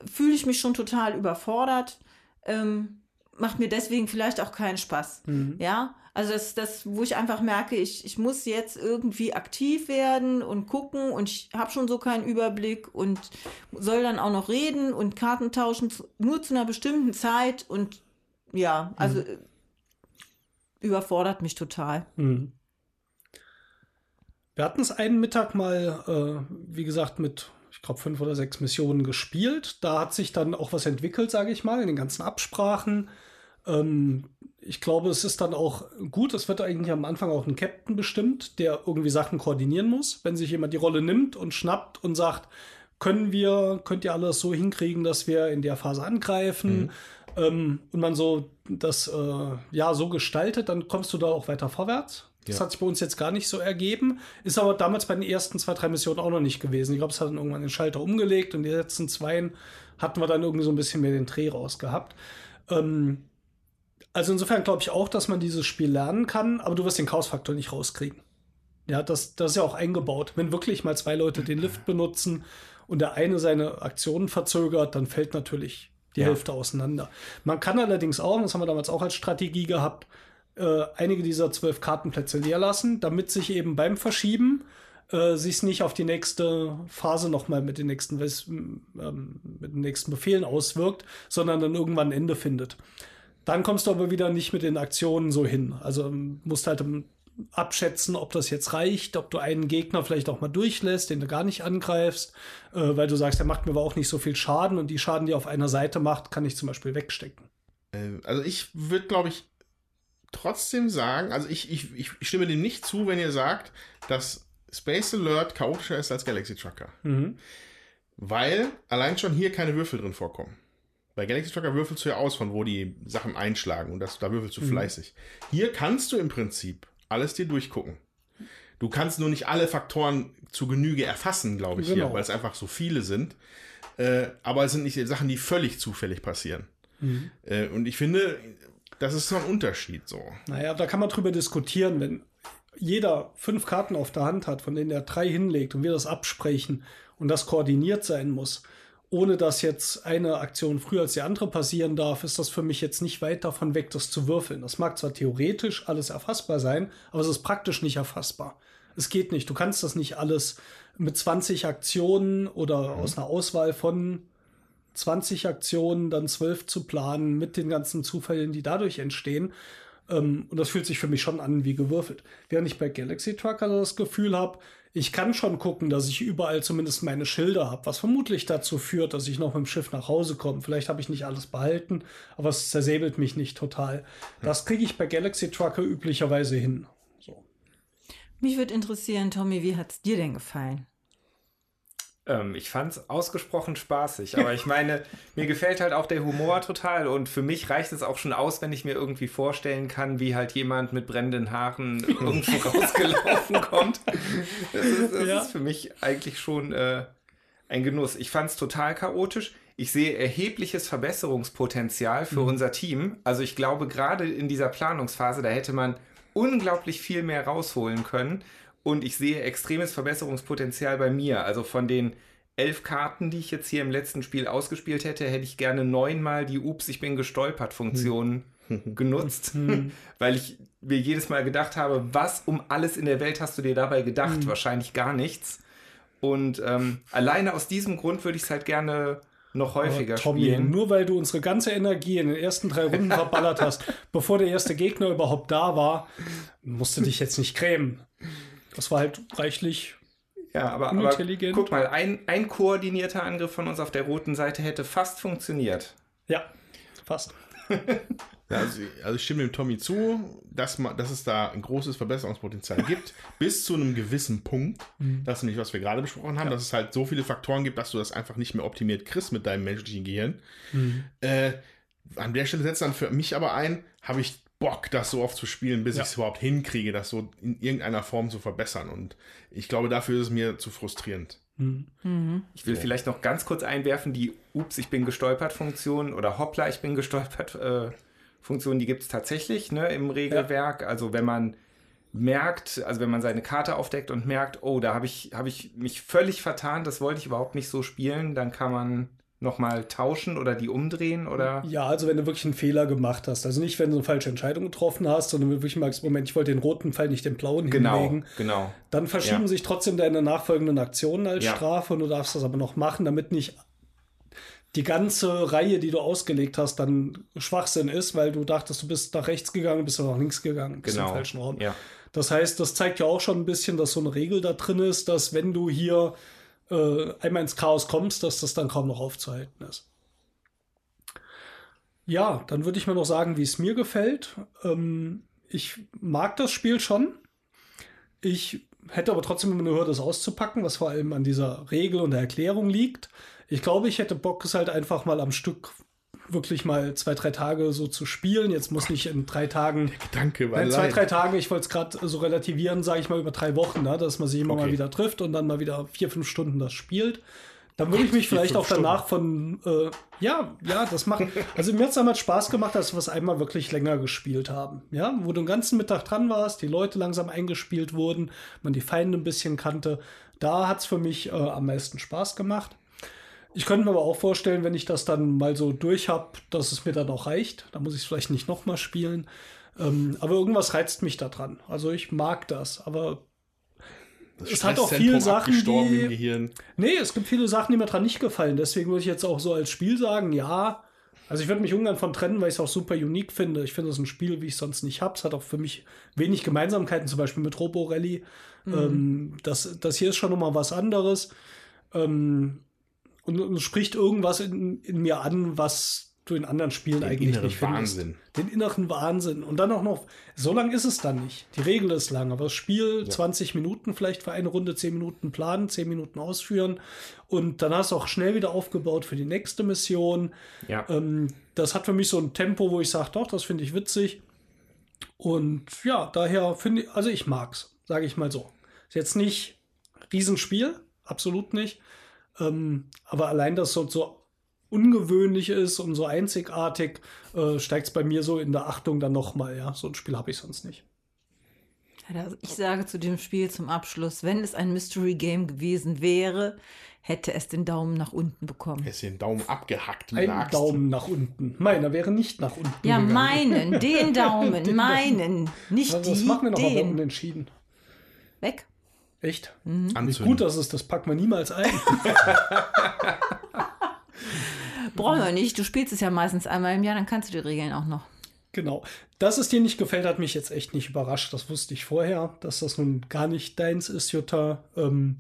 S5: Fühle ich mich schon total überfordert. Ähm, macht mir deswegen vielleicht auch keinen Spaß. Ja, also das, das, wo ich einfach merke, ich, ich muss jetzt irgendwie aktiv werden und gucken und ich habe schon so keinen Überblick und soll dann auch noch reden und Karten tauschen, nur zu einer bestimmten Zeit und ja, also äh, überfordert mich total.
S3: Mhm. Wir hatten es einen Mittag mal, äh, wie gesagt, mit, ich glaube, fünf oder sechs Missionen gespielt. Da hat sich dann auch was entwickelt, sage ich mal, in den ganzen Absprachen. Ähm, ich glaube, es ist dann auch gut. Es wird eigentlich am Anfang auch ein Captain bestimmt, der irgendwie Sachen koordinieren muss. Wenn sich jemand die Rolle nimmt und schnappt und sagt, können wir, könnt ihr alles so hinkriegen, dass wir in der Phase angreifen mhm. ähm, und man so das äh, ja so gestaltet, dann kommst du da auch weiter vorwärts. Das ja. hat sich bei uns jetzt gar nicht so ergeben. Ist aber damals bei den ersten zwei, drei Missionen auch noch nicht gewesen. Ich glaube, es hat dann irgendwann den Schalter umgelegt und die letzten zwei hatten wir dann irgendwie so ein bisschen mehr den Dreh rausgehabt. Ähm, also insofern glaube ich auch, dass man dieses Spiel lernen kann, aber du wirst den Chaos-Faktor nicht rauskriegen. Ja, das, das ist ja auch eingebaut. Wenn wirklich mal zwei Leute den Lift benutzen und der eine seine Aktionen verzögert, dann fällt natürlich die ja. Hälfte auseinander. Man kann allerdings auch, das haben wir damals auch als Strategie gehabt, äh, einige dieser zwölf Kartenplätze leer lassen, damit sich eben beim Verschieben äh, sich nicht auf die nächste Phase nochmal mit den nächsten ähm, mit den nächsten Befehlen auswirkt, sondern dann irgendwann ein Ende findet. Dann kommst du aber wieder nicht mit den Aktionen so hin. Also musst halt abschätzen, ob das jetzt reicht, ob du einen Gegner vielleicht auch mal durchlässt, den du gar nicht angreifst, äh, weil du sagst, der macht mir aber auch nicht so viel Schaden und die Schaden, die er auf einer Seite macht, kann ich zum Beispiel wegstecken.
S4: Äh, also ich würde, glaube ich, trotzdem sagen, also ich, ich, ich stimme dem nicht zu, wenn ihr sagt, dass Space Alert chaotischer ist als Galaxy Trucker. Mhm. Weil allein schon hier keine Würfel drin vorkommen. Bei Galaxy Trucker würfelst du ja aus, von wo die Sachen einschlagen und das, da würfelst du mhm. fleißig. Hier kannst du im Prinzip alles dir durchgucken. Du kannst nur nicht alle Faktoren zu Genüge erfassen, glaube ich, genau. hier, weil es einfach so viele sind. Äh, aber es sind nicht Sachen, die völlig zufällig passieren. Mhm. Äh, und ich finde, das ist so ein Unterschied so.
S3: Naja, da kann man drüber diskutieren, wenn jeder fünf Karten auf der Hand hat, von denen er drei hinlegt und wir das absprechen und das koordiniert sein muss, ohne dass jetzt eine Aktion früher als die andere passieren darf, ist das für mich jetzt nicht weit davon weg, das zu würfeln. Das mag zwar theoretisch alles erfassbar sein, aber es ist praktisch nicht erfassbar. Es geht nicht. Du kannst das nicht alles mit 20 Aktionen oder mhm. aus einer Auswahl von 20 Aktionen dann 12 zu planen mit den ganzen Zufällen, die dadurch entstehen. Ähm, und das fühlt sich für mich schon an wie gewürfelt. Während ich bei Galaxy Trucker das Gefühl habe, ich kann schon gucken, dass ich überall zumindest meine Schilder habe, was vermutlich dazu führt, dass ich noch mit dem Schiff nach Hause komme. Vielleicht habe ich nicht alles behalten, aber es zersäbelt mich nicht total. Das kriege ich bei Galaxy Trucker üblicherweise hin. So.
S5: Mich würde interessieren, Tommy, wie hat es dir denn gefallen?
S6: Ähm, ich fand es ausgesprochen spaßig, aber ich meine, mir gefällt halt auch der Humor total und für mich reicht es auch schon aus, wenn ich mir irgendwie vorstellen kann, wie halt jemand mit brennenden Haaren irgendwo rausgelaufen kommt. Das, ist, das ja. ist, für mich eigentlich schon äh, ein Genuss. Ich fand es total chaotisch. Ich sehe erhebliches Verbesserungspotenzial für mhm. unser Team. Also ich glaube, gerade in dieser Planungsphase, da hätte man unglaublich viel mehr rausholen können und ich sehe extremes Verbesserungspotenzial bei mir. Also von den elf Karten, die ich jetzt hier im letzten Spiel ausgespielt hätte, hätte ich gerne neunmal die Ups, ich bin gestolpert Funktion hm. genutzt, hm. weil ich mir jedes Mal gedacht habe, was um alles in der Welt hast du dir dabei gedacht? Hm. Wahrscheinlich gar nichts. Und ähm, alleine aus diesem Grund würde ich es halt gerne noch häufiger Tommy, spielen.
S3: Nur weil du unsere ganze Energie in den ersten drei Runden verballert hast, bevor der erste Gegner überhaupt da war, musst du dich jetzt nicht grämen. Das war halt reichlich
S6: ja, aber, aber guck mal, ein, ein koordinierter Angriff von uns auf der roten Seite hätte fast funktioniert.
S3: Ja, fast.
S4: Also, also, ich stimme dem Tommy zu, dass, man, dass es da ein großes Verbesserungspotenzial gibt, bis zu einem gewissen Punkt. Mhm. Das ist nicht, was wir gerade besprochen haben, ja. dass es halt so viele Faktoren gibt, dass du das einfach nicht mehr optimiert kriegst mit deinem menschlichen Gehirn. Mhm. Äh, an der Stelle setzt dann für mich aber ein, habe ich Bock, das so oft zu spielen, bis ja. ich es überhaupt hinkriege, das so in irgendeiner Form zu verbessern. Und ich glaube, dafür ist es mir zu frustrierend.
S6: Mhm. Ich will so. vielleicht noch ganz kurz einwerfen, die Ups, ich bin gestolpert Funktion oder Hoppla, ich bin gestolpert äh, Funktion, die gibt es tatsächlich ne, im Regelwerk. Ja. Also wenn man merkt, also wenn man seine Karte aufdeckt und merkt, oh, da habe ich, hab ich mich völlig vertan, das wollte ich überhaupt nicht so spielen, dann kann man nochmal tauschen oder die umdrehen oder?
S3: Ja, also wenn du wirklich einen Fehler gemacht hast. Also nicht, wenn du eine falsche Entscheidung getroffen hast, sondern wenn du wirklich merkst, Moment, ich wollte den roten Pfeil, nicht den blauen
S6: genau,
S3: hinlegen.
S6: Genau.
S3: Dann verschieben ja. sich trotzdem deine nachfolgenden Aktionen als ja. Strafe und du darfst das aber noch machen, damit nicht die ganze Reihe, die du ausgelegt hast, dann Schwachsinn ist, weil du dachtest, du bist nach rechts gegangen, bist du nach links gegangen, bist
S6: Genau.
S3: im falschen Raum.
S6: Ja.
S3: Das heißt, das zeigt ja auch schon ein bisschen, dass so eine Regel da drin ist, dass wenn du hier äh, einmal ins Chaos kommst, dass das dann kaum noch aufzuhalten ist. Ja, dann würde ich mal noch sagen, wie es mir gefällt. Ähm, ich mag das Spiel schon. Ich hätte aber trotzdem immer eine Hürde, das auszupacken, was vor allem an dieser Regel und der Erklärung liegt. Ich glaube, ich hätte Bock, es halt einfach mal am Stück wirklich mal zwei, drei Tage so zu spielen. Jetzt muss nicht in drei Tagen
S4: Danke, weil
S3: Nein, zwei, drei Tage, ich wollte es gerade so relativieren, sage ich mal, über drei Wochen, ne? dass man sich immer
S4: Okay.
S3: mal wieder trifft und dann mal wieder vier, fünf Stunden das spielt. Dann würde ich mich vielleicht auch danach von, äh, ja, ja, das macht, also mir hat es damals Spaß gemacht, dass wir es einmal wirklich länger gespielt haben, ja, wo du den ganzen Mittag dran warst, die Leute langsam eingespielt wurden, man die Feinde ein bisschen kannte, da hat es für mich äh, am meisten Spaß gemacht. Ich könnte mir aber auch vorstellen, wenn ich das dann mal so durch habe, dass es mir dann auch reicht. Da muss ich es vielleicht nicht nochmal spielen. Ähm, aber irgendwas reizt mich da dran. Also ich mag das. Aber
S4: Das
S3: es hat auch viele Sachen, die-
S4: im Gehirn.
S3: nee, es gibt viele Sachen, die mir dran nicht gefallen. Deswegen würde ich jetzt auch so als Spiel sagen, ja. Also ich würde mich ungern von trennen, weil ich es auch super unique finde. Ich finde es ein Spiel, wie ich es sonst nicht habe. Es hat auch für mich wenig Gemeinsamkeiten, zum Beispiel mit Robo Rally. Ähm, das, das hier ist schon nochmal was anderes. Ähm, und, und spricht irgendwas in, in mir an, was du in anderen Spielen
S4: Den
S3: eigentlich
S4: inneren
S3: nicht findest.
S4: Wahnsinn.
S3: Den inneren Wahnsinn. Und dann auch noch, so lang ist es dann nicht. Die Regel ist lang, aber das Spiel 20 Minuten vielleicht für eine Runde, 10 Minuten planen, 10 Minuten ausführen. Und dann hast du auch schnell wieder aufgebaut für die nächste Mission.
S6: Ja.
S3: Ähm, das hat für mich so ein Tempo, wo ich sage, doch, das finde ich witzig. Und ja, daher finde ich, also ich mag's, sage ich mal so. Ist jetzt nicht Riesenspiel, absolut nicht. Ähm, aber allein, dass es so, so ungewöhnlich ist und so einzigartig, äh, steigt es bei mir so in der Achtung dann nochmal. Ja, so ein Spiel habe ich sonst nicht.
S5: Also ich sage zu dem Spiel zum Abschluss, wenn es ein Mystery Game gewesen wäre, hätte es den Daumen nach unten bekommen.
S4: Er ist den Daumen abgehackt.
S3: Ein
S4: Axt.
S3: Daumen nach unten. Meiner wäre nicht nach unten.
S5: Ja,
S3: gegangen.
S5: meinen, den Daumen,
S3: Den
S5: meinen, nicht
S3: Was,
S5: die,
S3: was machen wir nochmal bei
S5: den.
S3: unentschieden?
S5: Weg.
S3: Echt?
S5: Mhm.
S3: Wie
S4: Anzünden.
S3: gut das ist, das packt man niemals ein.
S5: Brauchen wir nicht. Du spielst es ja meistens einmal im Jahr, dann kannst du die Regeln auch noch.
S3: Genau. Dass es dir nicht gefällt, hat mich jetzt echt nicht überrascht. Das wusste ich vorher, dass das nun gar nicht deins ist, Jutta. Ähm,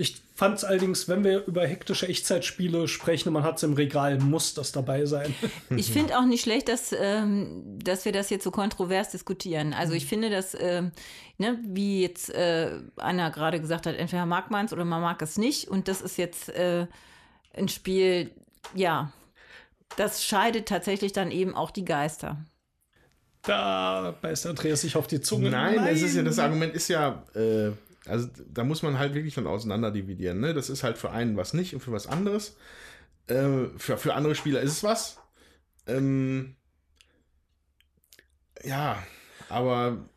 S3: ich fand es allerdings, wenn wir über hektische Echtzeitspiele sprechen und man hat es im Regal, muss das dabei sein.
S5: Ich finde auch nicht schlecht, dass, ähm, dass wir das jetzt so kontrovers diskutieren. Also ich finde, dass, ähm, ne, wie jetzt äh, Anna gerade gesagt hat, entweder mag man es oder man mag es nicht. Und das ist jetzt äh, ein Spiel, ja, das scheidet tatsächlich dann eben auch die Geister.
S3: Da beißt Andreas sich auf die Zunge.
S4: Nein, es ist ja, das Argument ist ja, äh, also da muss man halt wirklich dann auseinander dividieren. Ne? Das ist halt für einen was nicht und für was anderes. Äh, für, für andere Spieler ist es was. Ähm, ja, aber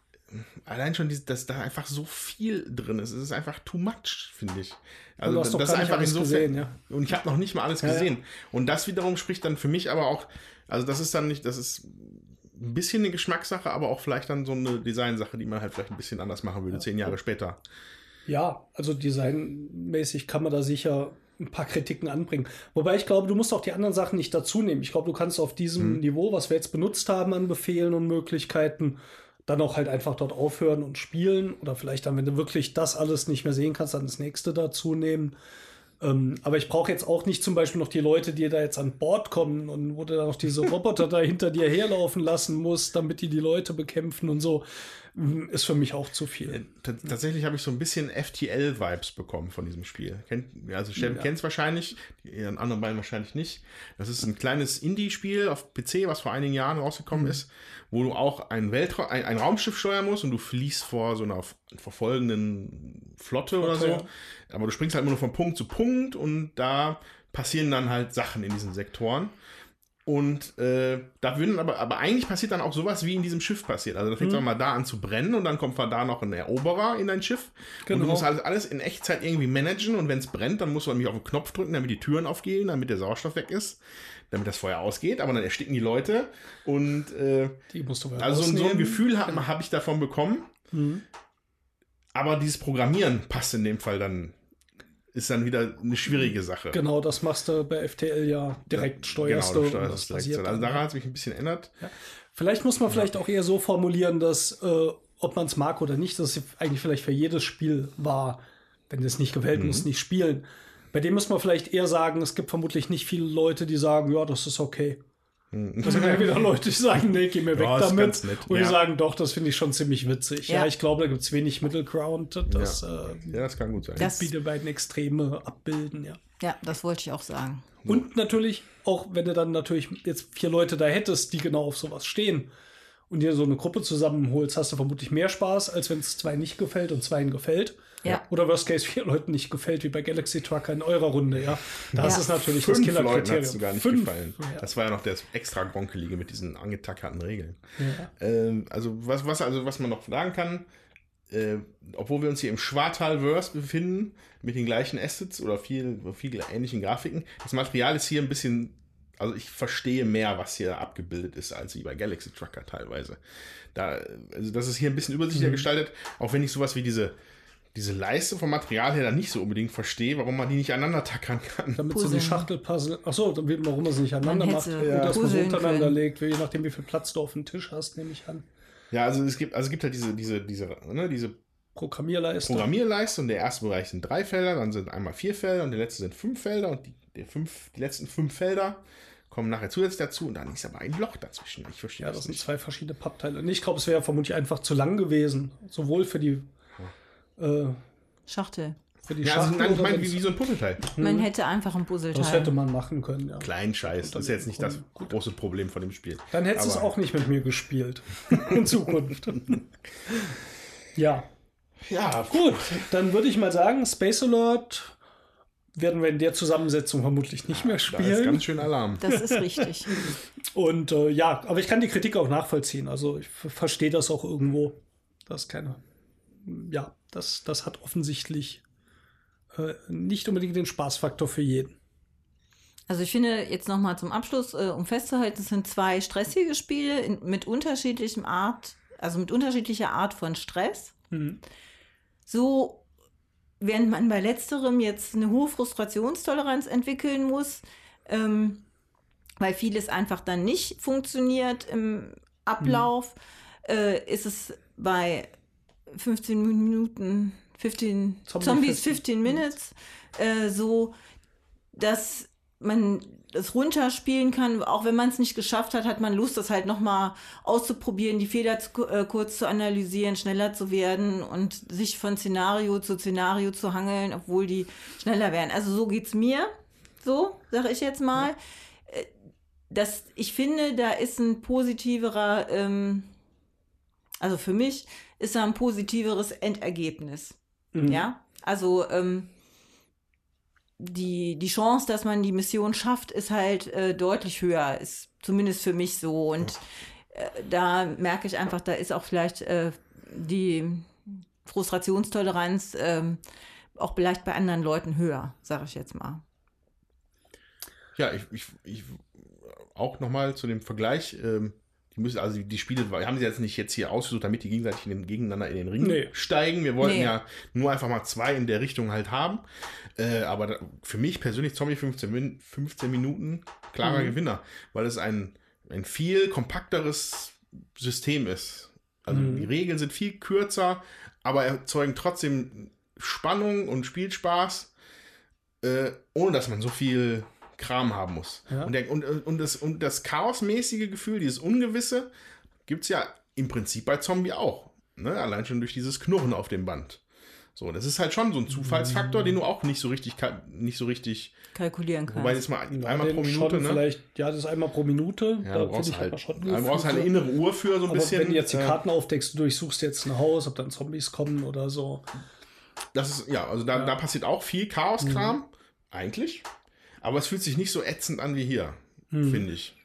S4: allein schon, dass da einfach so viel drin ist. Es ist einfach too much, finde ich. Also das ist einfach insofern.
S3: gesehen, ja.
S4: Und ich habe noch nicht mal alles
S3: Ja, ja.
S4: gesehen. Und das wiederum spricht dann für mich aber auch, also das ist dann nicht, das ist ein bisschen eine Geschmackssache, aber auch vielleicht dann so eine Designsache, die man halt vielleicht ein bisschen anders machen würde, zehn Jahre später.
S3: Ja, also designmäßig kann man da sicher ein paar Kritiken anbringen. Wobei ich glaube, du musst auch die anderen Sachen nicht dazu nehmen. Ich glaube, du kannst auf diesem Niveau, was wir jetzt benutzt haben an Befehlen und Möglichkeiten, dann auch halt einfach dort aufhören und spielen. Oder vielleicht dann, wenn du wirklich das alles nicht mehr sehen kannst, dann das nächste dazu nehmen. Ähm, aber ich brauche jetzt auch nicht zum Beispiel noch die Leute, die da jetzt an Bord kommen und wo du dann noch diese Roboter da hinter dir herlaufen lassen musst, damit die die Leute bekämpfen und so. Mm, Ist für mich auch zu viel.
S4: T tatsächlich habe ich so ein bisschen FTL-Vibes bekommen von diesem Spiel. Kennt, also Steffen kennt es wahrscheinlich, die anderen beiden wahrscheinlich nicht. Das ist ein kleines Indie-Spiel auf PC, was vor einigen Jahren rausgekommen ist, wo du auch ein, Weltra ein, ein Raumschiff steuern musst und du fliehst vor so einer verfolgenden Flotte, oder so.
S3: Flotte,
S4: Aber du springst halt immer nur von Punkt zu Punkt und da passieren dann halt Sachen in diesen Sektoren. Und äh, da würden aber, aber eigentlich passiert dann auch sowas, wie in diesem Schiff passiert. Also da fängt
S3: Mhm.
S4: mal da an zu brennen und dann kommt von da noch ein Eroberer in dein Schiff. Und
S3: Genau.
S4: du musst alles, alles in Echtzeit irgendwie managen und wenn es brennt, dann musst du nämlich auf den Knopf drücken, damit die Türen aufgehen, damit der Sauerstoff weg ist, damit das Feuer ausgeht, aber dann ersticken die Leute. Und äh,
S3: Die musst du mal
S4: also so, ein- so ein
S3: rausnehmen.
S4: Gefühl habe hab ich davon bekommen.
S3: Mhm.
S4: Aber dieses Programmieren passt in dem Fall dann ist dann wieder eine schwierige Sache.
S3: Genau, das machst du bei FTL ja direkt steuerst
S4: genau,
S3: du.
S4: steuerst
S3: das
S4: direkt.
S3: passiert
S4: Also daran
S3: ja.
S4: hat sich ein bisschen ändert.
S3: Vielleicht muss man vielleicht auch eher so formulieren, dass äh, ob man es mag oder nicht, das ist eigentlich vielleicht für jedes Spiel wahr. Wenn es nicht gefällt,
S4: Mhm.
S3: muss nicht spielen. Bei dem muss man vielleicht eher sagen, es gibt vermutlich nicht viele Leute, die sagen, ja, das ist okay. Das sind ja wieder Leute, die sagen, nee, geh mir weg.
S4: Ja,
S3: damit. Und die
S4: ja.
S3: sagen, doch, das finde ich schon ziemlich witzig. Ja,
S5: Ja.
S3: ich glaube, da gibt es wenig Middle Ground, das
S4: Ja.
S3: äh,
S4: Ja, das kann gut sein.
S5: Das-
S3: die beiden Extreme abbilden, ja.
S5: Ja, das wollte ich auch sagen.
S3: Und natürlich, auch wenn du dann natürlich jetzt vier Leute da hättest, die genau auf sowas stehen und dir so eine Gruppe zusammenholst, hast du vermutlich mehr Spaß, als wenn es zwei nicht gefällt und zweien gefällt.
S5: Ja.
S3: Oder worst case vier Leuten nicht gefällt, wie bei Galaxy Trucker in eurer Runde, ja. Das
S5: Ja.
S3: ist natürlich
S4: Fünf
S3: das
S4: Leuten hat
S3: Killerkriterium.
S4: es sogar nicht
S3: Fünf.
S4: gefallen.
S3: Ja.
S4: Das war ja noch das extra Gronkelige mit diesen angetackerten Regeln.
S3: Ja.
S4: Ähm, also was, was, also was man noch sagen kann, äh, obwohl wir uns hier im Schwartalverse befinden, mit den gleichen Assets oder viel, viel ähnlichen Grafiken, das Material ist hier ein bisschen, also ich verstehe mehr, was hier abgebildet ist, als wie bei Galaxy Trucker teilweise. Da, also das ist hier ein bisschen übersichtlicher
S3: Mhm.
S4: gestaltet, auch wenn ich sowas wie diese, diese Leiste vom Material her dann nicht so unbedingt verstehe, warum man die nicht aneinander tackern kann.
S3: Damit so die
S5: Puzzeln.
S3: Schachtelpuzzle. Achso, warum man sie nicht aneinander
S5: Man
S3: macht. Und dass man so
S5: puzzeln
S3: untereinander
S5: können.
S3: legt, je nachdem, wie viel Platz du auf dem Tisch hast, nehme ich an.
S4: Ja, also es gibt, also es gibt halt diese, diese, diese, ne, diese
S3: Programmierleiste.
S4: Programmierleiste und der erste Bereich sind drei Felder, dann sind einmal vier Felder und der letzte sind fünf Felder und die, der fünf, die letzten fünf Felder kommen nachher zusätzlich dazu und dann ist aber ein Loch dazwischen. Ich verstehe
S3: Ja,
S4: das
S3: das sind
S4: nicht.
S3: zwei verschiedene Pappteile. Und ich glaube, es wäre vermutlich einfach zu lang gewesen. Sowohl für die, äh,
S5: Schachtel.
S3: für die
S4: Ja, also,
S3: Schachtel
S4: nein, ich meine, wie, wie so ein Puzzleteil.
S5: Man hätte einfach ein Puzzleteil.
S3: Das hätte man machen können, ja.
S4: Klein Scheiß. Das ist jetzt nicht das große Problem von dem Spiel.
S3: Dann hättest du es auch nicht mit mir gespielt. In Zukunft. ja,
S4: Ja,
S3: gut. Dann würde ich mal sagen, Space Alert werden wir in der Zusammensetzung vermutlich nicht mehr
S4: Da ist
S3: spielen.
S4: ganz schön Alarm.
S5: Das ist richtig.
S3: Und äh, ja, aber ich kann die Kritik auch nachvollziehen. Also ich ver- verstehe das auch irgendwo. Das ist keine. Ja, das, das hat offensichtlich äh, nicht unbedingt den Spaßfaktor für jeden.
S5: Also ich finde jetzt nochmal zum Abschluss, äh, um festzuhalten, es sind zwei stressige Spiele in, mit unterschiedlichem Art, also mit unterschiedlicher Art von Stress.
S3: Mhm.
S5: So, während man bei letzterem jetzt eine hohe Frustrationstoleranz entwickeln muss, ähm, weil vieles einfach dann nicht funktioniert im Ablauf, äh, ist es bei 15 Minuten, 15
S3: Zombie
S5: Zombies
S3: 15
S5: 15 Minutes äh, so, dass man das runterspielen kann, auch wenn man es nicht geschafft hat, hat man Lust, das halt nochmal auszuprobieren, die Fehler zu, äh, kurz zu analysieren, schneller zu werden und sich von Szenario zu Szenario zu hangeln, obwohl die schneller werden. Also so geht's mir, so sage ich jetzt mal. Äh, Das, ich finde, da ist ein positiverer, ähm, also für mich ist da ein positiveres Endergebnis.
S3: Mhm.
S5: Ja, also ähm, die, die Chance, dass man die Mission schafft, ist halt äh, deutlich höher, ist zumindest für mich so. Und äh, da merke ich einfach, da ist auch vielleicht äh, die Frustrationstoleranz ähm, auch vielleicht bei anderen Leuten höher, sage ich jetzt mal.
S4: Ja, ich, ich, ich auch nochmal zu dem Vergleich. Ähm, die müssen, also die, Spiele, wir haben sie jetzt nicht jetzt hier ausgesucht, damit die gegenseitig in den, gegeneinander in den Ring
S3: Nee.
S4: steigen. Wir wollten
S5: Nee.
S4: ja nur einfach mal zwei in der Richtung halt haben. Äh, aber da, für mich persönlich Zombie 15, Min 15 Minuten klarer Gewinner, weil es ein, ein viel kompakteres System ist. Also
S3: Mhm.
S4: die Regeln sind viel kürzer, aber erzeugen trotzdem Spannung und Spielspaß, äh, ohne dass man so viel Kram haben muss.
S3: Ja.
S4: Und, der, und, und, das, und das chaosmäßige Gefühl, dieses Ungewisse, gibt es ja im Prinzip bei Zombie auch. Ne? Allein schon durch dieses Knurren auf dem Band. So, das ist halt schon so ein Zufallsfaktor, den du auch nicht so richtig, nicht so richtig,
S5: Kalkulieren kannst.
S4: wobei das mal
S3: Ja,
S4: einmal pro Minute, ne?
S3: Vielleicht, ja, das ist einmal pro Minute.
S4: Ja,
S3: Da
S4: du
S3: finde
S4: brauchst halt,
S3: schon
S4: du brauchst halt eine innere Uhr für so ein
S3: Aber
S4: bisschen.
S3: wenn du jetzt die
S4: äh,
S3: Karten aufdeckst, du durchsuchst jetzt ein Haus, ob dann Zombies kommen oder so.
S4: Das ist, ja, also da,
S3: Ja. Mhm.
S4: da passiert auch viel Chaoskram, eigentlich. Aber es fühlt sich nicht so ätzend an wie hier,
S3: Mhm.
S4: finde ich.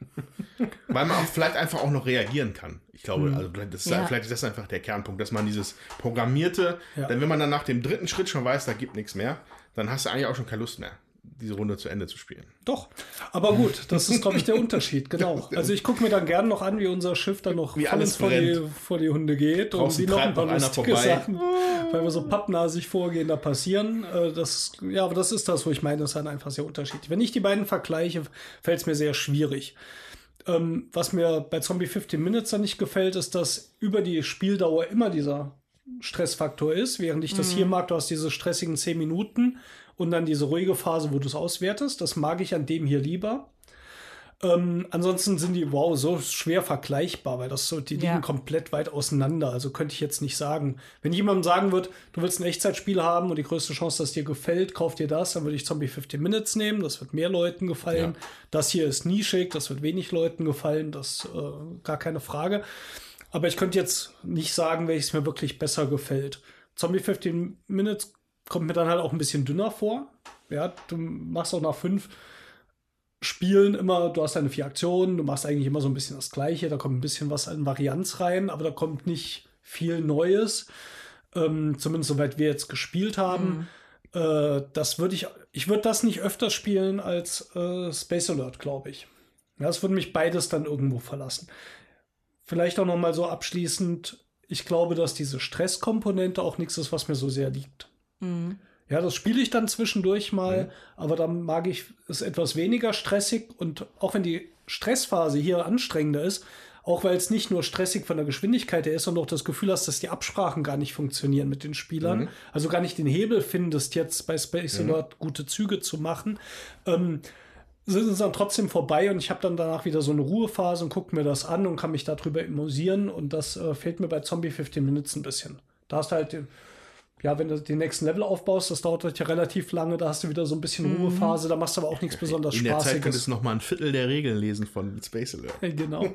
S4: Weil man auch vielleicht einfach auch noch reagieren kann. Ich glaube,
S3: Mhm.
S4: also vielleicht ist,
S5: Ja.
S4: vielleicht ist das einfach der Kernpunkt, dass man dieses Programmierte,
S3: Ja.
S4: denn wenn man dann nach dem dritten Schritt schon weiß, da gibt nichts mehr, dann hast du eigentlich auch schon keine Lust mehr.
S2: Diese Runde zu Ende zu spielen.
S3: Doch, aber gut, das ist, glaube ich, der Unterschied, genau. Also ich gucke mir dann gerne noch an, wie unser Schiff dann noch
S2: Wie alles
S3: vor die, vor die Hunde geht und
S2: Draußen
S3: wie noch ein paar lustige
S2: vorbei.
S3: Sachen, weil wir so pappnasig vorgehen, da passieren. Äh, Das, ja, aber das ist das, wo ich meine, das ist dann einfach sehr unterschiedlich. Wenn ich die beiden vergleiche, fällt es mir sehr schwierig. Ähm, was mir bei Zombie 15 Minutes dann nicht gefällt, ist, dass über die Spieldauer immer dieser Stressfaktor ist, während ich das hier mag, du hast diese stressigen 10 Minuten und dann diese ruhige Phase, wo du es auswertest. Das mag ich an dem hier lieber. Ähm, ansonsten sind die, wow, so schwer vergleichbar, weil das so, die
S5: Ja.
S3: liegen komplett weit auseinander. Also könnte ich jetzt nicht sagen. Wenn jemandem sagen wird, du willst ein Echtzeitspiel haben und die größte Chance, dass es dir gefällt, kauf dir das, dann würde ich Zombie 15 Minutes nehmen. Das wird mehr Leuten gefallen. Das hier ist nischig, das wird wenig Leuten gefallen. Das äh, gar keine Frage. Aber ich könnte jetzt nicht sagen, welches mir wirklich besser gefällt. Zombie 15 Minutes kommt mir dann halt auch ein bisschen dünner vor. Ja, du machst auch nach fünf Spielen immer, du hast deine vier Aktionen, du machst eigentlich immer so ein bisschen das Gleiche, da kommt ein bisschen was an Varianz rein, aber da kommt nicht viel Neues. Ähm, zumindest soweit wir jetzt gespielt haben. Äh, das würde ich, ich würde das nicht öfter spielen als äh, Space Alert, glaube ich. Ja, es würde mich beides dann irgendwo verlassen. Vielleicht auch noch mal so abschließend, ich glaube, dass diese Stresskomponente auch nichts ist, was mir so sehr liegt. Ja, das spiele ich dann zwischendurch mal, aber dann mag ich es etwas weniger stressig und auch wenn die Stressphase hier anstrengender ist, auch weil es nicht nur stressig von der Geschwindigkeit her ist, sondern auch das Gefühl hast, dass die Absprachen gar nicht funktionieren mit den Spielern, also gar nicht den Hebel findest, jetzt bei Space Alert gute Züge zu machen, ähm, sind es dann trotzdem vorbei und ich habe dann danach wieder so eine Ruhephase und gucke mir das an und kann mich darüber amüsieren und das äh, fehlt mir bei Zombie 15 Minutes ein bisschen. Da hast du halt, den- ja, wenn du den nächsten Level aufbaust, das dauert halt ja relativ lange, da hast du wieder so ein bisschen Ruhephase, da machst du aber auch nichts besonders
S2: In der Zeit könntest
S3: Spaßiges.
S2: du noch mal ein Viertel der Regeln lesen von Space Alert.
S3: Genau.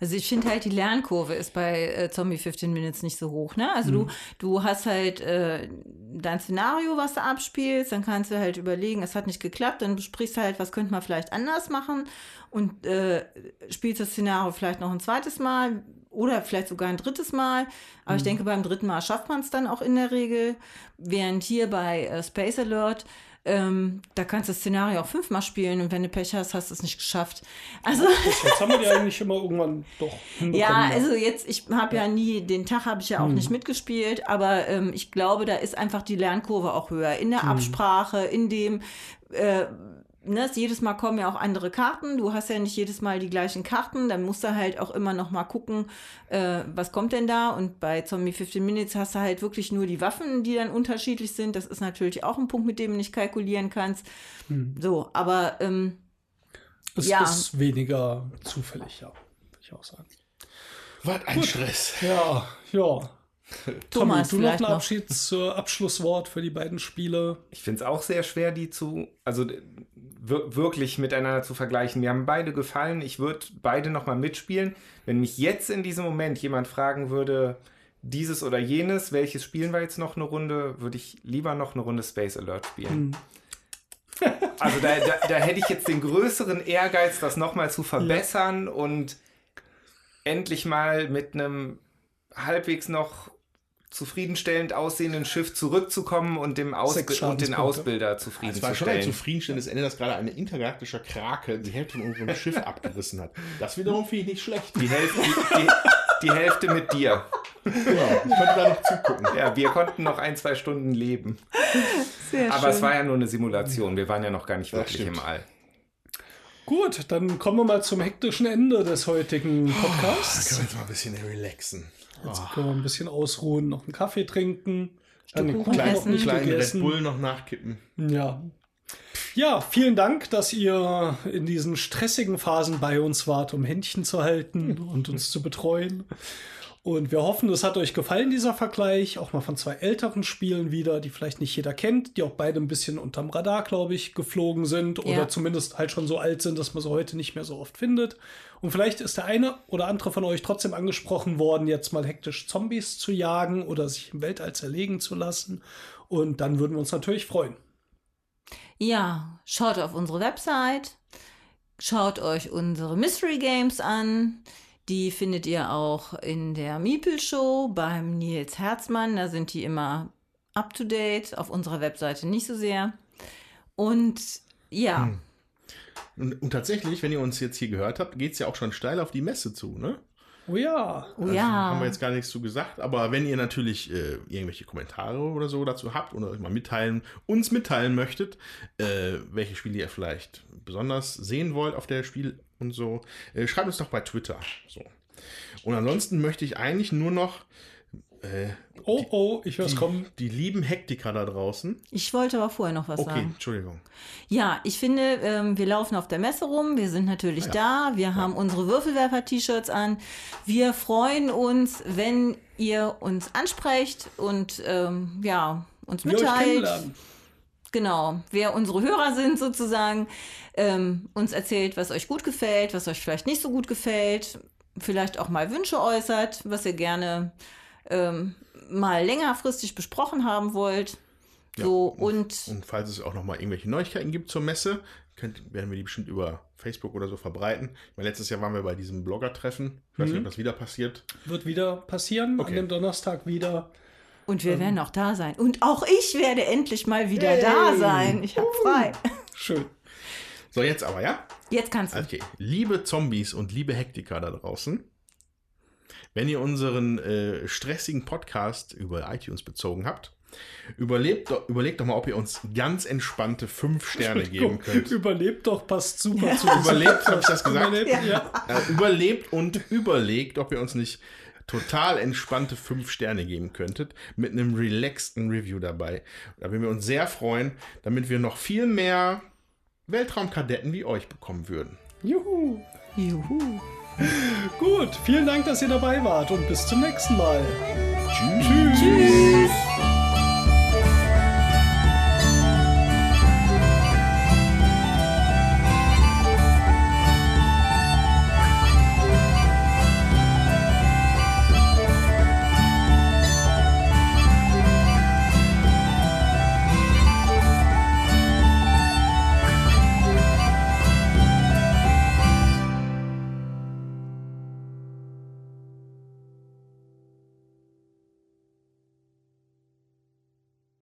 S5: Also ich finde halt, die Lernkurve ist bei äh, Zombie 15 Minutes nicht so hoch. Ne? Also du, du hast halt äh, dein Szenario, was du abspielst, dann kannst du halt überlegen, es hat nicht geklappt, dann besprichst du halt, was könnte man vielleicht anders machen und äh, spielst das Szenario vielleicht noch ein zweites Mal oder vielleicht sogar ein drittes Mal. Aber ich denke, beim dritten Mal schafft man es dann auch in der Regel. Während hier bei äh, Space Alert ähm, da kannst du das Szenario auch fünfmal spielen und wenn du Pech hast, hast du es nicht geschafft. Also
S3: Jetzt haben wir die eigentlich immer irgendwann doch hinbekommen.
S5: ja, also jetzt, ich habe ja nie, den Tag habe ich ja auch nicht mitgespielt, aber ähm, ich glaube, da ist einfach die Lernkurve auch höher. In der Absprache, in dem, äh, ne, jedes Mal kommen ja auch andere Karten. Du hast ja nicht jedes Mal die gleichen Karten. Dann musst du halt auch immer noch mal gucken, äh, was kommt denn da. Und bei Zombie 15 Minutes hast du halt wirklich nur die Waffen, die dann unterschiedlich sind. Das ist natürlich auch ein Punkt, mit dem du nicht kalkulieren kannst. So, aber ähm,
S3: es
S5: ja.
S3: ist weniger zufällig, ja, würde ich auch sagen.
S2: Was ein Stress.
S3: Ja, ja.
S5: Thomas
S3: Tommy, du noch ein
S5: noch.
S3: Abschieds, äh, Abschlusswort für die beiden Spiele?
S6: Ich finde es auch sehr schwer, die zu, also wirklich miteinander zu vergleichen. Mir haben beide gefallen. Ich würde beide nochmal mitspielen. Wenn mich jetzt in diesem Moment jemand fragen würde, dieses oder jenes, welches spielen wir jetzt noch eine Runde, würde ich lieber noch eine Runde Space Alert spielen. Also da, da, da hätte ich jetzt den größeren Ehrgeiz, das nochmal zu verbessern und endlich mal mit einem halbwegs noch zufriedenstellend aussehenden Schiff zurückzukommen und, dem
S3: Sechs
S6: und den. Ausbilder
S2: Es war schon ein
S6: zufriedenzustellen.
S2: zufriedenstellendes Ende, dass gerade eine intergalaktische Krake die Hälfte von unserem Schiff abgerissen hat. Das wiederum finde ich nicht schlecht.
S6: Die Hälfte, die, die, die Hälfte mit dir.
S2: Genau. Ich konnte da noch zugucken.
S6: Ja, wir konnten noch ein, zwei Stunden leben.
S5: sehr
S6: Aber
S5: schön.
S6: es war ja nur eine Simulation. Wir waren ja noch gar nicht wirklich
S2: stimmt.
S6: im All.
S3: Gut, dann kommen wir mal zum hektischen Ende des heutigen
S2: Da
S3: Podcasts.
S2: können wir jetzt mal ein bisschen relaxen.
S3: Jetzt können wir ein bisschen ausruhen, noch einen Kaffee trinken, dann den
S5: Kuchen
S3: Kuchen noch
S5: essen.
S3: nicht
S2: Kleinen Red
S3: gegessen.
S2: Bull noch nachkippen.
S3: Ja. Ja, vielen Dank, dass ihr in diesen stressigen Phasen bei uns wart, um Händchen zu halten und uns zu betreuen. Und wir hoffen, es hat euch gefallen, dieser Vergleich. Auch mal von zwei älteren Spielen wieder, die vielleicht nicht jeder kennt, die auch beide ein bisschen unterm Radar, glaube ich, geflogen sind oder
S5: Ja.
S3: zumindest halt schon so alt sind, dass man sie heute nicht mehr so oft findet. Und vielleicht ist der eine oder andere von euch trotzdem angesprochen worden, jetzt mal hektisch Zombies zu jagen oder sich im Weltall zerlegen zu lassen. Und dann würden wir uns natürlich freuen.
S5: Ja, schaut auf unsere Website, schaut euch unsere Mystery Games an. Die findet ihr auch in der Miepel Show beim Nils Herzmann. Da sind die immer up to date, auf unserer Webseite nicht so sehr. Und ja.
S4: Hm. Und, und, tatsächlich, wenn ihr uns jetzt hier gehört habt, geht es ja auch schon steil auf die Messe zu, ne?
S3: Oh ja.
S5: Oh
S4: also
S5: ja.
S4: Haben wir jetzt gar nichts zu gesagt, aber wenn ihr natürlich äh, irgendwelche Kommentare oder so dazu habt oder euch mal mitteilen, uns mitteilen möchtet, äh, welche Spiele ihr vielleicht besonders sehen wollt auf der Spiel und so, äh, schreibt uns doch bei Twitter. So. Und ansonsten möchte ich eigentlich nur noch
S3: äh, oh, oh, ich höre es kommen.
S4: Die lieben Hektiker da draußen.
S5: Ich wollte aber vorher noch was
S4: okay,
S5: sagen.
S4: Okay, Entschuldigung.
S5: Ja, ich finde, ähm, wir laufen auf der Messe rum, wir sind natürlich ja. da, wir ja. haben unsere Würfelwerfer-T-Shirts an. Wir freuen uns, wenn ihr uns ansprecht und ähm, ja, uns mitteilt. Genau, wer unsere Hörer sind sozusagen, ähm, uns erzählt, was euch gut gefällt, was euch vielleicht nicht so gut gefällt, vielleicht auch mal Wünsche äußert, was ihr gerne ähm, mal längerfristig besprochen haben wollt. So,
S4: ja, und, und, falls es auch noch mal irgendwelche Neuigkeiten gibt zur Messe, könnt, werden wir die bestimmt über Facebook oder so verbreiten. Meine, letztes Jahr waren wir bei diesem Blogger-Treffen. Ich weiß mhm. nicht, ob das wieder passiert.
S3: Wird wieder passieren, okay. an dem Donnerstag wieder.
S5: Und wir ähm, werden auch da sein. Und auch ich werde endlich mal wieder hey. da sein. Ich habe frei.
S3: Schön.
S4: So, jetzt aber, ja?
S5: Jetzt kannst du.
S4: Okay. Liebe Zombies und liebe Hektiker da draußen, wenn ihr unseren äh, stressigen Podcast über iTunes bezogen habt, überlebt überlegt doch mal, ob ihr uns ganz entspannte fünf Sterne geben könnt.
S3: Überlebt doch, passt super
S4: ja. zu. Überlebt, habe ich das gesagt? Überlebt, ja. äh, überlebt und überlegt, ob ihr uns nicht total entspannte fünf Sterne geben könntet, mit einem relaxten Review dabei. Da würden wir uns sehr freuen, damit wir noch viel mehr Weltraumkadetten wie euch bekommen würden.
S3: Juhu!
S5: Juhu!
S3: Gut, vielen Dank, dass ihr dabei wart und bis zum nächsten Mal.
S4: Tschüss. Tschüss.